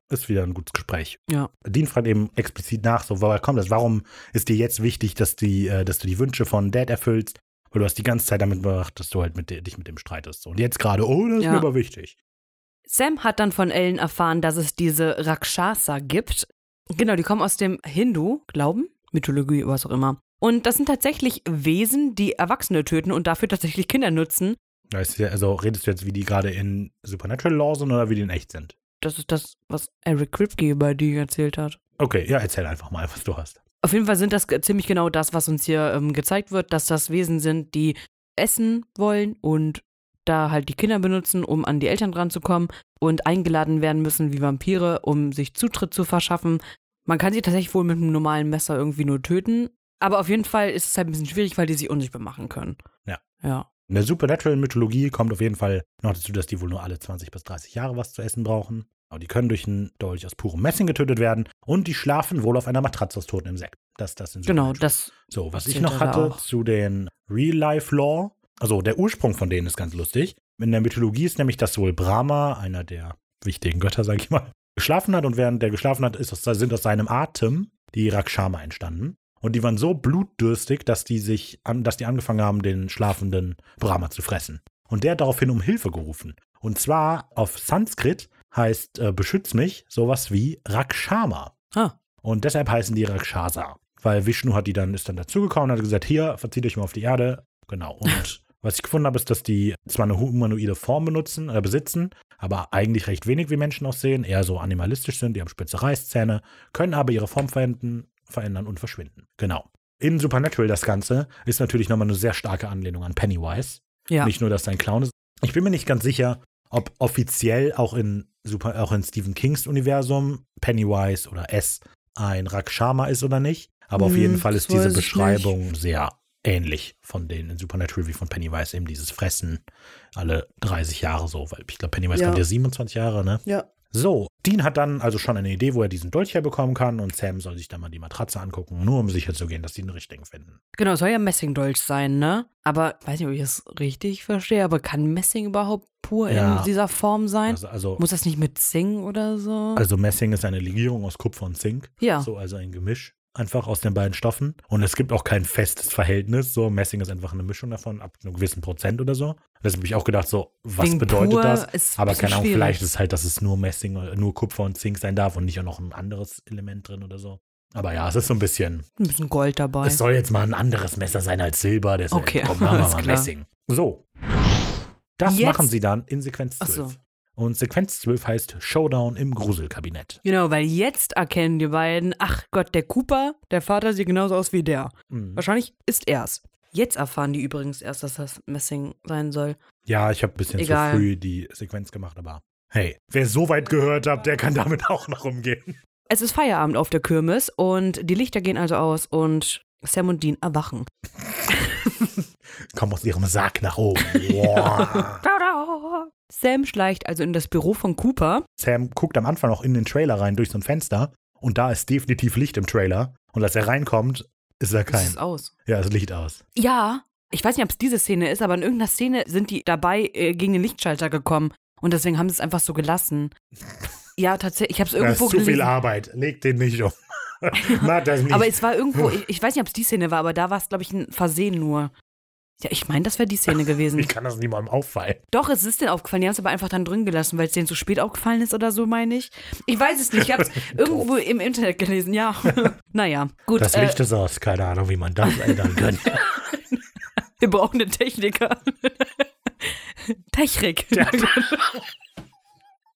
ist wieder ein gutes Gespräch.
Ja.
Dean fragt eben explizit nach, so, woher kommt das? Warum ist dir jetzt wichtig, dass, die, äh, dass du die Wünsche von Dad erfüllst? Weil du hast die ganze Zeit damit gemacht, dass du halt mit, dich mit dem streitest. So. Und jetzt gerade, oh, das ist
Ja.
mir aber wichtig.
Sam hat dann von Ellen erfahren, dass es diese Rakshasa gibt. Genau, die kommen aus dem Hindu-Glauben, Mythologie, was auch immer. Und das sind tatsächlich Wesen, die Erwachsene töten und dafür tatsächlich Kinder nutzen.
Also redest du jetzt, wie die gerade in Supernatural Law sind oder wie die in echt sind?
Das ist das, was Eric Kripke bei dir erzählt hat.
Okay, ja, erzähl einfach mal, was du hast.
Auf jeden Fall sind das ziemlich genau das, was uns hier ähm, gezeigt wird, dass das Wesen sind, die essen wollen und da halt die Kinder benutzen, um an die Eltern ranzukommen und eingeladen werden müssen wie Vampire, um sich Zutritt zu verschaffen. Man kann sie tatsächlich wohl mit einem normalen Messer irgendwie nur töten, aber auf jeden Fall ist es halt ein bisschen schwierig, weil die sich unsichtbar machen können.
Ja.
Ja.
In der Supernatural-Mythologie kommt auf jeden Fall noch dazu, dass die wohl nur alle 20 bis 30 Jahre was zu essen brauchen. Aber die können durch einen Dolch aus purem Messing getötet werden und die schlafen wohl auf einer Matratze aus totem Insekt. Das, das sind
Genau, das.
So, was ich noch hatte zu den Real-Life-Law, also der Ursprung von denen ist ganz lustig. In der Mythologie ist nämlich, dass wohl Brahma, einer der wichtigen Götter, sag ich mal, geschlafen hat und während der geschlafen hat, ist sind aus seinem Atem die Rakshama entstanden. Und die waren so blutdürstig, dass die sich an, dass die angefangen haben, den schlafenden Brahma zu fressen. Und der hat daraufhin um Hilfe gerufen. Und zwar auf Sanskrit heißt äh, beschütz mich sowas wie Rakshama.
Ah,
Und deshalb heißen die Rakshasa. Weil Vishnu hat die dann, ist dann dazugekommen und hat gesagt, hier, verzieht euch mal auf die Erde. Genau. Und (laughs) was ich gefunden habe, ist, dass die zwar eine humanoide Form benutzen, äh, besitzen, aber eigentlich recht wenig wie Menschen aussehen, eher so animalistisch sind, die haben spitze Reißzähne, können aber ihre Form verändern, verändern und verschwinden. Genau. In Supernatural das Ganze ist natürlich nochmal eine sehr starke Anlehnung an Pennywise.
ja.
Nicht nur, dass er ein Clown ist. Ich bin mir nicht ganz sicher, ob offiziell auch in, Super, auch in Stephen Kings Universum Pennywise oder S ein Rakshama ist oder nicht. Aber auf
Hm,
jeden Fall
das
ist diese Beschreibung sehr ähnlich von denen in Supernatural wie von Pennywise. Eben dieses Fressen alle 30 Jahre so. Weil ich glaube, Pennywise
Ja.
kommt ja 27 Jahre, ne?
Ja.
So, Dean hat dann also schon eine Idee, wo er diesen Dolch herbekommen kann und Sam soll sich dann mal die Matratze angucken, nur um sicher zu gehen, dass die den richtigen finden.
Genau, es soll ja Messingdolch sein, ne? Aber weiß nicht, ob ich das richtig verstehe, aber kann Messing überhaupt pur
Ja.
in dieser Form sein?
Also, also,
Muss das nicht mit Zing oder so?
also Messing ist eine Legierung aus Kupfer und Zink.
ja.
So, also ein Gemisch einfach aus den beiden Stoffen. Und es gibt auch kein festes Verhältnis. So, Messing ist einfach eine Mischung davon, ab einem gewissen Prozent oder so. Deshalb habe ich auch gedacht, so, was
Wegen
bedeutet das? Aber keine Ahnung,
schwierig.
vielleicht ist es halt, dass es nur Messing, oder nur Kupfer und Zink sein darf und nicht auch noch ein anderes Element drin oder so. Aber ja, es ist so ein bisschen,
Ein bisschen Gold dabei.
es soll jetzt mal ein anderes Messer sein als Silber. Deshalb
Okay,
komm, machen wir (laughs) mal
klar.
Messing. So. Das
Jetzt-
machen sie dann in Sequenz
Ach
12.
so.
Und Sequenz 12 heißt Showdown im Gruselkabinett.
Genau, weil jetzt erkennen die beiden, ach Gott, der Cooper, der Vater sieht genauso aus wie der.
Mhm.
Wahrscheinlich ist er's. Jetzt erfahren die übrigens erst, dass das Messing sein soll.
Ja, ich habe ein bisschen
Egal.
zu früh die Sequenz gemacht, aber hey, wer so weit gehört hat, der kann damit auch noch umgehen.
Es ist Feierabend auf der Kirmes und die Lichter gehen also aus und Sam und Dean erwachen. (laughs)
Kommen aus ihrem Sarg nach oben. (laughs) Wow.
Sam schleicht also in das Büro von Cooper.
Sam guckt am Anfang auch in den Trailer rein durch so ein Fenster und da ist definitiv Licht im Trailer. Und als er reinkommt, ist da
Es
kein.
ist aus.
Ja, ist Licht aus.
Ja, ich weiß nicht, ob es diese Szene ist, aber in irgendeiner Szene sind die dabei äh, gegen den Lichtschalter gekommen und deswegen haben sie es einfach so gelassen. (laughs) Ja, tatsächlich, ich habe es
Das
irgendwo
ist zu viel. Arbeit. Leg den nicht um. (laughs) Mach das nicht.
Aber es war irgendwo, (laughs) ich, ich weiß nicht, ob es die Szene war, aber da war es, glaube ich, ein Versehen nur. Ja, ich meine, das wäre die Szene gewesen. (laughs)
ich kann das niemandem auffallen.
Doch, es ist denen aufgefallen. Die haben es aber einfach dann drin gelassen, weil es denen zu spät aufgefallen ist oder so, meine ich. Ich weiß es nicht. Ich habe es (laughs) irgendwo im Internet gelesen, ja. (laughs) naja, gut.
Das
äh,
Licht ist aus. Keine Ahnung, wie man das ändern könnte.
wir brauchen einen Techniker. Technik.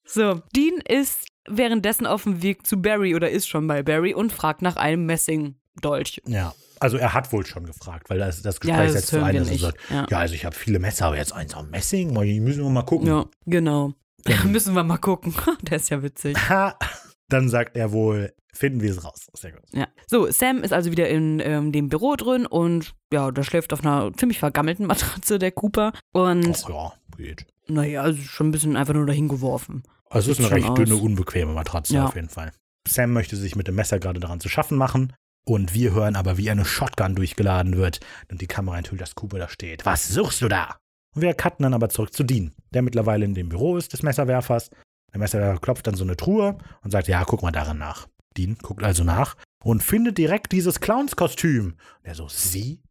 so, Dean ist währenddessen auf dem Weg zu Barry oder ist schon bei Barry und fragt nach einem Messingdolch.
ja. Also er hat wohl schon gefragt, weil das, das Gespräch
Ja, das
setzt zu
hören
ein, dass er sagt,
Ja.
ja. also ich habe viele Messer, aber jetzt eins am Messing, müssen wir mal gucken.
Ja, genau. (laughs) Müssen wir mal gucken. (laughs) Der ist ja witzig.
Ha, (laughs) dann sagt er wohl, finden wir es raus. Sehr gut.
Ja. So, Sam ist also wieder in ähm, dem Büro drin und ja, da schläft auf einer ziemlich vergammelten Matratze der Cooper. Und
Ach ja, geht.
naja, also schon ein bisschen einfach nur dahin geworfen.
Also es ist eine recht dünne,
aus.
unbequeme Matratze
Ja.
auf jeden Fall. Sam möchte sich mit dem Messer gerade daran zu schaffen machen. Und wir hören aber, wie eine Shotgun durchgeladen wird und die Kamera enthüllt, dass Cooper da steht. Was suchst du da? Und wir cutten dann aber zurück zu Dean, der mittlerweile in dem Büro ist des Messerwerfers. Der Messerwerfer klopft dann so eine Truhe und sagt, ja, guck mal darin nach. Dean guckt also nach und findet direkt dieses Clownskostüm. Und er so, sie,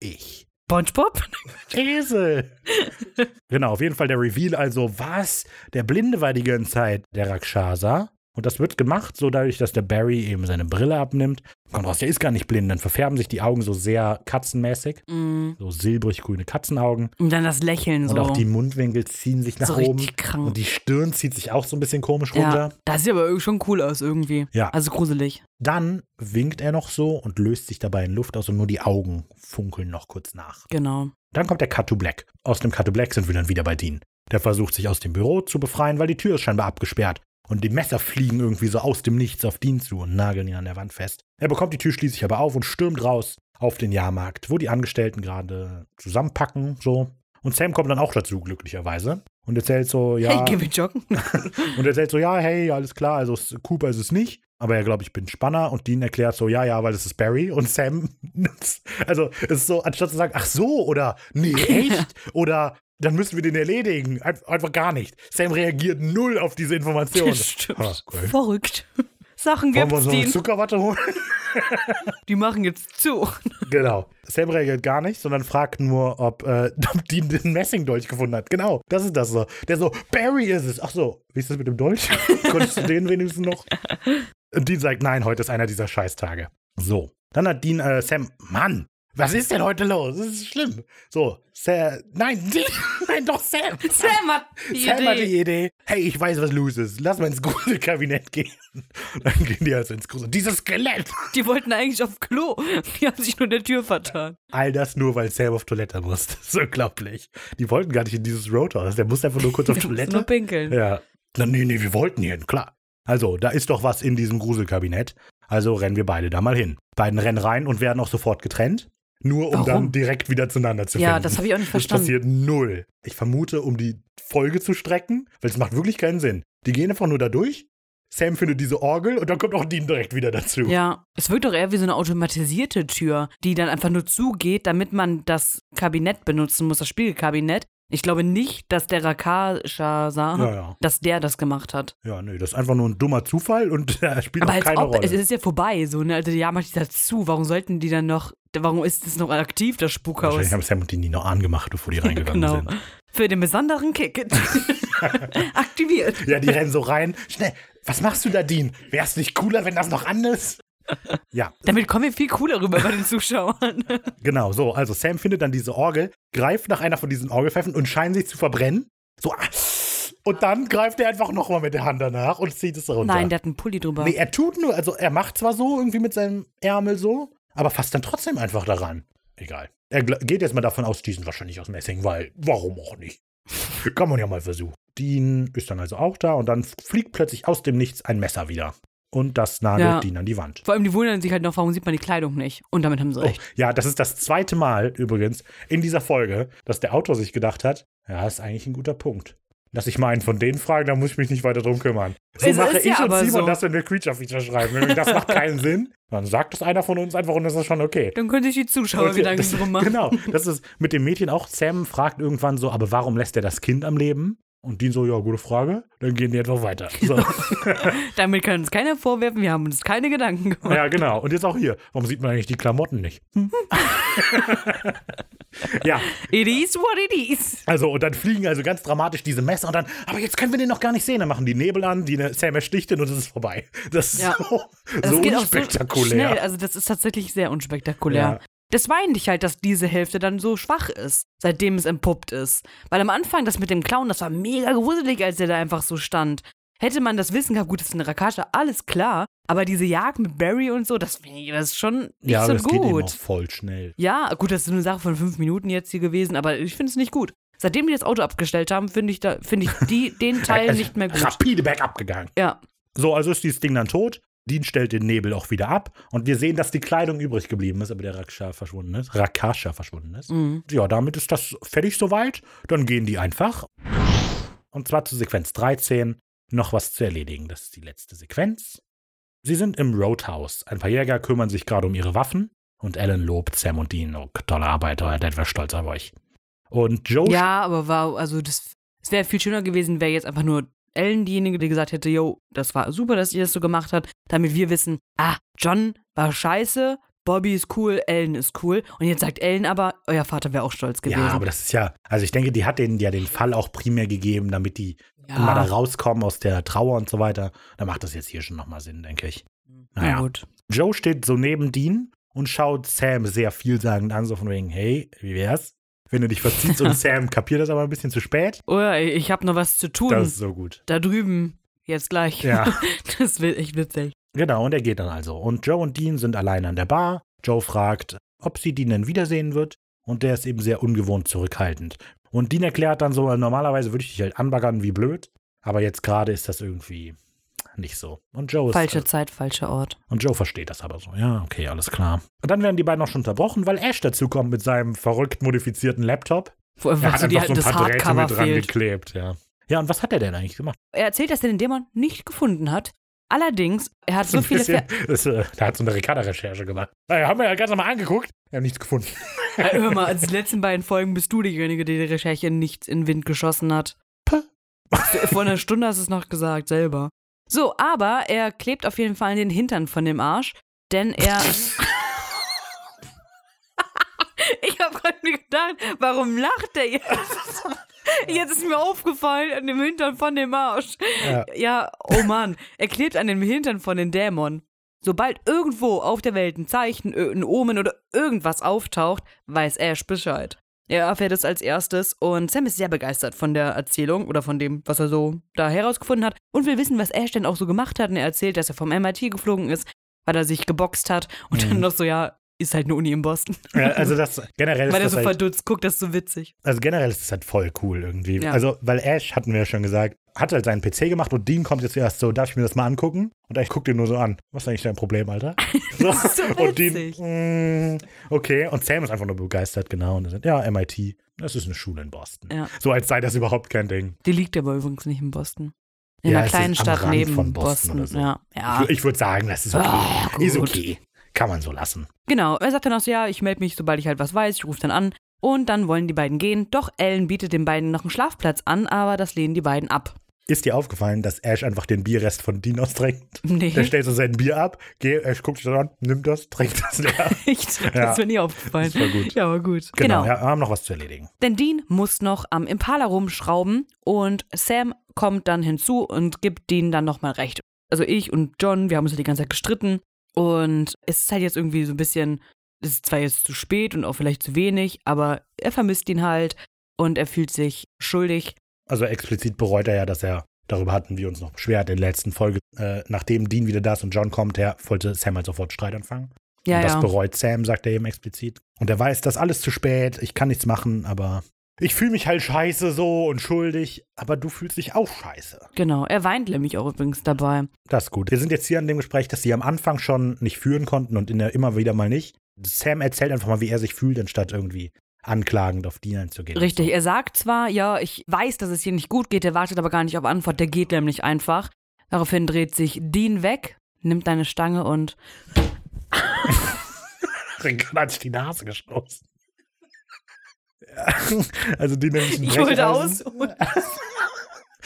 ich.
SpongeBob? (laughs)
Esel. genau, auf jeden Fall der Reveal. Also, was? Der Blinde war die ganze Zeit der Rakshasa. Und das wird gemacht, so dadurch, dass der Barry eben seine Brille abnimmt. Kommt raus, der ist gar nicht blind. Dann verfärben sich die Augen so sehr katzenmäßig.
Mm.
So silbrig-grüne Katzenaugen.
Und dann das Lächeln so.
Und auch die Mundwinkel ziehen sich nach
so
oben.
richtig krank.
Und die Stirn zieht sich auch so ein bisschen komisch
ja,
runter.
das sieht aber irgendwie schon cool aus irgendwie.
Ja.
Also gruselig.
Dann winkt er noch so und löst sich dabei in Luft aus und nur die Augen funkeln noch kurz nach.
Genau.
Dann kommt der Cut to Black. Aus dem Cut to Black sind wir dann wieder bei Dean. Der versucht sich aus dem Büro zu befreien, weil die Tür ist scheinbar abgesperrt. Und die Messer fliegen irgendwie so aus dem Nichts auf Dean zu und nageln ihn an der Wand fest. Er bekommt die Tür schließlich aber auf und stürmt raus auf den Jahrmarkt, wo die Angestellten gerade zusammenpacken, so. Und Sam kommt dann auch dazu, glücklicherweise. Und erzählt so, ja.
Hey, geh mit joggen. (laughs)
Und erzählt so, ja, hey, alles klar, also es- Cooper ist es nicht. Aber er glaubt, ich bin Spanner. Und Dean erklärt so, ja, ja, weil das ist Barry. Und Sam, (laughs) also es ist so, anstatt zu sagen, ach so, oder nee, (laughs) echt? Oder dann müssen wir den erledigen. Ein- Einfach gar nicht. Sam reagiert null auf diese Information.
Stimmt.
Ah, okay.
Verrückt. (laughs) Sachen
Wollen wir
gibt's,
so eine. Zuckerwatte holen? (laughs)
Die machen jetzt zu. (laughs)
genau. Sam reagiert gar nicht, sondern fragt nur, ob, äh, ob Dean den Messingdolch gefunden hat. Genau, das ist das so. Der so, Barry ist es. Ach so, wie ist das mit dem Dolch? Konntest du den wenigstens noch? Und Dean sagt, nein, heute ist einer dieser Scheißtage. So. Dann hat Dean, äh, Sam, Mann, was ist denn heute los? Das ist schlimm. So, Sam, nein, (laughs) Dean, nein, doch Sam.
Sam hat die
Sam hat
Idee.
die Idee, hey, ich weiß, was los ist. Lass mal ins Gruselkabinett (laughs) gehen. Dann gehen die also ins Grusel. Dieses Skelett.
Die wollten eigentlich auf Klo. Die haben sich nur in der Tür vertan.
All das nur, weil Sam auf Toilette muss. Das ist unglaublich. Die wollten gar nicht in dieses Roadhouse. Der muss einfach nur kurz auf (laughs)
Die
Toilette.
nur pinkeln.
Ja. Na, nee, nee, wir wollten hin, klar. Also, da ist doch was in diesem Gruselkabinett. Also rennen wir beide da mal hin. Beiden rennen rein und werden auch sofort getrennt. Nur um
Warum?
dann direkt wieder zueinander zu finden.
Ja, das habe ich auch nicht
Das
verstanden.
passiert null. Ich vermute, um die Folge zu strecken, weil es macht wirklich keinen Sinn. Die gehen einfach nur da durch. Sam findet diese Orgel und dann kommt auch Dean direkt wieder dazu.
Ja, es wirkt doch eher wie so eine automatisierte Tür, die dann einfach nur zugeht, damit man das Kabinett benutzen muss, das Spiegelkabinett. Ich glaube nicht, dass der Rakasha sah,
Ja, ja.
dass der das gemacht hat.
Ja, nee, das ist einfach nur ein dummer Zufall und (laughs) er spielt
Aber
auch keine
ob,
Rolle.
es ist ja vorbei, so, ne? Also, ja, macht die dazu. Warum sollten die dann noch, warum ist das noch aktiv, das Spukhaus?
Wahrscheinlich haben Sam und Dean die noch angemacht, bevor die (laughs) reingegangen
genau.
sind.
Für den besonderen Kick. (laughs) (laughs) Aktiviert.
Ja, die rennen so rein. Schnell, was machst du da, Dean? Wär's nicht cooler, wenn das noch an ist? Ja,
Damit kommen wir viel cooler rüber bei den Zuschauern.
genau, so. Also Sam findet dann diese Orgel, greift nach einer von diesen Orgelpfeifen und scheint sich zu verbrennen. So, ah, Und dann greift er einfach nochmal mit der Hand danach und zieht es runter.
Nein, der hat einen Pulli drüber.
Nee, er tut nur, also er macht zwar so irgendwie mit seinem Ärmel so, aber fasst dann trotzdem einfach daran. Egal. Er geht jetzt mal davon aus, die sind wahrscheinlich aus Messing, weil warum auch nicht? (laughs) Kann man ja mal versuchen. Dean ist dann also auch da und dann fliegt plötzlich aus dem Nichts ein Messer wieder. Und das nagelt
Ja.
Dean an die Wand.
Vor allem, die wundern sich halt noch, warum sieht man die Kleidung nicht. Und damit haben sie
Oh,
recht.
ja, das ist das zweite Mal übrigens in dieser Folge, dass der Autor sich gedacht hat, ja, ist eigentlich ein guter Punkt. Lass ich mal einen von denen fragen, da muss ich mich nicht weiter drum kümmern. So
Es
mache
ist
ich
ja
und Simon
so.
das, wenn wir Creature-Feature schreiben. Das macht keinen Sinn. (laughs) Dann sagt es einer von uns einfach und das ist schon okay.
Dann können sich die Zuschauer
Okay,
Gedanken
das,
drum (laughs) machen.
Genau, das ist mit dem Mädchen auch. Sam fragt irgendwann so, aber warum lässt er das Kind am Leben? Und Dean so, ja, gute Frage. Dann gehen die einfach weiter. So. (laughs)
Damit kann uns keiner vorwerfen, wir haben uns keine Gedanken gemacht.
ja, genau. Und jetzt auch hier. Warum sieht man eigentlich die Klamotten nicht? Hm. Ja,
It is what it is.
Also, und dann fliegen also ganz dramatisch diese Messer und dann, aber jetzt können wir den noch gar nicht sehen. Dann machen die Nebel an, die Sam ersticht ihn und es ist vorbei. Das ist
Ja.
so,
Das
so
auch so
unspektakulär.
schnell. Also, das ist tatsächlich sehr unspektakulär.
Ja.
Das weint dich halt, dass diese Hälfte dann so schwach ist, seitdem es entpuppt ist. Weil am Anfang, das mit dem Clown, das war mega gruselig, als der da einfach so stand. Hätte man das Wissen gehabt, gut, das ist eine Rakascha, alles klar. Aber diese Jagd mit Barry und so, das, das ist schon nicht
ja,
so
das geht eben auch
gut.
voll schnell.
Ja, gut, das ist eine Sache von fünf Minuten jetzt hier gewesen, aber ich finde es nicht gut. Seitdem die das Auto abgestellt haben, finde ich, da, finde ich die, (laughs) den Teil
Also,
nicht mehr gut.
Rapide bergab gegangen.
Ja,
So, also ist dieses Ding dann tot. Dean stellt den Nebel auch wieder ab und wir sehen, dass die Kleidung übrig geblieben ist, aber der Rakasha verschwunden ist. Rakasha verschwunden ist.
mhm.
Ja, damit ist das fertig soweit. Dann gehen die einfach. Und zwar zu Sequenz 13. Noch was zu erledigen. Das ist die letzte Sequenz. Sie sind im Roadhouse. Ein paar Jäger kümmern sich gerade um ihre Waffen. Und Alan lobt Sam und Dean. Oh, tolle Arbeit, euer Dad wäre stolz auf euch. Und Joe.
ja aber war, also das, es wäre viel schöner gewesen, wäre jetzt einfach nur Ellen diejenige, die gesagt hätte, yo, das war super, dass ihr das so gemacht habt, damit wir wissen, ah, John war scheiße, Bobby ist cool, Ellen ist cool. Und jetzt sagt Ellen aber, euer Vater wäre auch stolz gewesen.
Ja, aber das ist ja, also ich denke, die hat denen ja den Fall auch primär gegeben, damit die
Ja.
immer da rauskommen aus der Trauer und so weiter. Da macht das jetzt hier schon nochmal Sinn, denke ich.
Na
Naja.
gut.
Joe steht so neben Dean und schaut Sam sehr vielsagend an, so von wegen, hey, wie wär's? Wenn du dich verziehst und (laughs) Sam kapiert das aber ein bisschen zu spät.
Oder ich habe noch was zu tun.
Das ist so gut.
da drüben. Jetzt gleich.
Ja. (laughs)
Das wird echt witzig.
Genau, und er geht dann also. Und Joe und Dean sind allein an der Bar. Joe fragt, ob sie Dean denn wiedersehen wird. Und der ist eben sehr ungewohnt zurückhaltend. Und Dean erklärt dann so, normalerweise würde ich dich halt anbaggern wie blöd. Aber jetzt gerade ist das irgendwie nicht so. Und Joe ist
Falsche Zeit, falscher Ort.
Und Joe versteht das aber so. Ja, okay, alles klar. Und dann werden die beiden auch schon unterbrochen, weil Ash dazukommt mit seinem verrückt modifizierten Laptop.
Wo
Er hat einfach so ein paar Drähte mit dran
fehlt.
geklebt, ja. Ja, und was hat er denn eigentlich gemacht?
Er erzählt, dass er den Dämon nicht gefunden hat. Allerdings, er hat so viele.
bisschen, das, äh, da hat so eine Ricarda-Recherche gemacht. Naja, haben wir ja ganz normal angeguckt. Wir haben nichts gefunden.
Ja, (laughs) Hör mal, als die letzten beiden Folgen bist du diejenige, die die Recherche nichts in den Wind geschossen hat. Vor einer Stunde hast du es noch gesagt, selber. So, aber er klebt auf jeden Fall in den Hintern von dem Arsch, denn er. (laughs) ich habe gerade mir gedacht, warum lacht er jetzt? (laughs) (laughs) Jetzt ist mir aufgefallen an dem Hintern von dem Arsch.
Ja.
Ja, oh Mann. Er klebt an dem Hintern von den Dämon. Sobald irgendwo auf der Welt ein Zeichen, ö- ein Omen oder irgendwas auftaucht, weiß Ash Bescheid. Er erfährt es als erstes und Sam ist sehr begeistert von der Erzählung oder von dem, was er so da herausgefunden hat und will wissen, was Ash denn auch so gemacht hat. Und er erzählt, dass er vom MIT geflogen ist, weil er sich geboxt hat und dann noch so, ja, ist halt eine Uni in Boston.
Ja, also das generell (laughs) ist
weil er so
halt,
verdutzt guckt, das ist so witzig.
also generell ist das halt voll cool irgendwie.
Ja.
Also, weil Ash, hatten wir ja schon gesagt, hat halt seinen PC gemacht und Dean kommt jetzt erst so, darf ich mir das mal angucken? Und ich guck den nur so an. Was ist eigentlich dein Problem, Alter? So. (laughs)
Das ist so
und Dean,
witzig.
mm, okay. Und Sam ist einfach nur begeistert, genau. Und er sagt, ja, MIT, das ist eine Schule in Boston.
Ja.
So als sei das überhaupt kein Ding.
Die liegt aber übrigens nicht in Boston. In
Ja,
einer kleinen Stadt neben
von
Boston.
Boston so.
Ja, ja.
Ich, würde sagen, das ist okay.
Gut.
ist okay. Kann man so lassen.
Genau, er sagt dann auch so, ja, ich melde mich, sobald ich halt was weiß, ich rufe dann an. Und dann wollen die beiden gehen. Doch Ellen bietet den beiden noch einen Schlafplatz an, aber das lehnen die beiden ab.
Ist dir aufgefallen, dass Ash einfach den Bierrest von Dean austrinkt?
Nee,
Der stellt so sein Bier ab, geh, Ash guckt sich das an, nimmt das, trinkt das leer. (laughs)
echt. Das
Ja.
ist mir nie aufgefallen.
Das war gut.
Ja, aber gut.
Genau,
Genau.
ja, wir haben noch was zu erledigen.
Denn Dean muss noch am Impala rumschrauben und Sam kommt dann hinzu und gibt Dean dann nochmal recht. Also ich und John, wir haben uns ja die ganze Zeit gestritten und es ist halt jetzt irgendwie so ein bisschen, es ist zwar jetzt zu spät und auch vielleicht zu wenig, aber er vermisst ihn halt und er fühlt sich schuldig
Also explizit bereut er ja, dass er, darüber hatten wir uns noch beschwert in der letzten Folge, äh, nachdem Dean wieder da ist und John kommt, der wollte Sam halt sofort Streit anfangen.
Ja,
und das
ja.
bereut Sam, sagt er eben explizit. Und er weiß, das ist alles zu spät, ich kann nichts machen, aber ich fühle mich halt scheiße so und schuldig, aber du fühlst dich auch scheiße.
Genau. Er weint nämlich auch übrigens dabei.
Das ist gut. Wir sind jetzt hier an dem Gespräch, dass sie am Anfang schon nicht führen konnten und in der, immer wieder mal nicht. Sam erzählt einfach mal, wie er sich fühlt, anstatt irgendwie anklagend auf Dean einzugehen.
Richtig. Er sagt zwar, ja, ich weiß, dass es hier nicht gut geht, er wartet aber gar nicht auf Antwort, der geht nämlich einfach. Daraufhin dreht sich Dean weg, nimmt deine Stange und (laughs)
Rincon hat sich die Nase gestoßen. (laughs) Also die nimmt sich ein
ich
Brecheisen,
ausholen.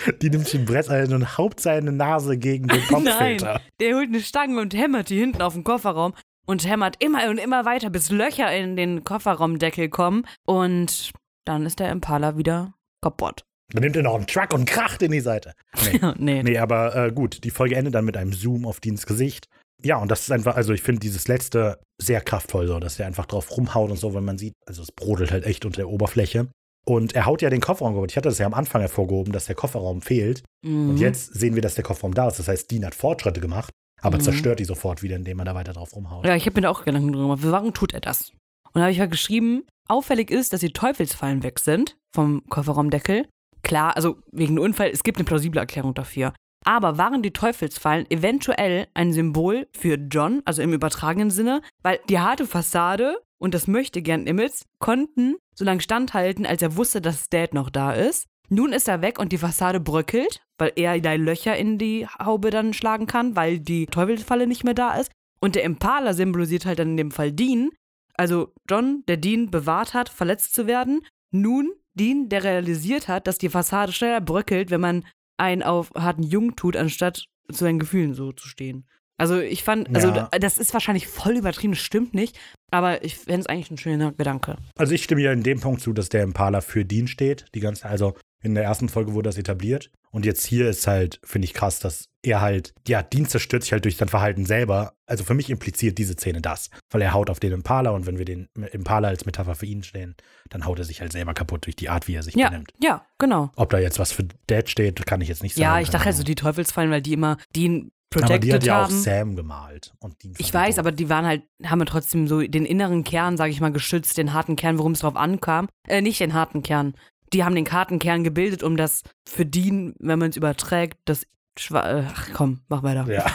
(laughs)
die nimmt sich ein Brecheisen und haupt seine Nase gegen den (laughs) Kopffilter.
Nein, der holt eine Stange und hämmert die hinten auf den Kofferraum und hämmert immer und immer weiter, bis Löcher in den Kofferraumdeckel kommen und dann ist der Impala wieder kaputt.
Dann nimmt er noch einen Truck und kracht in die Seite. Nee,
nee.
nee aber äh, gut, die Folge endet dann mit einem Zoom auf Deans Gesicht. Ja, und das ist einfach, also ich finde dieses letzte sehr kraftvoll, so, dass er einfach drauf rumhaut und so, wenn man sieht, also es brodelt halt echt unter der Oberfläche. Und er haut ja den Kofferraum. Ich hatte das ja am Anfang hervorgehoben, dass der Kofferraum fehlt.
Mhm.
Und jetzt sehen wir, dass der Kofferraum da ist. Das heißt, Dean hat Fortschritte gemacht, aber
Mhm.
zerstört die sofort wieder, indem er da weiter drauf rumhaut.
Ja, ich habe mir da auch Gedanken drüber gemacht. Warum tut er das? Und da habe ich mal geschrieben, auffällig ist, dass die Teufelsfallen weg sind vom Kofferraumdeckel. Klar, also wegen dem Unfall, es gibt eine plausible Erklärung dafür. Aber waren die Teufelsfallen eventuell ein Symbol für John, also im übertragenen Sinne? Weil die harte Fassade und das möchte gern Image konnten so lange standhalten, als er wusste, dass Dad noch da ist. Nun ist er weg und die Fassade bröckelt, weil er da Löcher in die Haube dann schlagen kann, weil die Teufelsfalle nicht mehr da ist. Und der Impala symbolisiert halt dann in dem Fall Dean. Also John, der Dean bewahrt hat, verletzt zu werden. Nun Dean, der realisiert hat, dass die Fassade schneller bröckelt, wenn man einen auf harten Jungen tut, anstatt zu seinen Gefühlen so zu stehen. Also ich fand, also
Ja.
das ist wahrscheinlich voll übertrieben, das stimmt nicht, aber ich fände es eigentlich ein schöner Gedanke.
Also ich stimme ja in dem Punkt zu, dass der Impala für Dean steht. Die ganze, also in der ersten Folge wurde das etabliert. Und jetzt hier ist halt, finde ich krass, dass er halt, ja, Dean zerstört sich halt durch sein Verhalten selber. Also für mich impliziert diese Szene das. Weil er haut auf den Impala und wenn wir den Impala als Metapher für ihn stehen, dann haut er sich halt selber kaputt durch die Art, wie er sich
Ja,
benimmt.
ja, genau.
Ob da jetzt was für Dad steht, kann ich jetzt nicht sagen.
Ja, ich dachte also die Teufelsfallen, weil die immer Dean
Aber die hat
protected
ja auch. Sam gemalt. Und Dean
Ich weiß, aber die waren halt, haben ja trotzdem so den inneren Kern, sage ich mal, geschützt, den harten Kern, worum es drauf ankam. Äh, nicht den harten Kern. Die haben den harten Kern gebildet, um das für Dean, wenn man es überträgt, das Schwa äh, Ach komm, mach weiter.
Ja.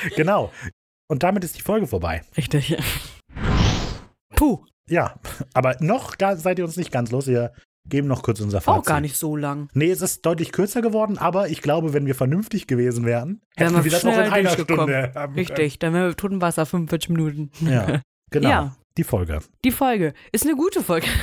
(laughs) genau. Und damit ist die Folge vorbei.
Richtig. Puh,
Ja, aber noch seid ihr uns nicht ganz los. Wir geben noch kurz unser
auch
Fazit.
gar nicht so lang.
Nee, es ist deutlich kürzer geworden, aber ich glaube, wenn wir vernünftig gewesen wären, hätten
wir
wir das auch in einer. Stunde haben
Richtig, dann wären wir Totenwasser 45 Minuten.
Ja, genau.
Ja.
Die Folge.
Die Folge ist eine gute Folge. (laughs)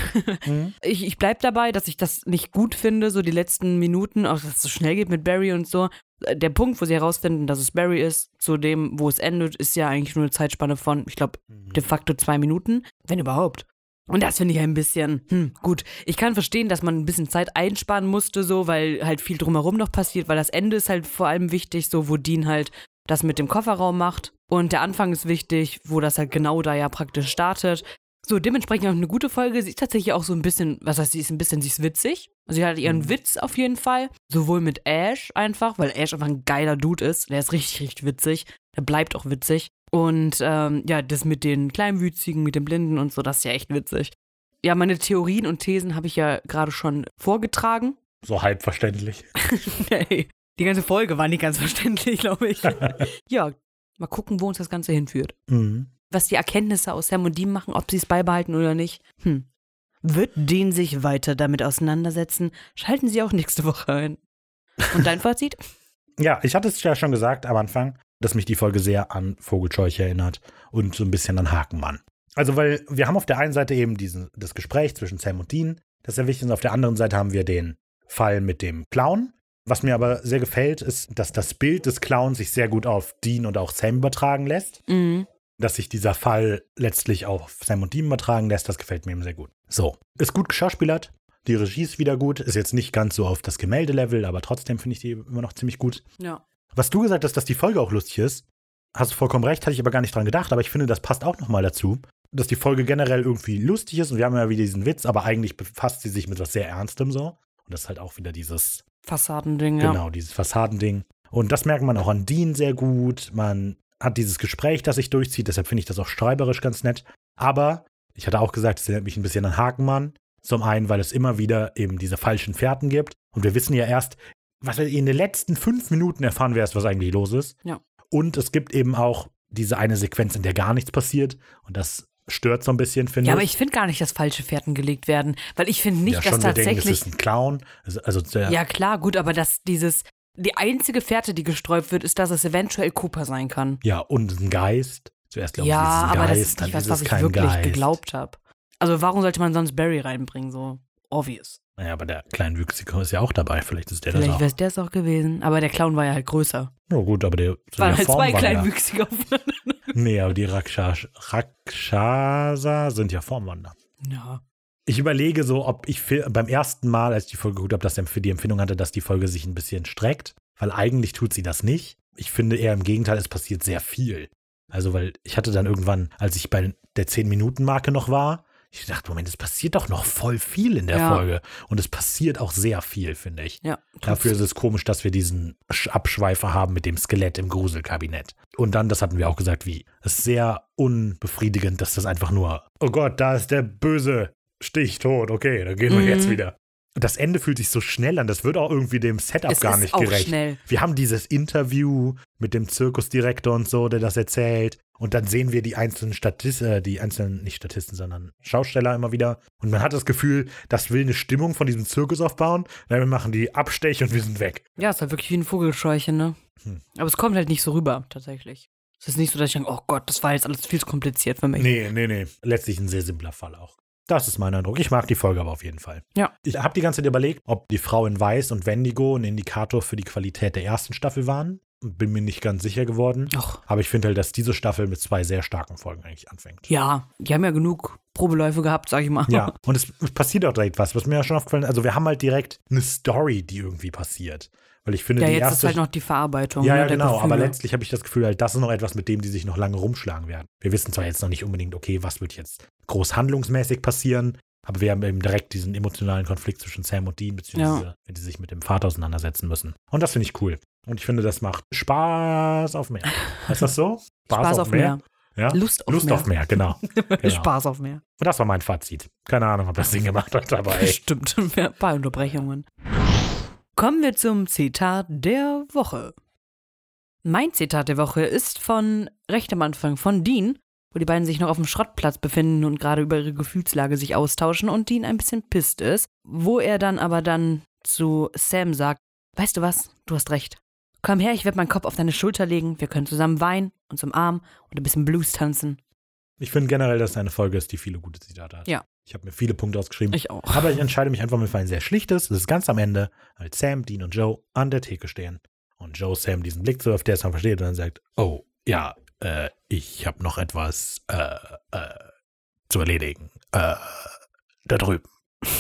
Mhm.
Ich, ich bleib dabei, dass ich das nicht gut finde, so die letzten Minuten, auch dass es so schnell geht mit Barry und so. Der Punkt, wo sie herausfinden, dass es Barry ist, zu dem, wo es endet, ist ja eigentlich nur eine Zeitspanne von, ich glaube,
Mhm.
de facto zwei Minuten, wenn überhaupt. Und das finde ich ein bisschen, hm, gut. Ich kann verstehen, dass man ein bisschen Zeit einsparen musste, so, weil halt viel drumherum noch passiert, weil das Ende ist halt vor allem wichtig, so, wo Dean halt das mit dem Kofferraum macht. Und der Anfang ist wichtig, wo das halt genau da ja praktisch startet. So, dementsprechend auch eine gute Folge. Sie ist tatsächlich auch so ein bisschen, was heißt, sie ist ein bisschen, sie ist witzig. Sie hat ihren
Mhm.
Witz auf jeden Fall. Sowohl mit Ash einfach, weil Ash einfach ein geiler Dude ist. Der ist richtig, richtig witzig. Der bleibt auch witzig. Und ähm, ja, das mit den Kleinwüchsigen, mit den Blinden und so, das ist ja echt witzig. Ja, meine Theorien und Thesen habe ich ja gerade schon vorgetragen.
So halb verständlich. (laughs)
Nee, die ganze Folge war nicht ganz (laughs) verständlich, glaube ich. ja, mal gucken, wo uns das Ganze hinführt.
Mhm.
Was die Erkenntnisse aus Sam und Dean machen, ob sie es beibehalten oder nicht. Hm. Wird Dean sich weiter damit auseinandersetzen? Schalten Sie auch nächste Woche ein. Und dein (laughs) Fazit?
Ja, ich hatte es ja schon gesagt am Anfang, dass mich die Folge sehr an Vogelscheuche erinnert und so ein bisschen an Hakenmann. Also, weil wir haben auf der einen Seite eben diesen, das Gespräch zwischen Sam und Dean, das sehr wichtig ist. Auf der anderen Seite haben wir den Fall mit dem Clown. Was mir aber sehr gefällt, ist, dass das Bild des Clowns sich sehr gut auf Dean und auch Sam übertragen lässt.
Mhm.
Dass sich dieser Fall letztlich auch auf Sam und Dean übertragen lässt, das gefällt mir eben sehr gut. So, ist gut geschauspielert. Die Regie ist wieder gut. Ist jetzt nicht ganz so auf das Gemäldelevel, aber trotzdem finde ich die immer noch ziemlich gut.
Ja.
Was du gesagt hast, dass die Folge auch lustig ist, hast du vollkommen recht, hatte ich aber gar nicht dran gedacht, aber ich finde, das passt auch nochmal dazu, dass die Folge generell irgendwie lustig ist und wir haben ja wieder diesen Witz, aber eigentlich befasst sie sich mit was sehr Ernstem so. Und das ist halt auch wieder dieses,
Fassadending, ja.
genau, dieses Fassadending. Und das merkt man auch an Dean sehr gut. Man hat dieses Gespräch, das sich durchzieht, deshalb finde ich das auch schreiberisch ganz nett. Aber ich hatte auch gesagt, es erinnert mich ein bisschen an Hakenmann. Zum einen, weil es immer wieder eben diese falschen Fährten gibt. Und wir wissen ja erst, was wir in den letzten fünf Minuten erfahren wir erst, was eigentlich los ist.
Ja.
Und es gibt eben auch diese eine Sequenz, in der gar nichts passiert. Und das stört so ein bisschen, finde
Ja,
ich.
aber ich finde gar nicht, dass falsche Fährten gelegt werden, weil ich finde nicht,
ja,
dass
schon, wir denken, es
tatsächlich.
ist ein Clown. Also, der,
ja, klar, gut, aber dass dieses, die einzige Fährte, die gestreut wird, ist, dass es eventuell Cooper sein kann.
ja, und ein Geist. Zuerst glaube ich,
ja,
es ist ein
aber
Geist,
das ist nicht was,
ist
was ich wirklich
Geist.
geglaubt habe. Also warum sollte man sonst Barry reinbringen? So obvious.
Naja, aber der Kleinwüchsige ist ja auch dabei. Vielleicht ist der
Vielleicht
das
wäre
auch.
es der es auch gewesen. Aber der Clown war ja halt größer.
Ja, gut, aber der sind
Waren
ja
halt zwei. Kleinwüchsige aufeinander.
Nee, aber die Rakshash, Rakshasa sind ja Formwander.
Ja.
Ich überlege so, ob ich beim ersten Mal, als ich die Folge geguckt habe, dass für die Empfindung hatte, dass die Folge sich ein bisschen streckt, weil eigentlich tut sie das nicht. Ich finde eher im Gegenteil, es passiert sehr viel. Also, weil ich hatte dann irgendwann, als ich bei der 10-Minuten-Marke noch war, ich dachte, Moment, es passiert doch noch voll viel in der
Ja.
Folge. Und es passiert auch sehr viel, finde ich.
Ja.
Dafür ist es komisch, dass wir diesen Sch- Abschweifer haben mit dem Skelett im Gruselkabinett. Und dann, das hatten wir auch gesagt, wie. Es ist sehr unbefriedigend, dass das einfach nur, oh Gott, da ist der böse Stich tot, okay, dann gehen wir
Mhm.
jetzt wieder. Und das Ende fühlt sich so schnell an, das wird auch irgendwie dem Setup
Es
gar
ist
nicht
auch
gerecht.
schnell.
Wir haben dieses Interview mit dem Zirkusdirektor und so, der das erzählt. Und dann sehen wir die einzelnen Statisten, äh, die einzelnen, nicht Statisten, sondern Schausteller immer wieder. Und man hat das Gefühl, das will eine Stimmung von diesem Zirkus aufbauen. Dann wir machen die Abstech und wir sind weg.
Ja, ist halt wirklich wie ein Vogelscheuche, ne?
Hm.
Aber es kommt halt nicht so rüber, tatsächlich. Es ist nicht so, dass ich denke, oh Gott, das war jetzt alles viel zu kompliziert für mich.
Nee, nee, nee. Letztlich ein sehr simpler Fall auch. Das ist mein Eindruck. Ich mag die Folge aber auf jeden Fall.
Ja.
Ich habe die ganze Zeit überlegt, ob die Frau in Weiß und Wendigo ein Indikator für die Qualität der ersten Staffel waren. Bin mir nicht ganz sicher geworden.
Och.
Aber ich finde halt, dass diese Staffel mit zwei sehr starken Folgen eigentlich anfängt.
Ja, die haben ja genug Probeläufe gehabt, sag ich mal.
Ja, (laughs) und es passiert auch direkt was, was mir ja schon aufgefallen ist. Also wir haben halt direkt eine Story, die irgendwie passiert. Weil ich finde,
Ja,
die
jetzt
erste
ist halt noch die Verarbeitung.
Ja,
ne,
ja, genau. Aber
Gefühle.
letztlich habe ich das Gefühl, halt, das ist noch etwas, mit dem die sich noch lange rumschlagen werden. Wir wissen zwar jetzt noch nicht unbedingt, okay, was wird jetzt groß handlungsmäßig passieren, aber wir haben eben direkt diesen emotionalen Konflikt zwischen Sam und Dean, beziehungsweise wenn die sich mit dem Vater auseinandersetzen müssen. Und das finde ich cool. Und ich finde, das macht Spaß auf mehr. Heißt das so? (laughs)
Spaß auf mehr.
Ja?
Lust auf
Lust
mehr.
auf mehr, genau. (laughs) genau.
Spaß auf mehr.
Und das war mein Fazit. Keine Ahnung, ob das Sinn gemacht hat, aber ey.
Stimmt, (laughs) ein paar Unterbrechungen. Kommen wir zum Zitat der Woche. Mein Zitat der Woche ist von recht am Anfang von Dean, wo die beiden sich noch auf dem Schrottplatz befinden und gerade über ihre Gefühlslage sich austauschen und Dean ein bisschen pisst ist, wo er dann aber dann zu Sam sagt, weißt du was, du hast recht. Komm her, ich werde meinen Kopf auf deine Schulter legen, wir können zusammen weinen, uns umarmen und ein bisschen Blues tanzen.
Ich finde generell, dass es eine Folge ist, die viele gute Zitate hat.
Ja.
Ich habe mir viele Punkte ausgeschrieben.
Ich auch.
Aber ich entscheide mich einfach mal für ein sehr schlichtes. Das ist ganz am Ende, als Sam, Dean und Joe an der Theke stehen. Und Joe Sam diesen Blick so auf der es man versteht und dann sagt, oh, ja, äh, ich habe noch etwas äh, äh, zu erledigen. Äh, da drüben.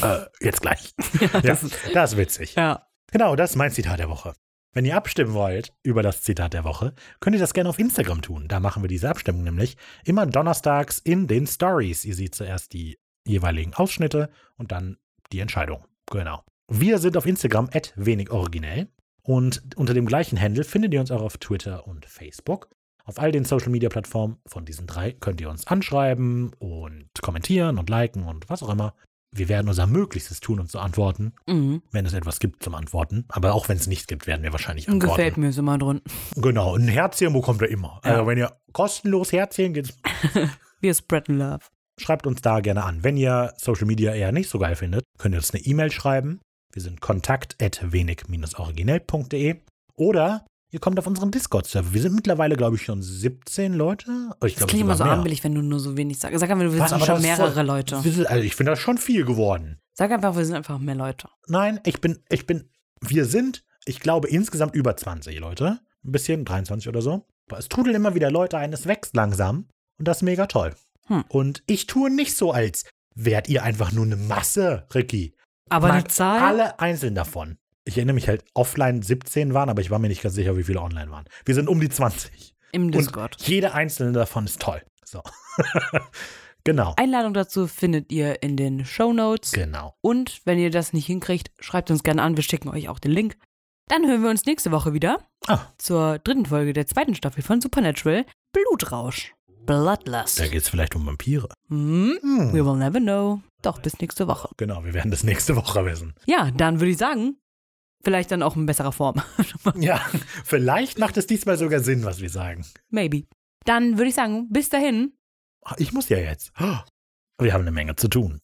Äh, jetzt gleich. (laughs) ja,
das ist-
das ist witzig.
Ja.
Genau, das ist mein Zitat der Woche. Wenn ihr abstimmen wollt über das Zitat der Woche, könnt ihr das gerne auf Instagram tun. Da machen wir diese Abstimmung nämlich immer donnerstags in den Stories. Ihr seht zuerst die jeweiligen Ausschnitte und dann die Entscheidung. Genau. Wir sind auf Instagram wenig originell und unter dem gleichen Handle findet ihr uns auch auf Twitter und Facebook. Auf all den Social Media Plattformen von diesen drei könnt ihr uns anschreiben und kommentieren und liken und was auch immer. Wir werden unser Möglichstes tun, um zu antworten
Mhm.
wenn es etwas gibt zum Antworten. Aber auch wenn es nichts gibt, werden wir wahrscheinlich antworten.
Gefällt mir immer drin.
Genau, ein Herzchen bekommt ihr immer.
Ja.
Also wenn ihr kostenlos Herzchen geht, (laughs)
Wir spreaden Love.
schreibt uns da gerne an. Wenn ihr Social Media eher nicht so geil findet, könnt ihr uns eine E-Mail schreiben. Wir sind kontakt wenig-originell.de oder ihr kommt auf unseren Discord-Server. Wir sind mittlerweile, glaube ich, schon 17 Leute. Ich
Das klingt immer so anbillig, wenn du nur so wenig sagst. Sag einfach, wir sind schon mehrere
voll-
Leute.
Sind, also ich finde das schon viel geworden.
Sag einfach, wir sind einfach mehr Leute.
Nein, ich bin, ich bin, wir sind, ich glaube, insgesamt über 20 Leute. Ein bisschen, 23 oder so. Aber es trudeln immer wieder Leute ein, es wächst langsam. Und das ist mega toll.
Hm.
Und ich tue nicht so, als wärt ihr einfach nur eine Masse, Ricky.
Aber
Mag
die Zahl.
Alle einzeln davon. Ich erinnere mich halt, offline 17 waren, aber ich war mir nicht ganz sicher, wie viele online waren. Wir sind um die 20.
Im Discord.
Und jede einzelne davon ist toll. So. (laughs) Genau.
Einladung dazu findet ihr in den Show Notes.
Genau.
Und wenn ihr das nicht hinkriegt, schreibt uns gerne an. Wir schicken euch auch den Link. Dann hören wir uns nächste Woche wieder
Ah,
zur dritten Folge der zweiten Staffel von Supernatural. Blutrausch. Bloodlust.
da geht's vielleicht um Vampire.
Hm?
Hm.
We will never know. Doch, bis nächste Woche.
Genau, wir werden das nächste Woche wissen.
Ja, dann würde ich sagen, vielleicht dann auch in besserer Form. (laughs)
Ja, vielleicht macht es diesmal sogar Sinn, was wir sagen.
Maybe. Dann würde ich sagen, bis dahin.
Ich muss ja jetzt. Oh, Wir haben eine Menge zu tun.